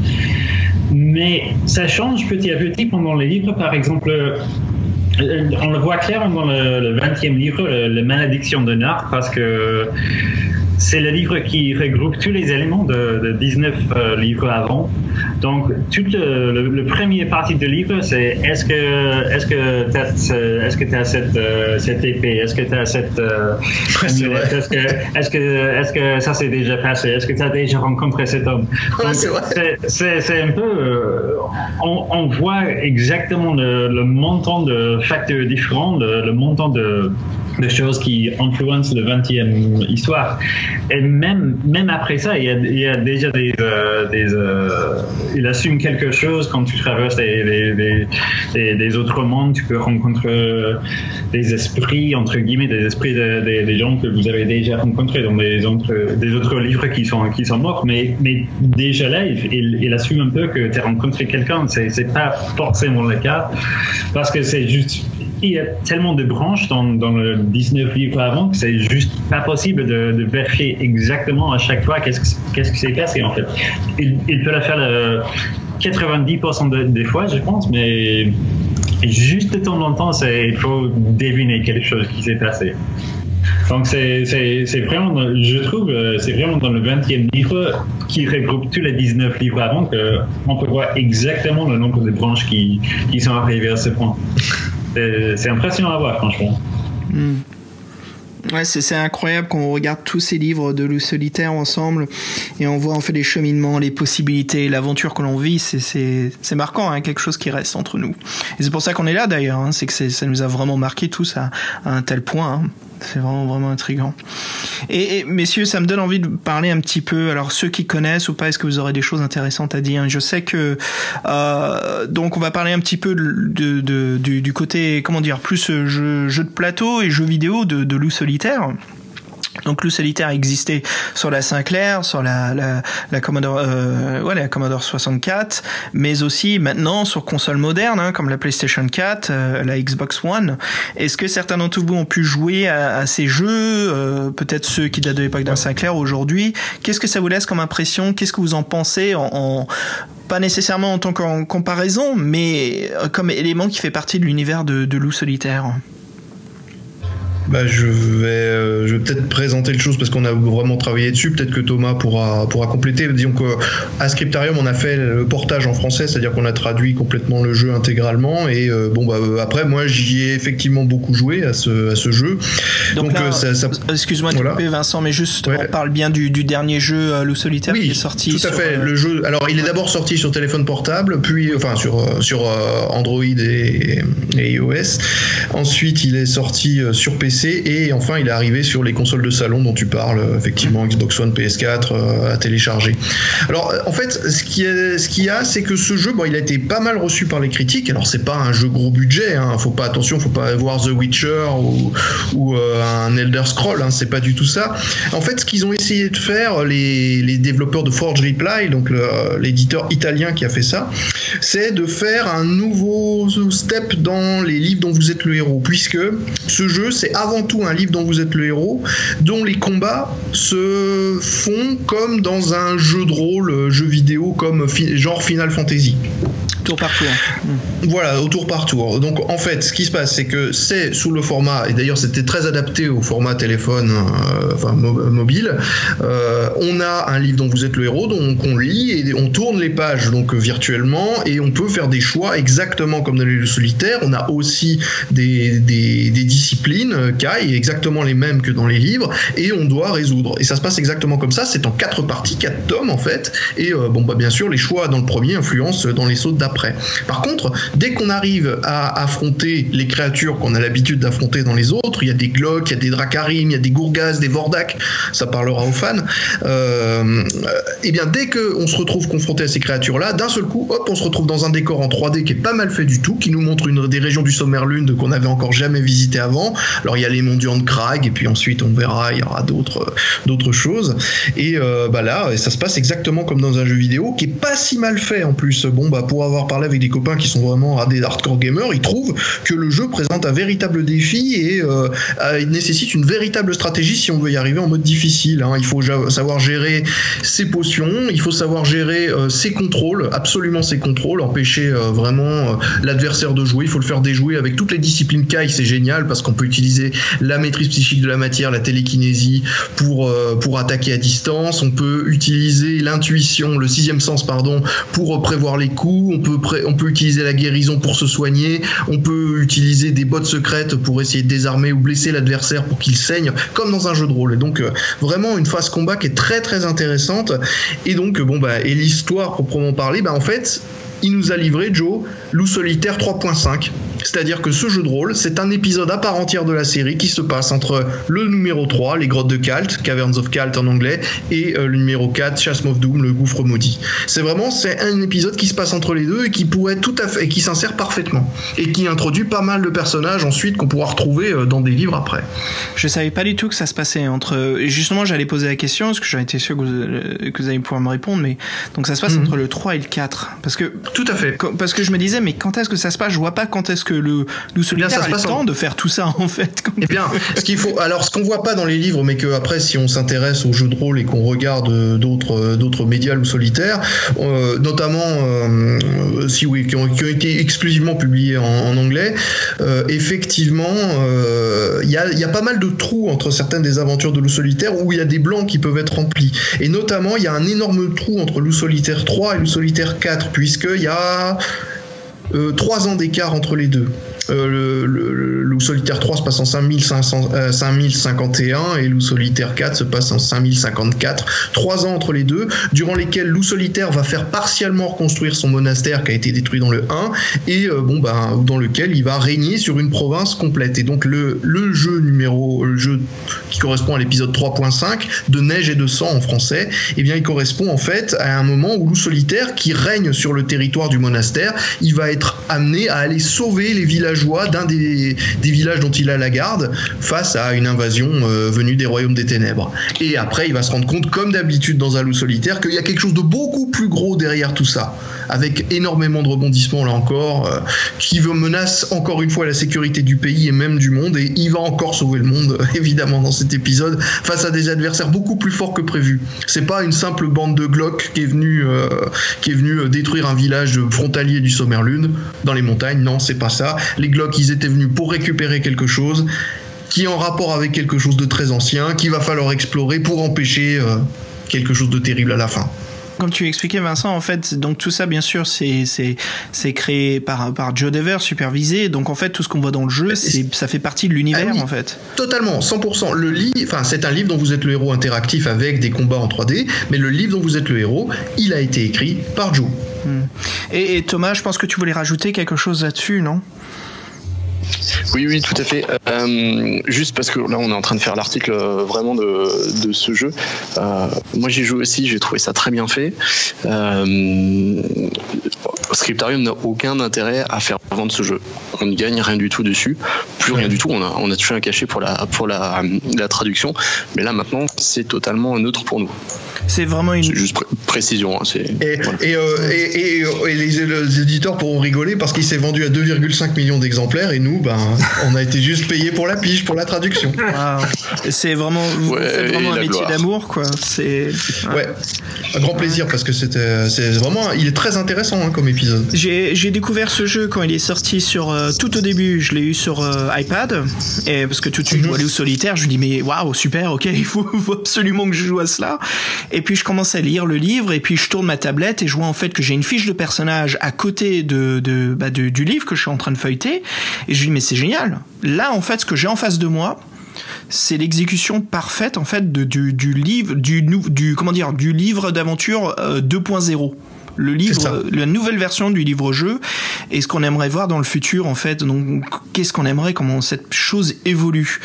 Mais ça change petit à petit pendant les livres. Par exemple, euh, on le voit clairement dans le, 20e livre, la malédiction de Nard, parce que c'est le livre qui regroupe tous les éléments de, 19 euh, livres avant. Donc, toute le, le, premier partie du livre, c'est est-ce que est-ce que tu as, est-ce que as cette, euh, cette épée, est-ce que tu as cette euh, <laughs> est-ce que est-ce que est-ce que ça s'est déjà passé, est-ce que tu as déjà rencontré cet homme? c'est un peu, on, on, voit exactement le, le montant de facteurs différents, le, le montant de de choses qui influencent le 20e histoire. Et même, même après ça, il y a, il y a déjà des. Euh, euh, il assume quelque chose quand tu traverses des, des, autres mondes, tu peux rencontrer des esprits, entre guillemets, des esprits des gens que vous avez déjà rencontrés dans des autres, des autres livres qui sont, qui sont morts. Mais, mais déjà là, il, il, assume un peu que tu as rencontré quelqu'un. C'est, c'est pas forcément le cas parce que c'est juste il y a tellement de branches dans, dans le 19 livres avant que c'est juste pas possible de, de, vérifier exactement à chaque fois qu'est-ce, qu'est-ce qui s'est passé en fait. Il, peut le faire le 90% des fois, je pense, mais juste de temps en temps, c'est, il faut deviner quelque chose qui s'est passé. Donc c'est, c'est, c'est vraiment, je trouve, c'est vraiment dans le 20e livre qui regroupe tous les 19 livres avant qu'on peut voir exactement le nombre de branches qui sont arrivées à ce point c'est impressionnant à voir, franchement. Hmm. Ouais, c'est incroyable quand on regarde tous ces livres de loup solitaire ensemble et on voit en fait les cheminements, les possibilités, l'aventure que l'on vit. C'est marquant, hein, quelque chose qui reste entre nous. Et c'est pour ça qu'on est là d'ailleurs. Hein, c'est que ça nous a vraiment marqué tous à, un tel point. Hein. C'est vraiment vraiment intriguant. Et, messieurs, ça me donne envie de parler un petit peu. Alors ceux qui connaissent ou pas, est-ce que vous aurez des choses intéressantes à dire? Je sais que euh, donc on va parler un petit peu de, du, côté comment dire plus jeu, jeu de plateau et jeux vidéo de, de solitaire. Donc le solitaire existait sur la Sinclair, sur la, la, la Commodore, euh, ouais, la Commodore 64, mais aussi maintenant sur consoles modernes hein, comme la PlayStation 4, euh, la Xbox One. Est-ce que certains d'entre vous ont pu jouer à, à ces jeux, euh, peut-être ceux qui datent de l'époque d'un Sinclair aujourd'hui? Qu'est-ce que ça vous laisse comme impression? Qu'est-ce que vous en pensez en, en pas nécessairement en tant qu'en comparaison, mais euh, comme élément qui fait partie de l'univers de, de Loup Solitaire? Bah, je vais, euh, je vais peut-être présenter le chose parce qu'on a vraiment travaillé dessus. Peut-être que Thomas pourra, pourra compléter. Disons qu'à Scriptarium, on a fait le portage en français, c'est-à-dire qu'on a traduit complètement le jeu intégralement. Et euh, bon, bah, après, moi, j'y ai effectivement beaucoup joué à ce, à ce jeu. Donc, euh, ça, ça... excuse-moi de couper, Vincent, mais juste, on parle bien du, du dernier jeu, Le Solitaire, qui est sorti. Tout à fait. Le jeu, alors, il est d'abord sorti sur téléphone portable, puis, enfin, sur, sur Android et, et iOS. Ensuite, il est sorti sur PC et enfin il est arrivé sur les consoles de salon dont tu parles, effectivement Xbox One, PS4 euh, à télécharger. Alors en fait, ce qui ce qu'il y a, c'est que ce jeu, bon, il a été pas mal reçu par les critiques. Alors c'est pas un jeu gros budget, hein, faut pas attention, faut pas voir The Witcher ou, euh, un Elder Scroll, hein, c'est pas du tout ça. En fait, ce qu'ils ont essayé de faire, les, développeurs de Forge Reply, donc l'éditeur italien qui a fait ça, c'est de faire un nouveau step dans les livres dont vous êtes le héros, puisque ce jeu, c'est avant tout un livre dont vous êtes le héros, dont les combats se font comme dans un jeu de rôle, jeu vidéo, comme genre Final Fantasy. Tour par tour. Voilà, au tour par tour. Donc en fait, ce qui se passe, c'est que c'est sous le format, et d'ailleurs c'était très adapté au format téléphone, euh, mobile. Euh, on a un livre dont vous êtes le héros, donc on lit et on tourne les pages donc virtuellement et on peut faire des choix exactement comme dans les jeux solitaires. On a aussi des, des, des disciplines, euh, exactement les mêmes que dans les livres, et on doit résoudre. Et ça se passe exactement comme ça. C'est en quatre parties, quatre tomes en fait. Et bon bah bien sûr, les choix dans le premier influencent dans les sauts d'après. Par contre, dès qu'on arrive à affronter les créatures qu'on a l'habitude d'affronter dans les autres, il y a des Glock, il y a des Dracarim, il y a des Gourgas, des Vordak, ça parlera aux fans. et euh, eh bien, dès qu'on se retrouve confronté à ces créatures-là, d'un seul coup, hop, on se retrouve dans un décor en 3D qui est pas mal fait du tout, qui nous montre une des régions du Sommerlund qu'on n'avait encore jamais visité avant. Alors, il y a les mondiaux de Krag, et puis ensuite, on verra, il y aura d'autres d'autres choses. Et euh, bah là, ça se passe exactement comme dans un jeu vidéo, qui est pas si mal fait en plus. Bon, bah pour avoir parler avec des copains qui sont vraiment des hardcore gamers, ils trouvent que le jeu présente un véritable défi et euh, nécessite une véritable stratégie si on veut y arriver en mode difficile. Hein. Il faut savoir gérer ses potions, il faut savoir gérer euh, ses contrôles, absolument ses contrôles, empêcher euh, vraiment l'adversaire de jouer. Il faut le faire déjouer avec toutes les disciplines Kai, c'est génial parce qu'on peut utiliser la maîtrise psychique de la matière, la télékinésie pour, pour attaquer à distance. On peut utiliser l'intuition, le sixième sens, pardon, pour prévoir les coups. On peut on peut utiliser la guérison pour se soigner, on peut utiliser des bottes secrètes pour essayer de désarmer ou blesser l'adversaire pour qu'il saigne, comme dans un jeu de rôle. Et donc euh, vraiment une phase combat qui est très très intéressante. Et donc bon bah et l'histoire proprement parler, bah en fait il nous a livré, Joe, Loup Solitaire 3.5. C'est-à-dire que ce jeu de rôle, c'est un épisode à part entière de la série qui se passe entre le numéro 3, les grottes de Kalt, Caverns of Kalt en anglais, et euh, le numéro 4, Chasm of Doom, le gouffre maudit. C'est vraiment c'est un épisode qui se passe entre les deux et qui pourrait tout à fait et qui s'insère parfaitement et qui introduit pas mal de personnages ensuite qu'on pourra retrouver euh, dans des livres après. Je savais pas du tout que ça se passait entre justement j'allais poser la question parce que j'en étais sûr que vous, euh, que vous allez pouvoir me répondre mais donc ça se passe mhm. entre le 3 et le 4 parce que tout à fait. Parce que je me disais, mais quand est-ce que ça se passe? Je vois pas quand est-ce que le nous solitaire a le temps de faire tout ça <laughs> en fait. Eh bien, ce qu'il faut, alors ce qu'on voit pas dans les livres, mais que après, si on s'intéresse aux jeux de rôle et qu'on regarde euh, d'autres euh, d'autres médias ou solitaires, euh, notamment si oui, qui ont, qui ont, été exclusivement publiés en, anglais, effectivement, il y a, y, a, pas mal de trous entre certaines des aventures de loup solitaire où il y a des blancs qui peuvent être remplis. Et notamment, il y a un énorme trou entre loup solitaire 3 et loup solitaire 4, puisqu'il y a euh, trois ans d'écart entre les deux. Euh, le, Loup Solitaire 3 se passe en 5500, 5051 euh, et Loup Solitaire 4 se passe en 5054. Trois ans entre les deux, durant lesquels Loup Solitaire va faire partiellement reconstruire son monastère qui a été détruit dans le 1 et euh, bon ben dans lequel il va régner sur une province complète. Et donc le, jeu numéro, le jeu qui correspond à l'épisode 3.5 de Neige et de sang en français, eh bien il correspond en fait à un moment où Loup Solitaire qui règne sur le territoire du monastère, il va être amené à aller sauver les villages d'un des, villages dont il a la garde face à une invasion euh, venue des royaumes des ténèbres. Et après, il va se rendre compte, comme d'habitude dans un loup solitaire, qu'il y a quelque chose de beaucoup plus gros derrière tout ça, avec énormément de rebondissements là encore, euh, qui menace encore une fois la sécurité du pays et même du monde. Et il va encore sauver le monde, <laughs> évidemment, dans cet épisode, face à des adversaires beaucoup plus forts que prévu. C'est pas une simple bande de Glock qui est venue, euh, qui est venue détruire un village frontalier du Sommerlune dans les montagnes. Non, c'est pas ça. Les Glock, ils étaient venus pour récupérer quelque chose qui est en rapport avec quelque chose de très ancien, qu'il va falloir explorer pour empêcher euh, quelque chose de terrible à la fin. Comme tu expliquais Vincent, en fait, donc tout ça, bien sûr, c'est c'est créé par par Joe Dever, supervisé. Donc en fait, tout ce qu'on voit dans le jeu, c'est ça fait partie de l'univers, ah en fait. Totalement, 100%. Le livre, enfin, c'est un livre dont vous êtes le héros interactif avec des combats en 3D, mais le livre dont vous êtes le héros, il a été écrit par Joe. Hmm. Et, et Thomas, je pense que tu voulais rajouter quelque chose là-dessus, non? Oui, oui, tout à fait. Euh, juste parce que là, on est en train de faire l'article euh, vraiment de, ce jeu. Euh, moi, j'ai joué aussi, j'ai trouvé ça très bien fait. Scriptarium n'a aucun intérêt à faire vendre ce jeu. On ne gagne rien du tout dessus plus rien du tout. On a, on a touché un cachet pour la, pour la, la traduction, mais là maintenant, c'est totalement neutre pour nous. C'est vraiment une. juste précision. Hein, et, et, euh, et, et, les, éditeurs pourront rigoler parce qu'il s'est vendu à 2,5 millions d'exemplaires et nous, ben, on a été juste payé pour la pige, pour la traduction. C'est vraiment, vraiment un métier d'amour, quoi. C'est. Ouais. Un grand plaisir parce que c'était, c'est vraiment, il est très intéressant hein, comme épisode. J'ai découvert ce jeu quand il est sorti sur euh, tout au début. Je l'ai eu sur euh, iPad et parce que tout de suite je jouais au solitaire. Je me dis mais waouh super, ok, <laughs> il faut, faut absolument que je joue à cela. Et puis je commence à lire le livre et puis je tourne ma tablette et je vois en fait que j'ai une fiche de personnage à côté de, de, bah, du livre que je suis en train de feuilleter et je dis mais c'est génial. Là en fait ce que j'ai en face de moi c'est l'exécution parfaite en fait de, du, du livre du, du comment dire du livre d'aventure 2.0 euh, le livre, la nouvelle version du livre-jeu et ce qu'on aimerait voir dans le futur en fait. Donc qu'est-ce qu'on aimerait, comment cette chose évolue.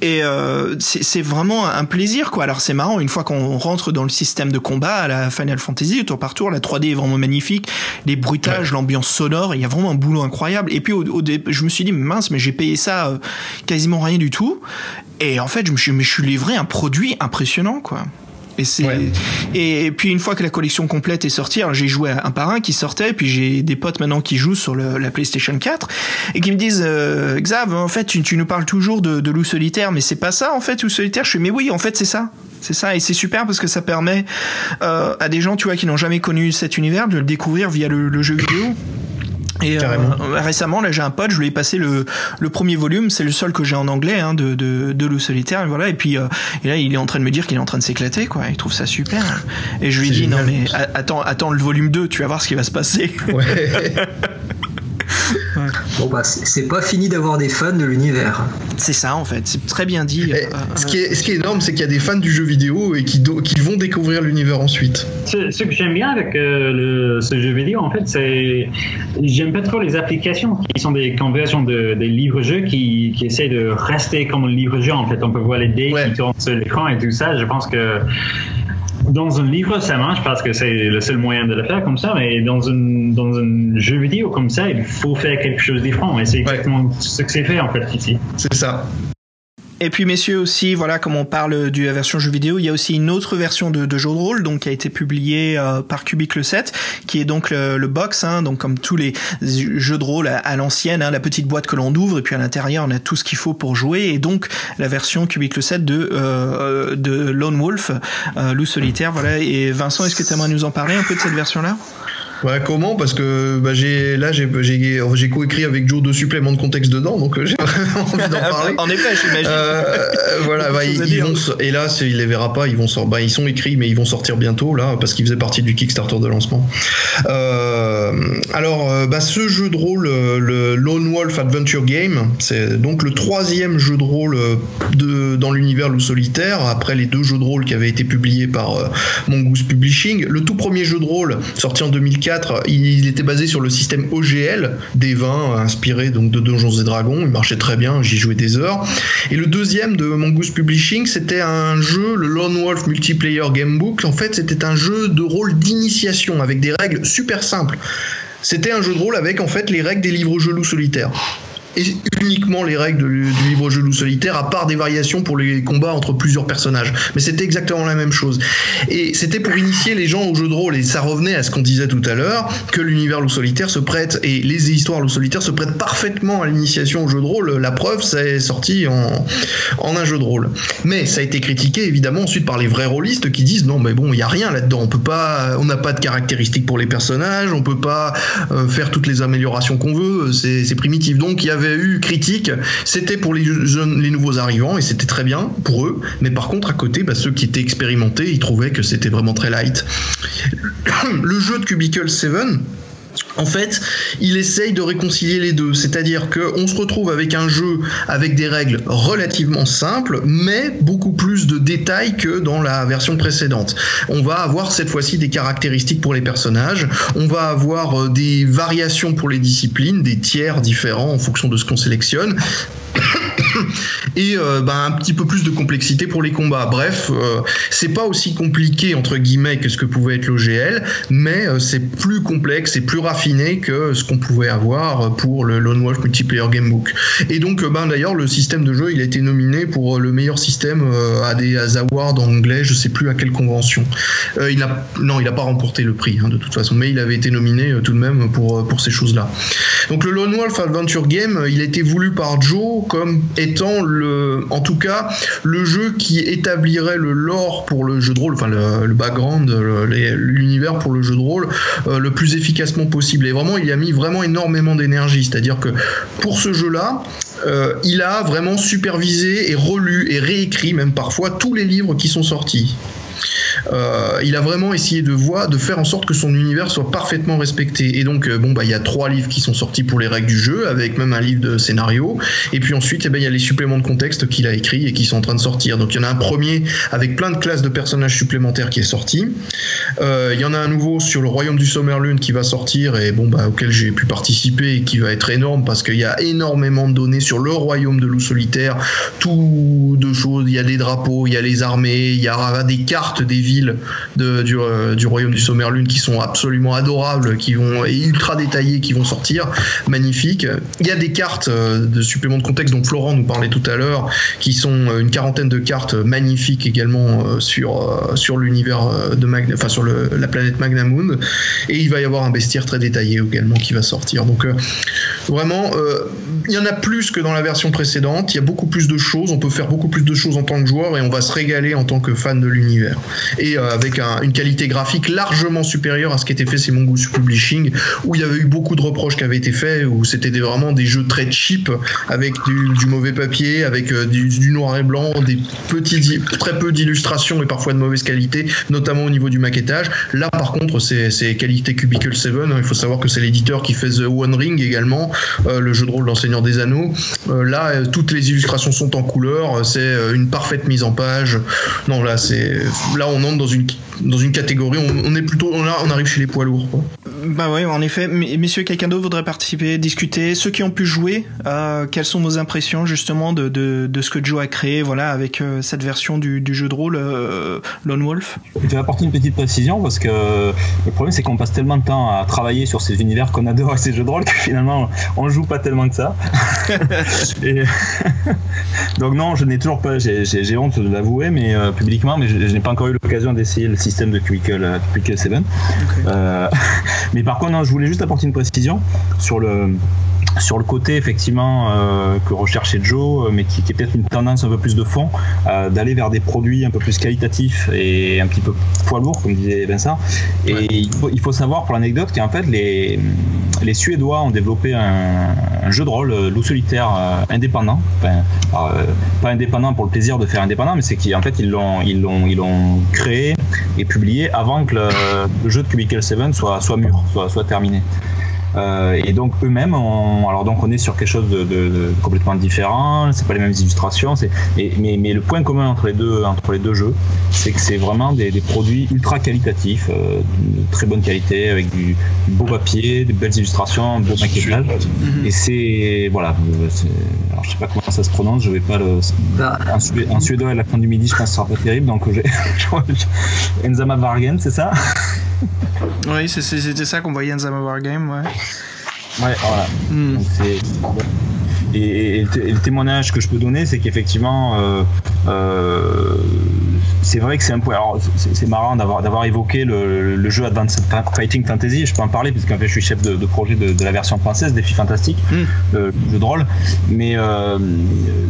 Et euh, c'est vraiment un plaisir quoi. Alors c'est marrant une fois qu'on rentre dans le système de combat à la Final Fantasy tour par tour, la 3D est vraiment magnifique, les bruitages, l'ambiance sonore, il y a vraiment un boulot incroyable. Et puis au, je me suis dit mince mais j'ai payé ça euh, quasiment rien du tout. Et en fait je me suis, je suis livré un produit impressionnant quoi. Et c'est et, puis une fois que la collection complète est sortie, j'ai joué à un par un qui sortait, puis j'ai des potes maintenant qui jouent sur le, la PlayStation 4 et qui me disent euh, Xav, en fait tu, tu, nous parles toujours de, de loup solitaire, mais c'est pas ça en fait loup solitaire. Je suis mais oui, en fait c'est ça. C'est ça, et c'est super parce que ça permet euh, à des gens, tu vois, qui n'ont jamais connu cet univers de le découvrir via le, le jeu vidéo. Et euh, récemment, là, j'ai un pote, je lui ai passé le, le premier volume, c'est le seul que j'ai en anglais hein, de, de, de Loup solitaire, et voilà. Et puis euh, et là, il est en train de me dire qu'il est en train de s'éclater, quoi. Il trouve ça super. Et je lui ai dit non mais attends, attends le volume 2, tu vas voir ce qui va se passer. Ouais. <laughs> Bon bah c'est pas fini d'avoir des fans de l'univers. C'est ça en fait, c'est très bien dit. Euh, ce, qui est, ce qui est énorme, c'est qu'il y a des fans du jeu vidéo et qui, qui vont découvrir l'univers ensuite. Ce, que j'aime bien avec euh, ce jeu vidéo, en fait, c'est j'aime pas trop les applications qui sont des conversions de, des livres-jeux qui, qui essaient de rester comme un livre-jeu. En fait, on peut voir les dés qui tournent sur l'écran et tout ça. Je pense que dans un livre, ça marche parce que c'est le seul moyen de le faire comme ça, mais dans un, dans un jeu vidéo comme ça, il faut faire quelque chose de différent. Et c'est exactement ce que c'est fait en fait ici. C'est ça. Et puis messieurs aussi, voilà, comme on parle de la version jeu vidéo, il y a aussi une autre version de, de jeu de rôle, donc qui a été publiée euh, par Cubicle 7, qui est donc le, box, hein, donc comme tous les jeux de rôle à, l'ancienne, hein, la petite boîte que l'on ouvre et puis à l'intérieur on a tout ce qu'il faut pour jouer, et donc la version Cubicle 7 de euh, de Lone Wolf, euh, loup solitaire, voilà. Et Vincent, est-ce que tu aimerais nous en parler un peu de cette version-là? Comment? Parce que bah, j'ai là j'ai j'ai coécrit avec Joe deux suppléments de contexte dedans, donc euh, j'ai vraiment envie d'en <laughs> parler. en effet, j'imagine. Euh, <laughs> voilà, bah, ils, vont et là il les verra pas, ils vont sortir. Bah, ils sont écrits, mais ils vont sortir bientôt là parce qu'ils faisaient partie du Kickstarter de lancement. Euh, alors, euh, bah, ce jeu de rôle, le Lone Wolf Adventure Game, c'est donc le troisième jeu de rôle de dans l'univers Loup solitaire après les deux jeux de rôle qui avaient été publiés par Mongoose Publishing. Le tout premier jeu de rôle sorti en 2004 il était basé sur le système OGL des vins inspiré donc de Donjons et Dragons. Il marchait très bien, j'y jouais des heures. Et le deuxième de Mongoose Publishing, c'était un jeu, le Lone Wolf Multiplayer Gamebook. En fait, c'était un jeu de rôle d'initiation avec des règles super simples. C'était un jeu de rôle avec en fait les règles des livres jeux loups solitaires et uniquement les règles du, livre jeu loup solitaire, à part des variations pour les combats entre plusieurs personnages. Mais c'était exactement la même chose. Et c'était pour initier les gens au jeu de rôle. Et ça revenait à ce qu'on disait tout à l'heure, que l'univers loup solitaire se prête, et les histoires loup solitaire se prêtent parfaitement à l'initiation au jeu de rôle. La preuve, ça est sorti en, en un jeu de rôle. Mais ça a été critiqué évidemment ensuite par les vrais rôlistes qui disent non, mais bon, il n'y a rien là-dedans. On peut pas, on n'a pas de caractéristiques pour les personnages, on peut pas euh, faire toutes les améliorations qu'on veut, c'est primitif. Donc il y avait eu critique, c'était pour les jeunes, les nouveaux arrivants et c'était très bien pour eux. Mais par contre, à côté, bah, ceux qui étaient expérimentés, ils trouvaient que c'était vraiment très light. <coughs> Le jeu de Cubicle 7 en fait, il essaye de réconcilier les deux, c'est-à-dire qu'on se retrouve avec un jeu avec des règles relativement simples, mais beaucoup plus de détails que dans la version précédente. On va avoir cette fois-ci des caractéristiques pour les personnages, on va avoir euh, des variations pour les disciplines, des tiers différents en fonction de ce qu'on sélectionne. <laughs> et bah, un petit peu plus de complexité pour les combats. Bref, c'est pas aussi compliqué entre guillemets que ce que pouvait être l'OGL, mais c'est plus complexe et plus raffiné que ce qu'on pouvait avoir pour le Lone Wolf Multiplayer Gamebook. Et donc, ben, d'ailleurs, le système de jeu, il a été nominé pour le meilleur système à des awards anglais, je sais plus à quelle convention. non, il n'a pas remporté le prix, hein, de toute façon, mais il avait été nominé tout de même pour, pour ces choses-là. Donc le Lone Wolf Adventure Game, il a été voulu par Joe comme étant en tout cas, le jeu qui établirait le lore pour le jeu de rôle, enfin le, background, l'univers pour le jeu de rôle euh, le plus efficacement possible. Et vraiment, il a mis vraiment énormément d'énergie. C'est-à-dire que pour ce jeu-là, euh, il a vraiment supervisé et relu et réécrit même parfois tous les livres qui sont sortis. Euh, il a vraiment essayé de de faire en sorte que son univers soit parfaitement respecté. Et donc, euh, bon, bah, il y a trois livres qui sont sortis pour les règles du jeu, avec même un livre de scénario. Et puis ensuite, eh ben, il y a les suppléments de contexte qu'il a écrits et qui sont en train de sortir. Donc, il y en a un premier avec plein de classes de personnages supplémentaires qui est sorti. Euh, il y en a un nouveau sur le Royaume du Sommerlune qui va sortir et bon, bah, auquel j'ai pu participer et qui va être énorme parce qu'il y a énormément de données sur le Royaume de loup solitaire, tout de choses. Il y a des drapeaux, il y a les armées, il y aura des cartes des villes euh, du, royaume du Sommerlune qui sont absolument adorables, qui vont et ultra détaillées, qui vont sortir, magnifiques. Il y a des cartes euh, de supplément de contexte dont Florent nous parlait tout à l'heure, qui sont euh, une quarantaine de cartes magnifiques également sur sur l'univers de Mag enfin sur la planète Magnamoon. Et il va y avoir un bestiaire très détaillé également qui va sortir. Donc vraiment, il y en a plus que dans la version précédente. Il y a beaucoup plus de choses. On peut faire beaucoup plus de choses en tant que joueur et on va se régaler en tant que fan de l'univers et euh, avec une qualité graphique largement supérieure à ce qui était fait chez Mongoose Publishing, où il y avait eu beaucoup de reproches qui avaient été faits, où c'était vraiment des jeux très cheap, avec du, mauvais papier, avec euh, du, noir et blanc, des très peu d'illustrations et parfois de mauvaise qualité, notamment au niveau du maquettage. Là, par contre, c'est qualité Cubicle 7. Il faut savoir que c'est l'éditeur qui fait The One Ring également, euh, le jeu de rôle d'enseignant des Anneaux. là, toutes les illustrations sont en couleur, c'est une parfaite mise en page. Non, là, c'est là on dans une, dans une catégorie, on, est plutôt, on, on arrive chez les poids lourds. Bah oui, en effet. Messieurs, quelqu'un d'autre voudrait participer, discuter. Ceux qui ont pu jouer, euh, quelles sont vos impressions justement de, de, de, ce que Joe a créé, voilà, avec euh, cette version du, du, jeu de rôle euh, Lone Wolf? Je vais apporter une petite précision parce que le problème c'est qu'on passe tellement de temps à travailler sur ces univers qu'on adore ces jeux de rôle que finalement on joue pas tellement que ça. <laughs> <laughs> Donc non, je n'ai toujours pas, j'ai honte de l'avouer, mais publiquement, mais je, n'ai pas encore eu l'occasion d'essayer le système de Quickle, 7. <laughs> Mais par contre, je voulais juste apporter une précision sur le sur le côté effectivement euh, que recherchait Joe, euh, mais qui, qui est peut-être une tendance un peu plus de fond, euh, d'aller vers des produits un peu plus qualitatifs et un petit peu poids lourd, comme disait Vincent. Et il, faut, il, faut, savoir pour l'anecdote qu'en fait les, les Suédois ont développé un, un jeu de rôle loup solitaire indépendant, enfin, pas indépendant pour le plaisir de faire indépendant, mais c'est qu'en fait ils l'ont ils l'ont ils l'ont créé et publié avant que le, le jeu de Cubicle 7 soit soit mûr, soit soit terminé. Euh, et donc eux-mêmes, alors donc on est sur quelque chose de, de, de complètement différent. C'est pas les mêmes illustrations. C'est, mais, mais, le point commun entre les deux entre les deux jeux, c'est que c'est vraiment des, des, produits ultra qualitatifs, euh, de très bonne qualité, avec du, beau papier, des belles illustrations, un beau maquettage. Mhm. Et c'est voilà. Alors je sais pas comment ça se prononce. Je vais pas le. Bah. En, suédois à la fin du midi, je pense que ce sera pas terrible. Donc j'ai <laughs> Enzama Vargen, c'est ça? Oui, c'était ça qu'on voyait dans Zama Wargame, ouais. my 啊，嗯 et, le témoignage que je peux donner, c'est qu'effectivement, euh, euh, c'est vrai que c'est un point. c'est marrant d'avoir d'avoir évoqué le, le, jeu Advanced Fighting Fantasy. Je peux en parler parce qu'en fait, je suis chef de, de projet de, de, la version française, Défi Fantastique, mm. le jeu de rôle. Mais euh,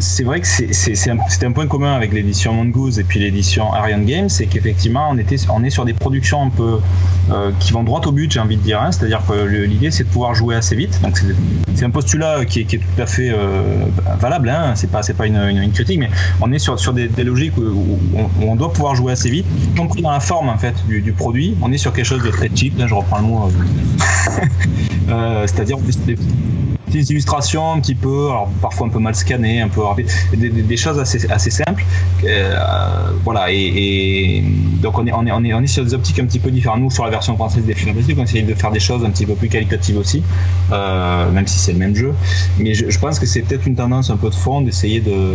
c'est vrai que c'était un, un, point commun avec l'édition Mongoose et puis l'édition Arion Games, c'est qu'effectivement, on était, on est sur des productions un peu qui vont droit au but, j'ai envie de dire. Hein. C'est-à-dire que l'idée, c'est de pouvoir jouer assez vite. Donc c'est un postulat qui est, qui est, tout à fait valable. Hein. C'est pas, pas une, critique, mais on est sur, sur des, logiques où, on, doit pouvoir jouer assez vite, y compris dans la forme en fait du, du, produit. On est sur quelque chose de très cheap, là je reprends le mot, euh, <laughs> euh c'est-à-dire petites illustrations un petit peu, parfois un peu mal scannées, un peu des, choses assez, assez simples. Euh, voilà, et, donc on est, on, est, on, est, on est sur des optiques un petit peu différentes. Nous, sur la version française des films on essaye de faire des choses un petit peu plus qualitatives aussi, euh, même si c'est le même jeu. Mais je, pense que c'est peut-être une tendance un peu de fond d'essayer de,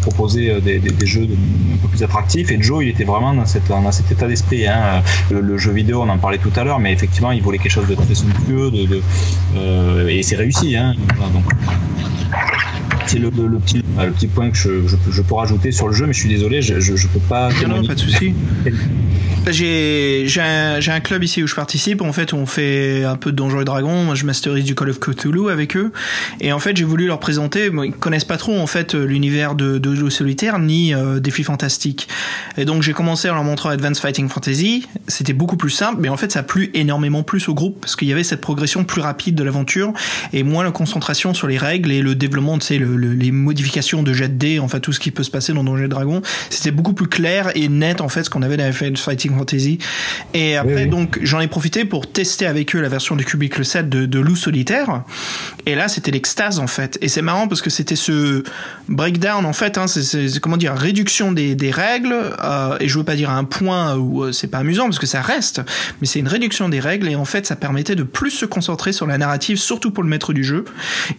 proposer euh, des, jeux un peu plus attractifs. Et Joe, il était vraiment dans, cette, dans cet état d'esprit. Hein. Le, jeu vidéo, on en parlait tout à l'heure, mais effectivement, il voulait quelque chose de très somptueux, et c'est réussi. Hein. donc, c'est le, petit, le, petit, point que je, je, peux rajouter sur le jeu, mais je suis désolé, je, je, peux pas. Non, pas de souci. <laughs> J'ai un, un, club ici où je participe. En fait, on fait un peu de Donjons et Dragons. Moi, je masterise du Call of Cthulhu avec eux. Et en fait, j'ai voulu leur présenter. Bon, ils connaissent pas trop en fait l'univers de, de jeux solitaires ni euh, défis fantastiques. Et donc, j'ai commencé en leur montrant Advanced Fighting Fantasy. C'était beaucoup plus simple, mais en fait, ça a plu énormément plus au groupe parce qu'il y avait cette progression plus rapide de l'aventure et moins la concentration sur les règles et le développement, de le, les modifications de jet de dés, enfin tout ce qui peut se passer dans Donjons et Dragons. C'était beaucoup plus clair et net en fait ce qu'on avait dans Fighting Fantasy. Et après, donc, j'en ai profité pour tester avec eux la version du Cubicle 7 de, de Loup Solitaire. Et là, c'était l'extase, en fait. Et c'est marrant parce que c'était ce breakdown, en fait, hein, c'est, comment dire, réduction des, des règles. Euh, et je veux pas dire un point où euh, c'est pas amusant parce que ça reste, mais c'est une réduction des règles. Et en fait, ça permettait de plus se concentrer sur la narrative, surtout pour le maître du jeu.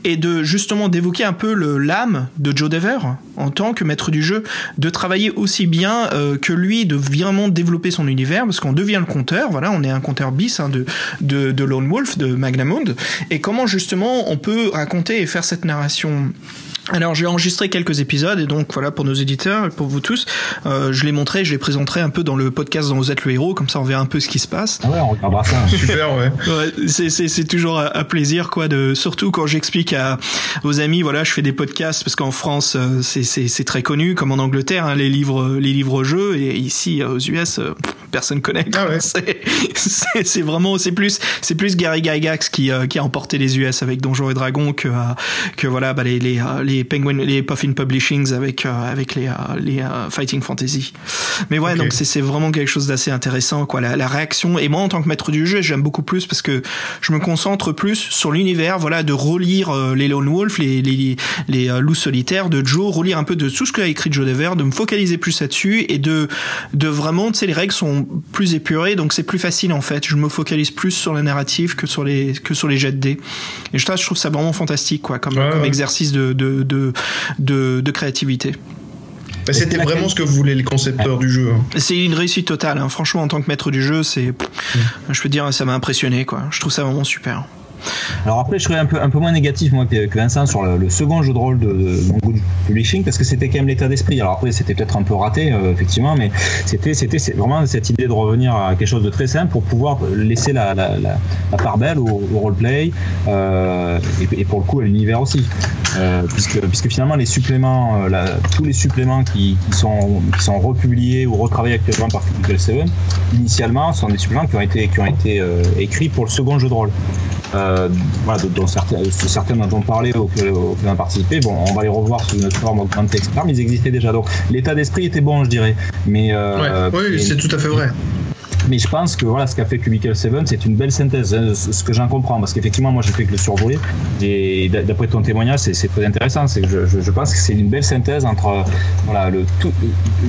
Et de, justement, d'évoquer un peu l'âme de Joe Dever en tant que maître du jeu. De travailler aussi bien euh, que lui, de vraiment développer son univers parce qu'on devient le compteur. Voilà, on est un compteur bis hein, de, de, de Lone Wolf, de Magnamund. Et comment justement on peut raconter et faire cette narration alors j'ai enregistré quelques épisodes et donc voilà pour nos éditeurs et pour vous tous, euh, je les montrerai, je les présenterai un peu dans le podcast dont vous êtes le héros, comme ça on verra un peu ce qui se passe. Ouais, on regardera ça. <laughs> Super, ouais. ouais c'est toujours un plaisir quoi de surtout quand j'explique à aux amis voilà je fais des podcasts parce qu'en France euh, c'est très connu comme en Angleterre hein, les livres les livres jeux et ici aux US euh, personne connaît. Ah ouais. <laughs> C'est vraiment c'est plus c'est plus Gary Gygax qui qui a emporté les US avec Donjons et Dragons que que voilà bah, les, les les Penguin, les Puffin Publishings avec euh, avec les euh, les euh, Fighting Fantasy. Mais ouais, donc c'est vraiment quelque chose d'assez intéressant quoi. La, la, réaction et moi en tant que maître du jeu, j'aime beaucoup plus parce que je me concentre plus sur l'univers, voilà, de relire les Lone Wolf, les les les loups solitaires de Joe, relire un peu de tout ce qu'a écrit Joe Dever, de me focaliser plus là-dessus et de de vraiment, tu sais, les règles sont plus épurées, donc c'est plus facile en fait. Je me focalise plus sur la narrative que sur les que sur les jets de dés. Et je, je trouve ça vraiment fantastique quoi, comme, comme exercice de, de de, de, créativité. Bah, c'était vraiment ce que voulaient les concepteurs du jeu. Hein. C'est une réussite totale. Hein. Franchement, en tant que maître du jeu, c'est, mm. je peux dire, ça m'a impressionné. Quoi. Je trouve ça vraiment super. Alors après, je serais un peu, un peu moins négatif moi que Vincent sur le, second jeu de rôle de, de, Publishing parce que c'était quand même l'état d'esprit. Alors après, c'était peut-être un peu raté euh, effectivement, mais c'était vraiment cette idée de revenir à quelque chose de très simple pour pouvoir laisser la, part belle au, roleplay euh, et, pour le coup à l'univers aussi, euh, puisque puisque finalement les suppléments, tous les suppléments qui, sont sont republiés ou retravaillés actuellement par Physical 7, initialement sont des suppléments qui ont été qui ont été écrits pour le second jeu de rôle. Voilà, dont certains, certains dont on parlait auxquels on a participé, bon, on va les revoir sous une forme augmentée, etc. Mais ils existaient déjà. Donc l'état d'esprit était bon, je dirais. Mais, euh, oui, c'est tout à fait vrai. Mais je pense que voilà, ce qu'a fait Cubicle 7, c'est une belle synthèse, hein, ce que j'en comprends, parce qu'effectivement, moi, j'ai fait que le survoler, et d'après ton témoignage, c'est très intéressant. Que je, je, pense que c'est une belle synthèse entre voilà, le tout,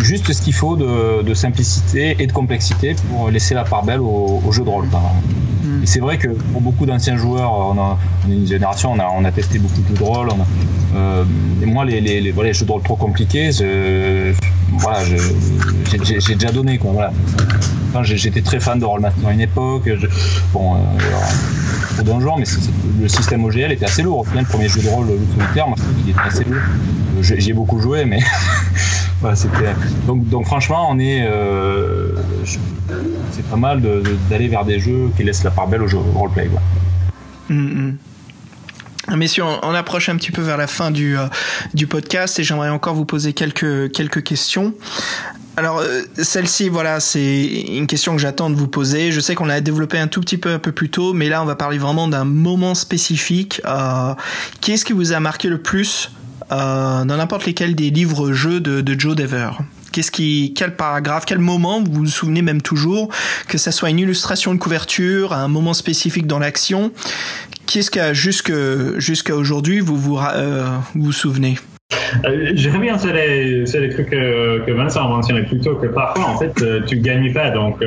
juste ce qu'il faut de, de, simplicité et de complexité pour laisser la part belle au, au jeu de rôle. Mm. Et c'est vrai que pour beaucoup d'anciens joueurs, on, a, on est une génération, on a, on a testé beaucoup de jeux de rôle. On euh, et moi, les, les, les, voilà, les, jeux de rôle trop compliqués, je, voilà, j'ai déjà donné. Quoi, voilà. J'étais très fan de Rollmaster à une époque. Je, bon, euh, mais le système OGL était assez lourd. Au final, le premier jeu de rôle, le solitaire, moi, il était assez lourd. J'y ai beaucoup joué, mais <laughs> voilà, c'était. Donc, franchement, on est. Euh, c'est pas mal d'aller vers des jeux qui laissent la part belle au, jeu, roleplay. Mm -hmm. Messieurs, on approche un petit peu vers la fin du, euh, du podcast et j'aimerais encore vous poser quelques, quelques questions. Alors, euh, celle-ci, voilà, c'est une question que j'attends de vous poser. Je sais qu'on l'a développé un tout petit peu un peu plus tôt, mais là, on va parler vraiment d'un moment spécifique. Euh, Qu'est-ce qui vous a marqué le plus dans n'importe lesquels des livres-jeux de, de Joe Dever? Qu'est-ce qui, quel paragraphe, quel moment vous vous souvenez même toujours, que ça soit une illustration de couverture, un moment spécifique dans l'action, Qui est-ce qu'à jusqu'à jusqu'à aujourd'hui vous vous vous souvenez? Euh, je reviens sur les, sur les trucs que, que, Vincent a mentionné plus tôt, que parfois, en fait, tu gagnes pas. Donc,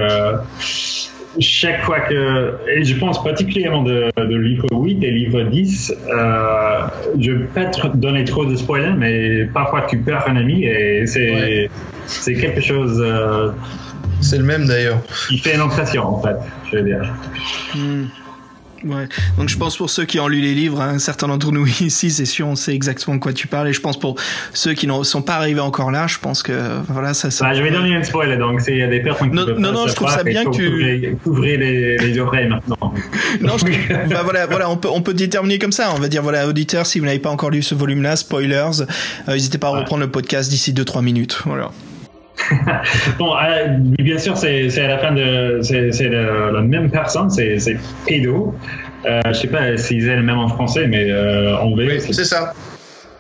chaque fois que, et je pense particulièrement de, de livre 8 et livre 10, euh, je ne vais pas te donner trop de spoilers, mais parfois tu perds un ami et c'est c'est quelque chose. Euh, c'est le même d'ailleurs. Qui fait une impression en fait, je veux dire. Hmm. Ouais. Donc je pense pour ceux qui ont lu les livres, un certain d'entre nous <laughs> ici, c'est sûr, on sait exactement de quoi tu parles. Et je pense pour ceux qui ne sont pas arrivés encore là, je pense que voilà, ça. ça... Bah, je vais donner une spoil. Donc a des personnes qui non, non, non, je trouve ça bien que tu ouvrez les, les, oreilles maintenant. <laughs> non, je... <laughs> bah, voilà, voilà, on peut on peut déterminer comme ça. On va dire voilà, auditeurs, si vous n'avez pas encore lu ce volume-là, spoilers, euh, n'hésitez pas à reprendre le podcast d'ici 2-3 minutes. Voilà. <laughs> bon, euh, bien sûr, c'est à la fin de. C'est la, même personne, c'est Pédo. Euh, je sais pas s'ils est le même en français, mais euh, en Oui, c'est ça.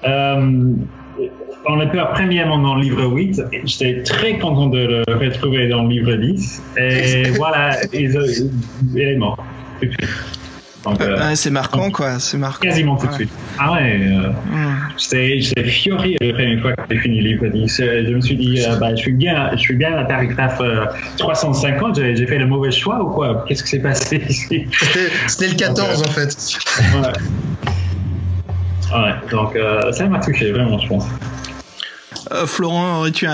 Euh, on est pas premièrement dans le livre 8. J'étais très content de le retrouver dans le livre 10. Et <laughs> voilà, il, est mort. Euh, c'est marquant, quoi. C'est marquant. Quasiment tout de suite. Ah ouais. Euh, J'étais fiori la première fois que j'ai fini le livre 10. Je me suis dit, euh, bah, je suis bien, je suis bien à la paragraphe 350. Euh, j'ai fait le mauvais choix ou quoi? Qu'est-ce qui s'est passé ici? C'était le 14 en fait. Ouais. ouais donc ça m'a touché vraiment, je pense. Florent, aurais-tu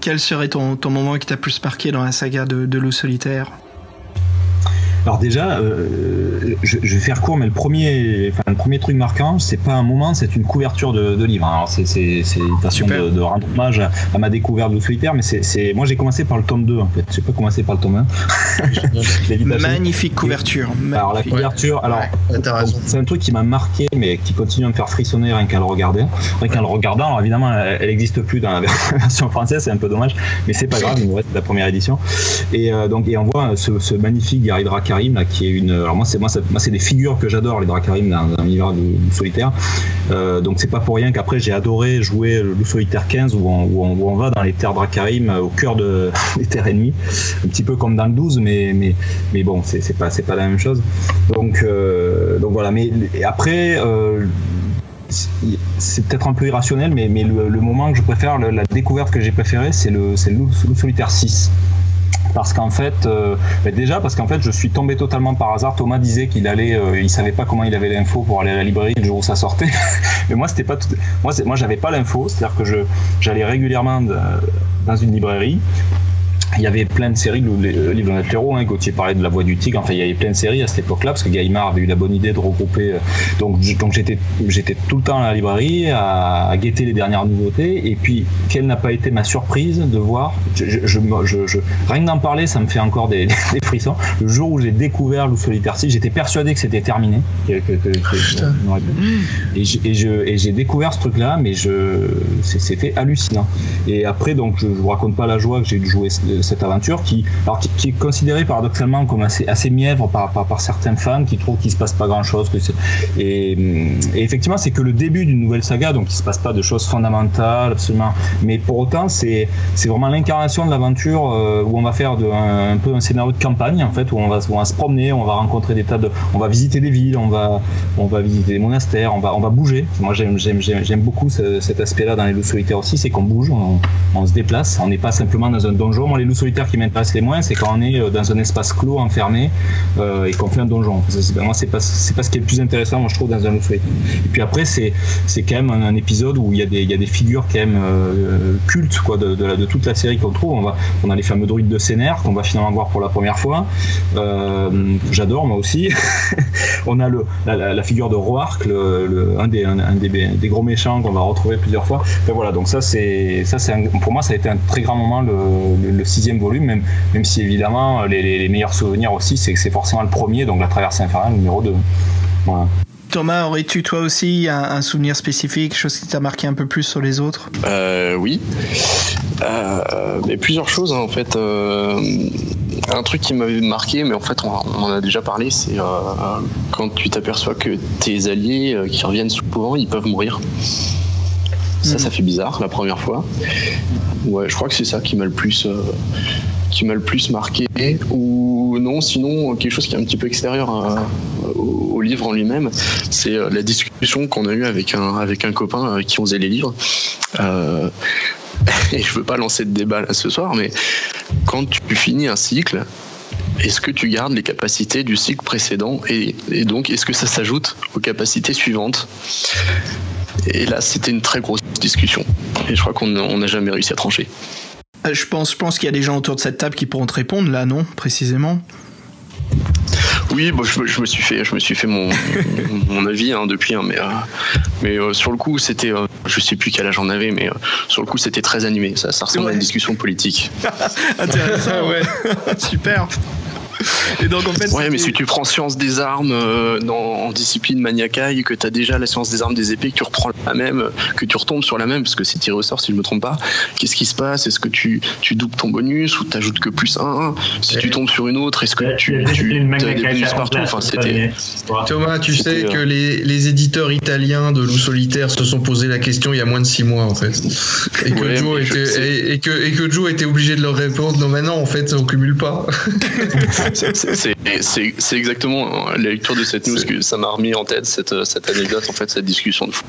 quel serait ton, ton moment qui t'a plus marqué dans la saga de, de Loup solitaire? Alors déjà, euh, je, je, vais faire court, mais le premier, enfin, le premier truc marquant, c'est pas un moment, c'est une couverture de, de livre. Alors c'est, c'est, c'est une façon de, de, rendre hommage à, ma découverte de solitaire, mais c'est, c'est, moi j'ai commencé par le tome 2 en fait. J'ai pas commencé par le tome 1. <laughs> Magnifique couverture. Magnifique. Alors la couverture, alors c'est un truc qui m'a marqué, mais qui continue à me faire frissonner rien qu'à le regarder. Rien qu'à le regardant, alors évidemment, elle n'existe plus dans la <laughs> version française, c'est un peu dommage, mais c'est pas grave, il nous reste la première édition. Et euh, donc et on voit ce, ce magnifique Gary Draka qui est une. Alors moi, c'est moi, c'est des figures que j'adore, les Dracarim dans, dans l'univers du, solitaire. Euh, donc c'est pas pour rien qu'après j'ai adoré jouer le solitaire 15 où on, va dans les terres Dracarim au cœur de, <laughs> des terres ennemies, un petit peu comme dans le 12, mais mais mais bon, c'est pas c'est pas la même chose. Donc euh, donc voilà. Mais après. Euh, c'est peut-être un peu irrationnel, mais, mais le, moment que je préfère, la découverte que j'ai préférée, c'est le, le, le solitaire 6 parce qu'en fait, euh, ben déjà parce qu'en fait, je suis tombé totalement par hasard. Thomas disait qu'il allait, euh, il savait pas comment il avait l'info pour aller à la librairie le jour où ça sortait. <laughs> Mais moi, c'était pas tout... moi, moi, j'avais pas l'info, c'est-à-dire que j'allais régulièrement dans une librairie il y avait plein de séries, le, livre de héros, hein, Gauthier parlait de La Voix du Tigre, enfin il y avait plein de séries à cette époque-là, parce que Gaïmar avait eu la bonne idée de regrouper. Euh, donc donc j'étais j'étais tout le temps à la librairie à, guetter les dernières nouveautés, et puis quelle n'a pas été ma surprise de voir, je, je, je, rien que d'en parler, ça me fait encore des, <laughs> des frissons. Le jour où j'ai découvert Loup Solitaire 6, j'étais persuadé que c'était terminé. Que, que, que, et j'ai découvert ce truc-là, mais c'était hallucinant. Et après, donc je, vous raconte pas la joie que j'ai dû jouer cette aventure qui, alors, qui, est considérée paradoxalement comme assez, mièvre par, par, par certains fans qui trouvent qu'il se passe pas grand chose. Et, effectivement, c'est que le début d'une nouvelle saga, donc il se passe pas de choses fondamentales, absolument. Mais pour autant, c'est vraiment l'incarnation de l'aventure euh, où on va faire de, un, peu un scénario de campagne, en fait, où on va, on va se promener, on va rencontrer des tas de. On va visiter des villes, on va, on va visiter des monastères, on va, on va bouger. Moi, j'aime beaucoup cet aspect-là dans les loups solitaires aussi, c'est qu'on bouge, on, on, se déplace, on n'est pas simplement dans un donjon. Moi, les solitaire qui m'intéresse les moins, c'est quand on est euh, dans un espace clos, enfermé, euh, et qu'on fait un donjon. Moi, c'est pas, ce qui est le plus intéressant, moi, je trouve, dans un loup solitaire. Et puis après, c'est, quand même un, épisode où il y, a des, figures quand même euh, cultes quoi, de, de, de, toute la série qu'on trouve. On, va, on a les fameux druides de Sénère qu'on va finalement voir pour la première fois. j'adore, moi aussi. <laughs> on a le, la, figure de Roark, le, un, des, gros méchants qu'on va retrouver plusieurs fois. voilà, donc ça, c'est, ça, c'est pour moi, ça a été un très grand moment, le, le, le sixième volume, même, même si évidemment les, meilleurs souvenirs aussi, c'est que c'est forcément le premier, donc la traversée infernale numéro 2. Thomas, aurais-tu toi aussi un, souvenir spécifique, chose qui t'a marqué un peu plus sur les autres? Euh, Oui. Euh, mais plusieurs choses hein, en fait. Euh, un truc qui m'avait marqué, mais en fait on, en a déjà parlé, c'est quand tu t'aperçois que tes alliés qui reviennent souvent, ils peuvent mourir. Ça, ça fait bizarre la première fois. Ouais, je crois que c'est ça qui m'a le plus, euh, qui m'a le plus marqué. Ou non, sinon quelque chose qui est un petit peu extérieur au, au livre en lui-même, c'est la discussion qu'on a eue avec un, avec un copain qui faisait les livres. <laughs> et je veux pas lancer de débat là ce soir, mais quand tu finis un cycle, est-ce que tu gardes les capacités du cycle précédent? Et, donc est-ce que ça s'ajoute aux capacités suivantes? Et là, c'était une très grosse discussion et je crois qu'on n'a jamais réussi à trancher. Euh, je pense, je pense qu'il y a des gens autour de cette table qui pourront te répondre là, non Précisément? Oui, bon, je, me suis fait, je me suis fait mon, <laughs> mon avis hein, depuis, hein, mais, euh, mais euh, sur le coup, c'était, euh, je sais plus quel âge j'en avais, mais sur le coup, c'était très animé. Ça, ça ressemble à une discussion politique. <laughs> Intéressant, <laughs> ouais. Super. Et donc, en fait, ouais, mais si tu prends science des armes euh, dans, en discipline maniacale, que tu as déjà la science des armes des épées, que tu reprends la même, que tu retombes sur la même, parce que c'est tiré au sort si je me trompe pas, qu'est-ce qui se passe? Est-ce que tu, tu doubles ton bonus ou t'ajoutes que plus un Si tu tombes sur une autre, est-ce que tu, tu as des bonus partout? enfin, Thomas, tu sais que euh, les, les, éditeurs italiens de Loup Solitaire se sont posé la question il y a moins de 6 mois en fait. Et que, Joe, était, et, que, et que Joe était obligé de leur répondre non, mais non, en fait, on cumule pas. <laughs> <laughs> C'est exactement la lecture de cette news que ça m'a remis en tête, cette, cette, anecdote, en fait, cette discussion de fou.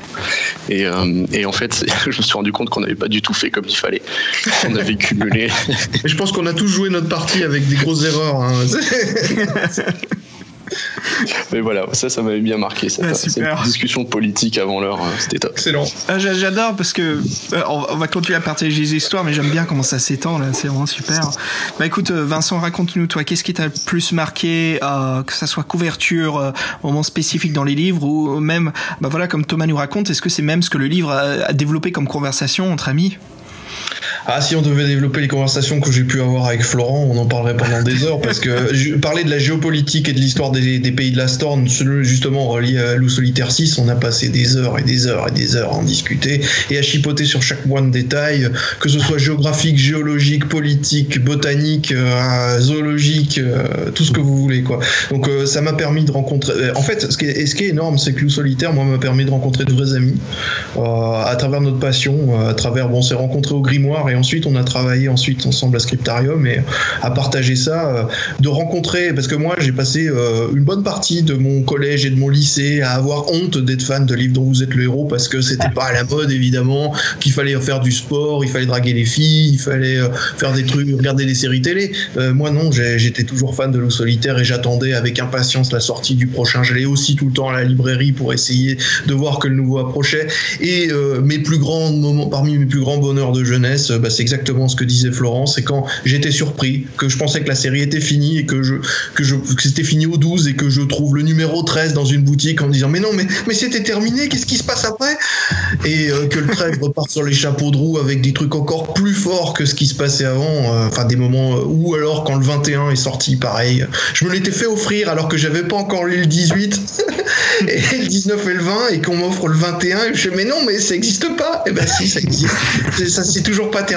Et, euh, et en fait, <laughs> je me suis rendu compte qu'on n'avait pas du tout fait comme il fallait. On avait cumulé. <laughs> je pense qu'on a tous joué notre partie avec des grosses erreurs. Hein. <laughs> Mais voilà, ça, ça m'avait bien marqué. Cette, discussion politique avant l'heure, euh, c'était top. Excellent. Ah, j'adore parce que euh, on va continuer à partager les histoires, mais j'aime bien comment ça s'étend là. C'est vraiment super. Bah écoute, euh, Vincent, raconte-nous toi, qu'est-ce qui t'a le plus marqué, que ça soit couverture, moment spécifique dans les livres ou même, bah voilà, comme Thomas nous raconte, est-ce que c'est même ce que le livre a développé comme conversation entre amis? Ah, si on devait développer les conversations que j'ai pu avoir avec Florent, on en parlerait pendant des heures parce que <laughs> parler de la géopolitique et de l'histoire des, pays de la Storm, justement relié à Loup Solitaire 6, on a passé des heures et des heures et des heures à en discuter et à chipoter sur chaque mois de détail, que ce soit géographique, géologique, politique, botanique, euh, zoologique, euh, tout ce que vous voulez, quoi. Donc, euh, ça m'a permis de rencontrer. En fait, ce qui est, ce qui est énorme, c'est que Loup Solitaire, moi, m'a permis de rencontrer de vrais amis à travers notre passion, à travers, bon, on s'est rencontrés au grimoire et ensuite on a travaillé ensuite ensemble à Scriptarium et à partager ça, euh, de rencontrer, parce que moi j'ai passé euh, une bonne partie de mon collège et de mon lycée à avoir honte d'être fan de livres dont vous êtes le héros parce que c'était pas à la mode évidemment, qu'il fallait faire du sport, il fallait draguer les filles, il fallait euh, faire des trucs, regarder des séries télé. moi non, j'étais toujours fan de Loup Solitaire et j'attendais avec impatience la sortie du prochain. J'allais aussi tout le temps à la librairie pour essayer de voir que le nouveau approchait. Et mes plus grands moments, parmi mes plus grands bonheurs de jeunesse, bah, c'est exactement ce que disait Florence. C'est quand j'étais surpris, que je pensais que la série était finie et que que c'était fini au 12 et que je trouve le numéro 13 dans une boutique en disant mais non mais mais c'était terminé, qu'est-ce qui se passe après? Et euh, que le 13 repart sur les chapeaux de roue avec des trucs encore plus forts que ce qui se passait avant, euh, enfin des moments euh, où alors quand le 21 est sorti pareil, je me l'étais fait offrir alors que j'avais pas encore lu le 18 <laughs> et le 19 et le 20 et qu'on m'offre le 21 et je dis mais non mais ça existe pas. Et eh ben si ça existe. ça c'est toujours pas terminé.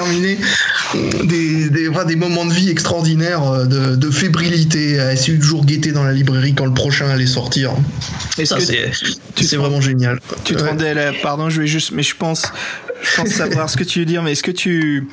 Des, des, des, moments de vie extraordinaires, euh, de, de, fébrilité, à essayer de toujours guetter dans la librairie quand le prochain allait sortir. Et ça, c'est vraiment génial. Tu te rendais là, pardon, je vais juste, mais je pense, je pense savoir ce que tu veux dire, mais est-ce que tu,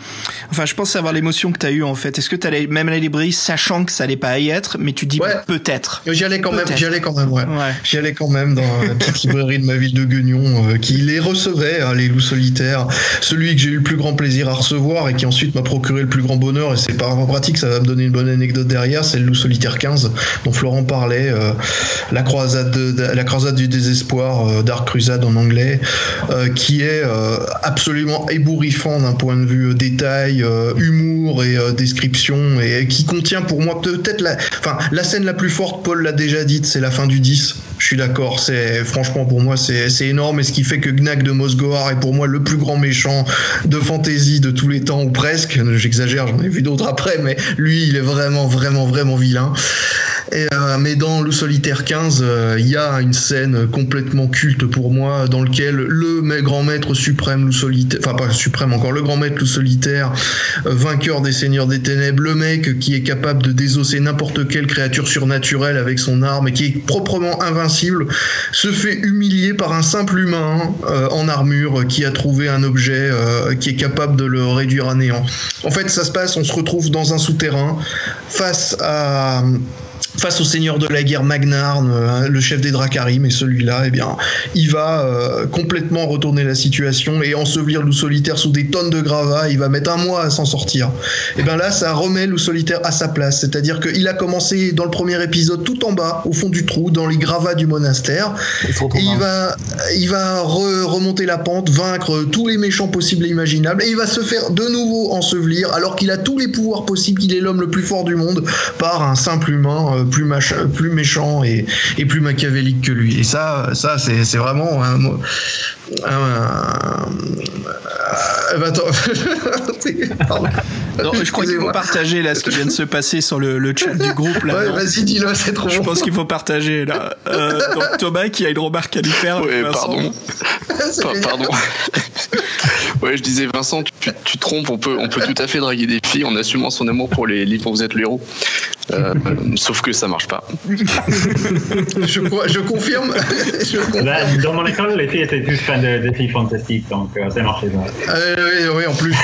enfin, je pense savoir l'émotion que tu as eue en fait. Est-ce que tu allais même à la librairie sachant que ça allait pas y être, mais tu dis peut-être? J'y allais quand même, j'y allais quand même, ouais. J'y allais quand même dans la petite librairie de ma ville de Guignon, euh, qui les recevait, hein, les loups solitaires. Celui que j'ai eu le plus grand plaisir à recevoir et qui ensuite m'a procuré le plus grand bonheur, et c'est pas en pratique, ça va me donner une bonne anecdote derrière, c'est le loup solitaire 15 dont Florent parlait, euh, la croisade, de, la croisade du désespoir, euh, Dark Crusade en anglais, qui est absolument ébouriffant d'un point de vue euh, détail, euh, humour et euh, description, et qui contient pour moi peut-être la, enfin, la scène la plus forte, Paul l'a déjà dite, c'est la fin du 10. Je suis d'accord, c'est franchement pour moi c'est énorme, et ce qui fait que Gnak de Mosgoar est pour moi le plus grand méchant de fantasy de tous les temps, ou presque, j'exagère, j'en ai vu d'autres après, mais lui il est vraiment, vraiment, vraiment vilain. Mais dans Le Solitaire 15, euh, il y a une scène complètement culte pour moi dans lequel le grand maître suprême, Enfin pas suprême encore, le grand maître Loup Solitaire, euh, vainqueur des seigneurs des ténèbres, le mec qui est capable de désosser n'importe quelle créature surnaturelle avec son arme et qui est proprement invincible, se fait humilier par un simple humain en armure qui a trouvé un objet qui est capable de le réduire à néant. En fait, ça se passe, on se retrouve dans un souterrain face à face au seigneur de la guerre Magnarn, euh, le chef des Dracarim, et celui-là, eh bien, il va euh, complètement retourner la situation et ensevelir Loup Solitaire sous des tonnes de gravats. Il va mettre un mois à s'en sortir. Et bien là, ça remet Loup Solitaire à sa place. C'est-à-dire qu'il a commencé dans le premier épisode tout en bas, au fond du trou, dans les gravats du monastère. Et il va, il va remonter la pente, vaincre tous les méchants possibles et imaginables, et il va se faire de nouveau ensevelir, alors qu'il a tous les pouvoirs possibles, qu'il est l'homme le plus fort du monde, par un simple humain euh, plus, plus méchant et, plus machiavélique que lui. Et ça, ça c'est vraiment non, je crois qu'il faut partager là ce qui vient de se passer sur le, chat du groupe. Ouais, vas-y, dis-le, c'est trop. Je pense qu'il faut partager là. Euh, donc Thomas qui a une remarque à lui faire. Oui, pardon. pardon. Ouais, je disais Vincent, tu, tu, trompes. On peut, on peut tout à fait draguer des filles en assumant son amour pour les livres dont vous êtes le héros. Euh, sauf que ça marche pas. <laughs> je, <laughs> je, confirme. Bah, dans mon école, les filles étaient tous fans de, de filles fantastiques, donc euh, ça marchait. Euh, oui, oui, en plus.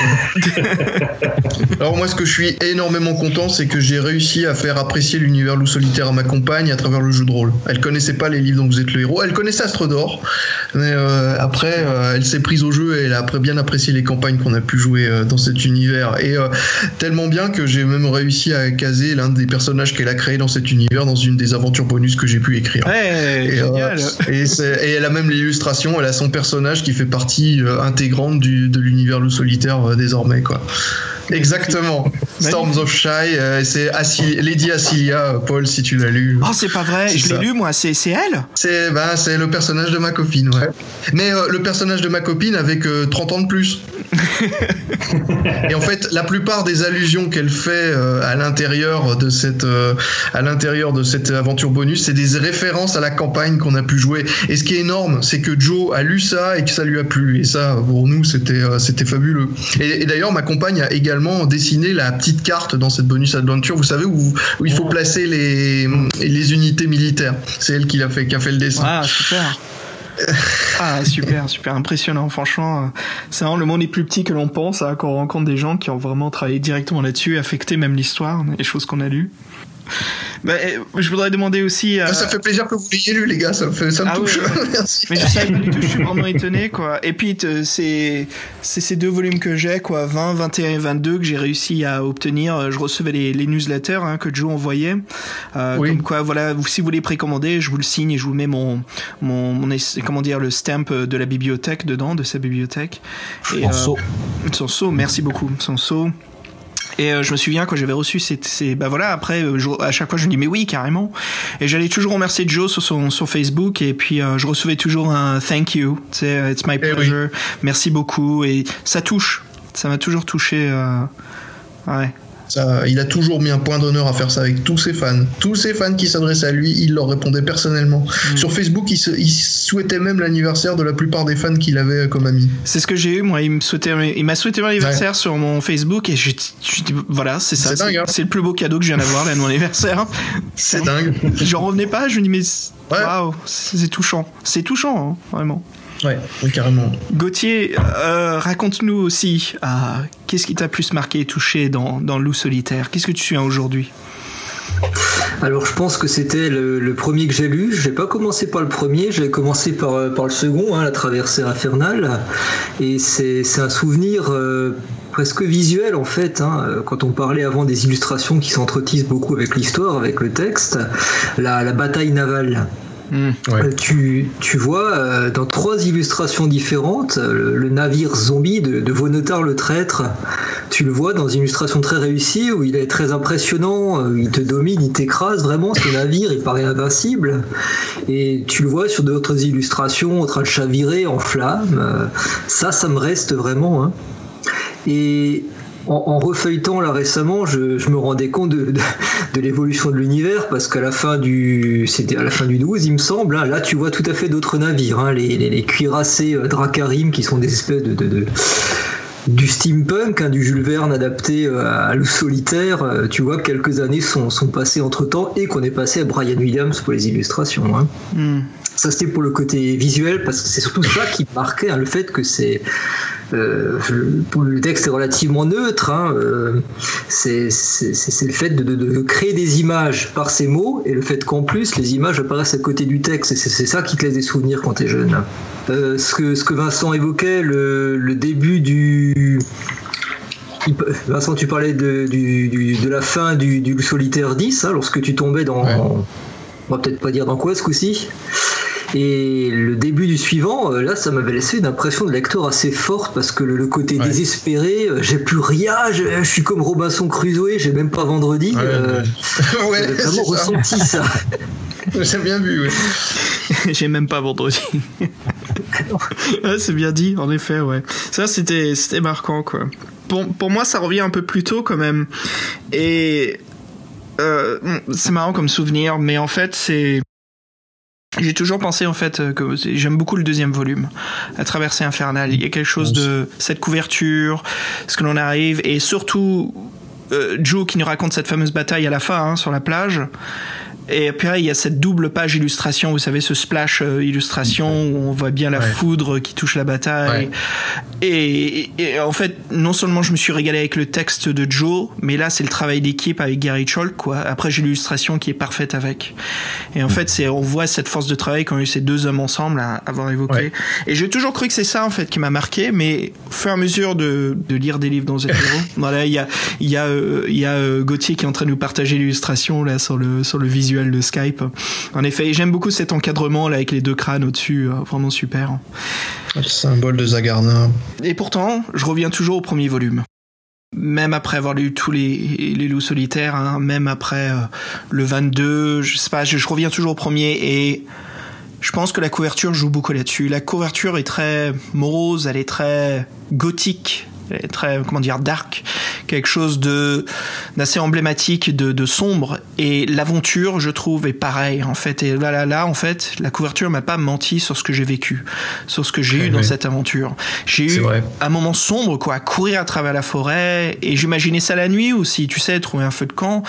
<laughs> Alors moi, ce que je suis énormément content, c'est que j'ai réussi à faire apprécier l'univers loup solitaire à ma compagne à travers le jeu de rôle. Elle connaissait pas les livres dont vous êtes le héros. Elle connaissait Astre d'Or, mais euh, après, euh, elle s'est prise au jeu et elle a bien apprécié les campagnes qu'on a pu jouer dans cet univers. Et tellement bien que j'ai même réussi à caser l'un des personnages qu'elle a créé dans cet univers dans une des aventures bonus que j'ai pu écrire. et, et, elle a même l'illustration, elle a son personnage qui fait partie intégrante du, de l'univers loup solitaire désormais quoi. Exactement. Storms of Shy, euh, c'est Lady Acilia, Paul, si tu l'as lu. Oh, c'est pas vrai, je l'ai lu moi, c'est elle C'est bah, le personnage de ma copine, ouais. Mais euh, le personnage de ma copine avec 30 ans de plus. <laughs> Et en fait, la plupart des allusions qu'elle fait euh, à l'intérieur de cette à l'intérieur de cette aventure bonus, c'est des références à la campagne qu'on a pu jouer. Et ce qui est énorme, c'est que Joe a lu ça et que ça lui a plu. Et ça, pour nous, c'était c'était fabuleux. Et, et d'ailleurs, ma compagne a également dessiner la petite carte dans cette bonus adventure, vous savez, où, il faut placer les, les unités militaires. C'est elle qui a fait, qui a fait le dessin. Ah, super. ah super super impressionnant franchement c'est vraiment le monde est plus petit que l'on pense hein, quand on rencontre des gens qui ont vraiment travaillé directement là-dessus affecté même l'histoire les choses qu'on a lues bah, je voudrais demander aussi. Euh... Ça fait plaisir que vous l'ayez lu, les gars. Ça me, fait, ça me ah touche. <laughs> Merci. Mais je savais du tout. Je suis vraiment étonné, quoi. Et puis c'est c'est ces deux volumes que j'ai, quoi, 20, 21 et 22 que j'ai réussi à obtenir. Je recevais les, les newsletters hein, que Joe envoyait. Euh, oui. Comme quoi, voilà, si vous les précommandez, je vous le signe et je vous mets mon mon, mon comment dire le stamp de la bibliothèque dedans, de sa bibliothèque. Et, son euh, Son saut. Merci beaucoup. Son saut. Et euh, je me souviens quand j'avais reçu ces, ces bah voilà après euh, à chaque fois je me dis mais oui carrément. Et j'allais toujours remercier Joe sur son sur Facebook et puis euh, je recevais toujours un thank you. Tu sais it's my eh pleasure. Merci beaucoup. Et ça touche. Ça m'a toujours touché ouais il a toujours mis un point d'honneur à faire ça avec tous ses fans. Tous ses fans qui s'adressaient à lui, il leur répondait personnellement. Mm. Sur Facebook, il, souhaitait même l'anniversaire de la plupart des fans qu'il avait comme amis. C'est ce que j'ai eu, moi. Il m'a souhaité mon anniversaire sur mon Facebook et je, dis, voilà, c'est ça. Hein. C'est le plus beau cadeau que je viens d'avoir, là, de mon anniversaire. C'est dingue. J'en revenais pas, je me dis, mais waouh, c'est touchant. C'est touchant, hein, vraiment. Ouais, carrément. Gauthier, euh, raconte-nous aussi, euh, qu'est-ce qui t'a plus marqué et touché dans, dans Loup solitaire? Qu'est-ce que tu souviens aujourd'hui? Alors je pense que c'était le, premier que j'ai lu. J'ai pas commencé par le premier, j'ai commencé par, euh, par le second, hein, la traversée infernale. Et c'est un souvenir presque visuel en fait. Hein. Quand on parlait avant des illustrations qui s'entretissent beaucoup avec l'histoire, avec le texte, la, la bataille navale. Euh, tu, tu, vois euh, dans trois illustrations différentes le, navire zombie de, de Vonotar le traître. Tu le vois dans une illustration très réussie où il est très impressionnant, euh, il te domine, il t'écrase vraiment. Ce navire, il paraît invincible. Et tu le vois sur d'autres illustrations en train de chavirer en flammes. Ça, ça me reste vraiment. Hein. Et en, refeuilletant là récemment, je, me rendais compte de, l'évolution de l'univers parce qu'à la fin du, c'était à la fin du 12, il me semble. Hein, là, tu vois tout à fait d'autres navires, hein, les, les, cuirassés euh, Dracarim qui sont des espèces de, du steampunk, hein, du Jules Verne adapté euh, à l'eau solitaire. Euh, tu vois, quelques années sont, passées entre temps et qu'on est passé à Brian Williams pour les illustrations. Hmm. Ça, c'était pour le côté visuel parce que c'est surtout ça qui marquait le fait que c'est euh, le texte est relativement neutre. Hein, euh, c'est le fait de, créer des images par ces mots et le fait qu'en plus les images apparaissent à côté du texte. C'est ça qui te laisse des souvenirs quand tu es jeune. Euh, ce, que, ce que Vincent évoquait, le, début du. Vincent, tu parlais de, de la fin du, solitaire 10, hein, lorsque tu tombais dans. On va peut-être pas dire dans quoi ce coup-ci. Et le début du suivant, euh, là, ça m'avait laissé une impression de lecteur assez forte parce que le, côté désespéré, euh, j'ai plus rien, je, suis comme Robinson Crusoe, j'ai même pas vendredi. Ouais, euh, <laughs> j'ai vraiment ressenti ça. <laughs> J'ai bien vu, oui. <laughs> j'ai même pas vendredi. c'est bien dit, en effet, ouais. Ça, c'était, c'était marquant, quoi. Pour, pour moi, ça revient un peu plus tôt, quand même. Et euh, c'est marrant comme souvenir, mais en fait, c'est j'ai toujours pensé en fait euh, que j'aime beaucoup le deuxième volume, La traversée infernale. Il y a quelque chose de cette couverture, ce que l'on arrive, et surtout euh, Joe qui nous raconte cette fameuse bataille à la fin hein, sur la plage. Et puis il y a cette double page illustration, vous savez, ce splash euh, illustration où on voit bien la foudre qui touche la bataille. Et, en fait, non seulement je me suis régalé avec le texte de Joe, mais là c'est le travail d'équipe avec Gary Cholk, quoi. Après j'ai l'illustration qui est parfaite avec. Et en fait, c'est on voit cette force de travail qu'ont eu ces deux hommes ensemble à avoir évoqué. Et j'ai toujours cru que c'est ça en fait qui m'a marqué, mais au fur et à mesure de, de lire des livres dans Z <laughs> voilà, il y a il y a euh, y a euh, Gauthier qui est en train de nous partager l'illustration là sur le sur le visuel de Skype. En effet, j'aime beaucoup cet encadrement là avec les deux crânes au-dessus, euh, vraiment super. Le symbole de Zagarna. Et pourtant, je reviens toujours au premier volume. Même après avoir lu tous les, les loups solitaires, hein, même après euh, le 22, je sais pas, je, reviens toujours au premier et je pense que la couverture joue beaucoup là-dessus. La couverture est très morose, elle est très gothique, très comment dire dark, quelque chose de d'assez emblématique, de, de, sombre. Et l'aventure, je trouve, est pareil en fait. Et là là là, en fait, la couverture m'a pas menti sur ce que j'ai vécu, sur ce que j'ai eu dans cette aventure. J'ai eu un moment sombre, quoi, à courir à travers la forêt. Et j'imaginais ça la nuit aussi, tu sais, trouver un feu de camp.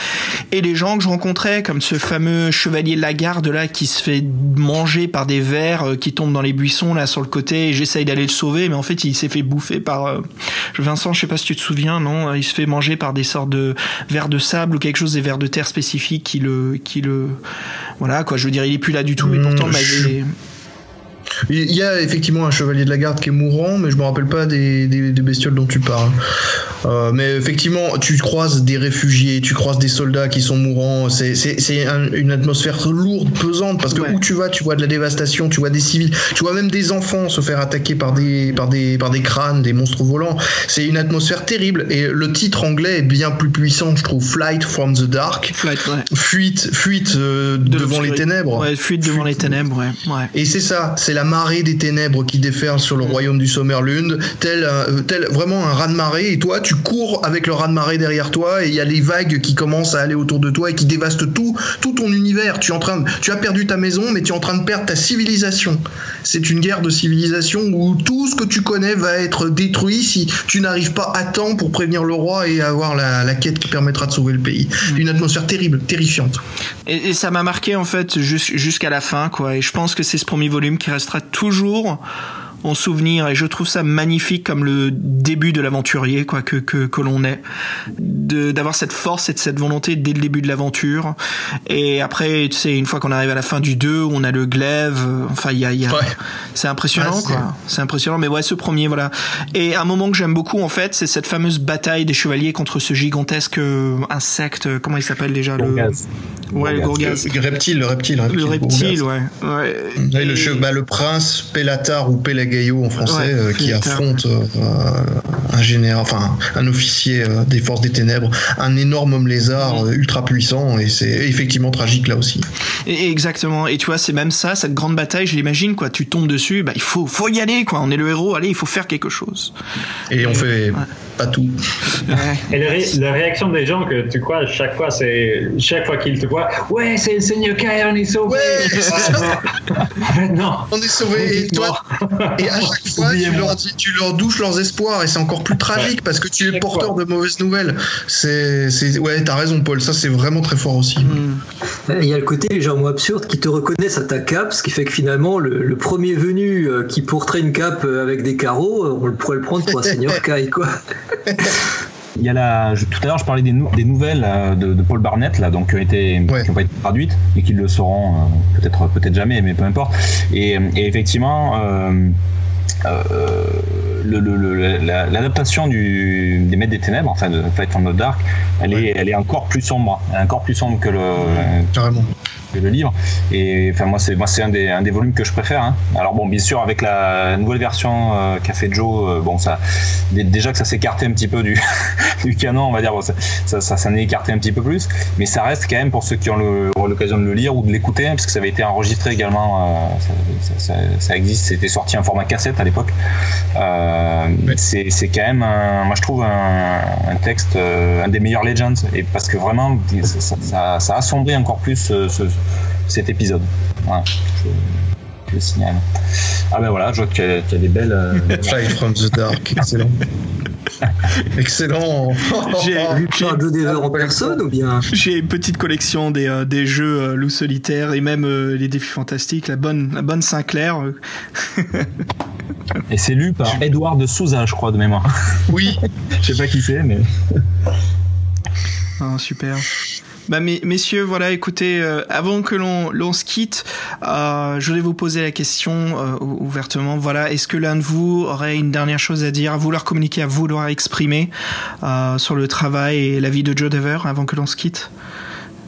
Et les gens que je rencontrais, comme ce fameux chevalier Lagarde là, qui se fait manger par des vers euh, qui tombent dans les buissons là sur le côté. Et j'essaye d'aller le sauver, mais en fait, il s'est fait bouffer par euh, Vincent, je sais pas si tu te souviens, non Il se fait manger par des sortes de vers de sable ou quelque chose, des vers de terre spécifiques qui le, qui le, voilà quoi. Je veux dire, il est plus là du tout, mais pourtant, bah, il y a effectivement un chevalier de la garde qui est mourant, mais je me rappelle pas des, des, bestioles dont tu parles. Euh, mais effectivement, tu croises des réfugiés, tu croises des soldats qui sont mourants. C'est une atmosphère lourde, pesante, parce que où tu vas, tu vois de la dévastation, tu vois des civils, tu vois même des enfants se faire attaquer par des, par des, par des crânes, des monstres volants. C'est une atmosphère terrible. Et le titre anglais est bien plus puissant, je trouve. Flight from the dark. Fuite, fuite euh, devant les ténèbres. Ouais, fuite devant les ténèbres, ouais. Et c'est ça, c'est la marée des ténèbres qui déferle sur le mm. royaume du Sommerlund, tel, tel vraiment un raz-de-marée. Et toi, tu cours avec le raz-de-marée derrière toi et il y a les vagues qui commencent à aller autour de toi et qui dévastent tout, tout ton univers. Tu, es en train tu as perdu ta maison, mais tu es en train de perdre ta civilisation. C'est une guerre de civilisation où tout ce que tu connais va être détruit si tu n'arrives pas à temps pour prévenir le roi et avoir la, quête qui permettra de sauver le pays. Mm. Une atmosphère terrible, terrifiante. Et, ça m'a marqué en fait jusqu'à la fin, quoi. Et je pense que c'est ce premier volume qui restera toujours en souvenir et je trouve ça magnifique comme le début de l'aventurier quoi que que, que l'on est. D'avoir cette force et cette volonté dès le début de l'aventure. Et après tu sais une fois qu'on arrive à la fin du 2 on a le glaive enfin il y a, y a c'est impressionnant quoi. C'est impressionnant mais ouais ce premier voilà. Et un moment que j'aime beaucoup en fait c'est cette fameuse bataille des chevaliers contre ce gigantesque euh, insecte comment il s'appelle déjà le ouais le gourgaz. Le reptile le reptile, le reptile ouais, ouais. le, bah, le prince Pélatar ou Pélagar Gaillot en français euh, qui affronte euh, un général, enfin un officier euh, des forces des ténèbres, un énorme homme lézard ultra puissant et c'est effectivement tragique là aussi. Et exactement. Et tu vois, c'est même ça, cette grande bataille, je l'imagine quoi. Tu tombes dessus, bah il faut, faut y aller quoi. On est le héros, allez, il faut faire quelque chose. Et, on fait pas tout. Et la, réaction des gens que tu crois chaque fois, c'est chaque fois qu'ils te voient, ouais, c'est le Seigneur Kai, on est sauvé. Ouais, <laughs> non. On est sauvé. Et toi, et à chaque fois, tu leur, dis, tu leur douches leurs espoirs et c'est encore plus tragique parce que tu es porteur de mauvaises nouvelles. C'est, ouais, t'as raison, Paul. Ça, c'est vraiment très fort aussi. Hmm. Il y a le côté légèrement absurde qui te reconnaissent à ta cape, ce qui fait que finalement, le, premier venu euh, qui porterait une cape euh, avec des carreaux, on pourrait le prendre pour un seigneur <laughs> Kai, quoi. <laughs> Il y a la, tout à l'heure, je parlais des, des nouvelles de, Paul Barnett, là, donc, qui n'ont été, pas été traduites, mais qui le seront peut-être peut-être jamais, mais peu importe. Et, effectivement, l'adaptation des Maîtres des Ténèbres, enfin de Fight from the Dark, elle, est, elle est encore plus sombre, encore plus sombre que le, Carrément le livre. Et enfin, moi, c'est moi, c'est un des, un des volumes que je préfère. Hein. Alors bon, bien sûr, avec la nouvelle version euh, qu'a fait Joe, euh, bon, ça, déjà que ça s'est écarté un petit peu du, <laughs> du canon, on va dire, ça, ça, ça s'en est écarté un petit peu plus, mais ça reste quand même pour ceux qui ont l'occasion de le lire ou de l'écouter, hein, parce que ça avait été enregistré également. Euh, ça, ça, existe, c'était sorti en format cassette à l'époque. C'est, c'est quand même, moi, je trouve un, un texte, un des meilleurs Legends, et parce que vraiment, ça, ça, ça assombrit encore plus ce, cet épisode. Voilà, je, le signale. Ah ben voilà, je vois qu'il y, a des belles. Euh, <laughs> Flight from the Dark, excellent. <laughs> Excellent. J'ai un jeu en personne ou bien J'ai une petite collection des, euh, des jeux euh, loup solitaire et même les défis fantastiques, la bonne, la bonne Sinclair. et c'est lu par <laughs> Edouard de Souza, je crois, de mémoire. Oui. <laughs> je sais pas qui c'est, mais. Ah, super. Bah, messieurs, voilà, écoutez, euh, avant que l'on se quitte, euh, je voulais vous poser la question euh, ouvertement. Voilà, est-ce que l'un de vous aurait une dernière chose à dire, à vouloir communiquer, à vouloir exprimer sur le travail et la vie de Joe Dever avant que l'on se quitte?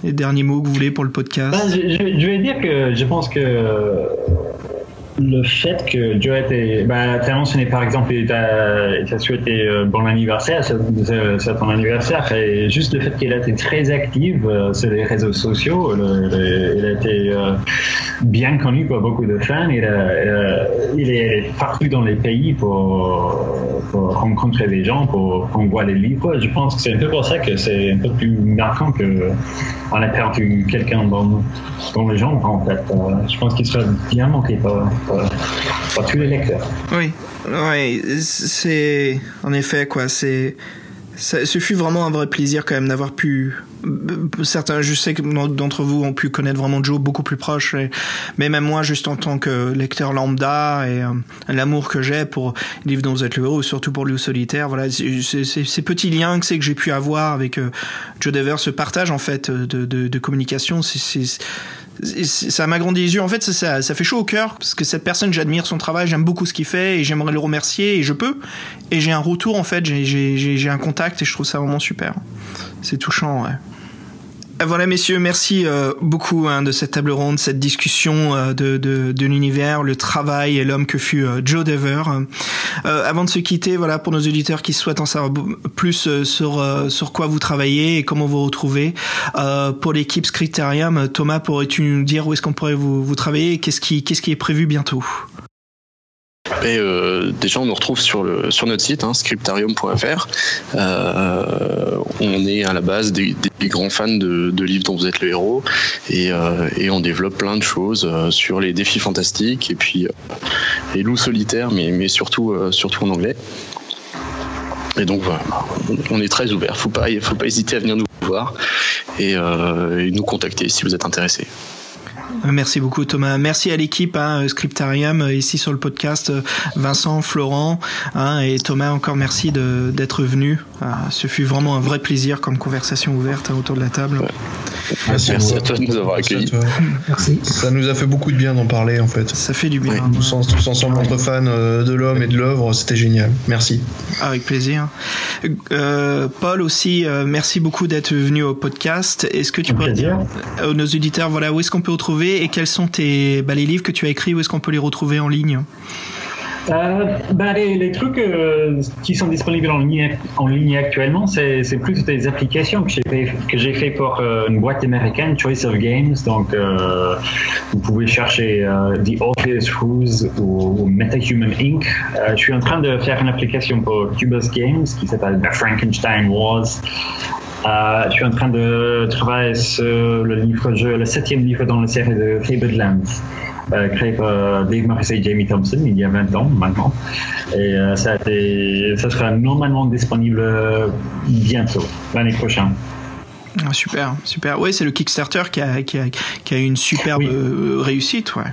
Les derniers mots que vous voulez pour le podcast bah, je, je, vais dire que je pense que le fait que Joe était, bah, as mentionné par exemple, il t'a souhaité euh, bon anniversaire, c'est ton anniversaire, et juste le fait qu'elle a été très active euh, sur les réseaux sociaux, elle a été euh, bien connue par beaucoup de fans, il, il, est, partout dans les pays pour, pour rencontrer des gens, pour qu'on voit les livres. Je pense que c'est un peu pour ça que c'est un peu plus marquant que on a perdu quelqu'un dans, dans les gens en fait. je pense qu'il serait bien manqué par tous les lecteurs. Oui, oui, c'est en effet quoi, c'est ce fut vraiment un vrai plaisir quand même d'avoir pu certains je sais que d'entre vous ont pu connaître vraiment Joe beaucoup plus proche mais même moi juste en tant que lecteur lambda et euh, l'amour que j'ai pour Livre dont vous êtes le héros surtout pour Liu solitaire voilà ces petits liens que c'est que j'ai pu avoir avec euh, Joe Dever ce partage en fait de, de, de communication c'est ça m'a grandi les yeux. En fait, ça, ça, fait chaud au cœur parce que cette personne, j'admire son travail, j'aime beaucoup ce qu'il fait et j'aimerais le remercier et je peux. Et j'ai un retour en fait, j'ai un contact et je trouve ça vraiment super. C'est touchant, ouais. Euh, voilà, messieurs, merci euh, beaucoup hein, de cette table ronde, cette discussion euh, de, de, de l'univers, le travail et l'homme que fut Joe Dever. avant de se quitter, voilà, pour nos auditeurs qui souhaitent en savoir plus sur sur quoi vous travaillez et comment vous retrouvez, pour l'équipe Scriptarium, Thomas, pourrais-tu nous dire où est-ce qu'on pourrait vous, vous travailler et qu'est-ce qui qu'est-ce qui est prévu bientôt? Euh, déjà, on nous retrouve sur, notre site, hein, scriptarium.fr. Euh, on est à la base des, grands fans de, livres dont vous êtes le héros et, euh, on développe plein de choses sur les défis fantastiques et puis les loups solitaires, mais, surtout en anglais. Et donc voilà, on est très ouvert. Faut pas, faut pas hésiter à venir nous voir et, et nous contacter si vous êtes intéressé. Merci beaucoup Thomas. Merci à l'équipe hein, Scriptarium euh, ici sur le podcast, euh, Vincent, Florent hein, et Thomas. Encore merci d'être venu. Ah, ce fut vraiment un vrai plaisir comme conversation ouverte hein, autour de la table. Merci, à toi de nous avoir accueillis. Merci. Ça nous a fait beaucoup de bien d'en parler en fait. Ça fait du bien. Tous, ensemble entre fans euh, de l'homme et de l'œuvre, c'était génial. Merci. Avec plaisir. Paul aussi, merci beaucoup d'être venu au podcast. Est-ce que tu pourrais dire à nos auditeurs voilà où est-ce qu'on peut retrouver et quels sont bah, les livres que tu as écrits Où est-ce qu'on peut les retrouver en ligne? Euh, bah, les, trucs euh, qui sont disponibles en ligne, en ligne actuellement, c'est, plus des applications que j'ai fait, pour euh, une boîte américaine, Choice of Games. Donc, vous pouvez chercher The Obvious Who's ou, MetaHuman Inc. je suis en train de faire une application pour Cubus Games qui s'appelle Frankenstein Wars. Euh, je suis en train de travailler sur le livre-jeu, le septième livre dans la série de Fabled Lands, euh, créé par Dave Morrissey et Jamie Thompson il y a 20 ans maintenant. Et euh, ça sera normalement disponible bientôt, l'année prochaine. Ah, super, super. Oui, c'est le Kickstarter qui a, qui a, qui a une superbe euh, réussite. Ouais.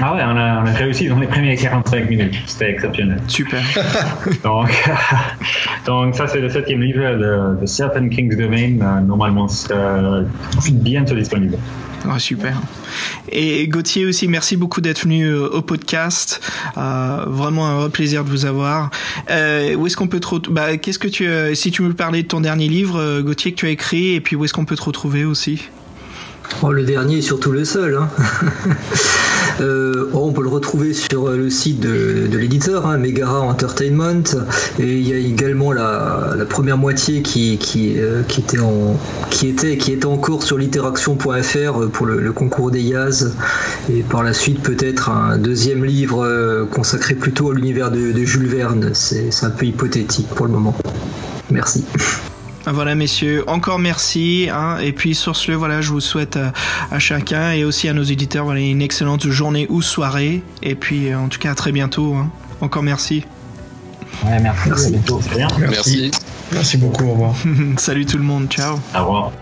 Ah ouais, on a, on a réussi dans les premières 45 minutes. C'était exceptionnel. Super. <laughs> donc, <laughs> donc, ça, c'est le septième livre de, de Serpent King's Domain. Euh, normalement, c'est euh, bientôt disponible. Ah, super. Et Gauthier aussi, merci beaucoup d'être venu euh, au podcast. Euh, vraiment un plaisir de vous avoir. Euh, où est-ce qu'on peut te bah, qu'est-ce que tu, euh, si tu veux parler de ton dernier livre, Gauthier, que tu as écrit, et puis où est-ce qu'on peut te retrouver aussi? Oh, le dernier est surtout le seul. Hein. <laughs> euh, oh, on peut le retrouver sur le site de, l'éditeur, hein, Megara Entertainment. Et il y a également la, première moitié qui, euh, était en, encore sur littéraction.fr pour le, concours des Yaz. Et par la suite, peut-être un deuxième livre euh, consacré plutôt à l'univers de Jules Verne. C'est un peu hypothétique pour le moment. Merci. <laughs> Voilà, messieurs, encore merci. Hein, et puis sur ce, voilà, je vous souhaite à, à, chacun et aussi à nos éditeurs voilà, une excellente journée ou soirée. Et puis, en tout cas, à très bientôt. Hein. Encore merci. Ouais, merci. Merci. À bientôt. Merci. merci. Merci beaucoup. Au revoir. <laughs> Salut tout le monde. Ciao. Au revoir.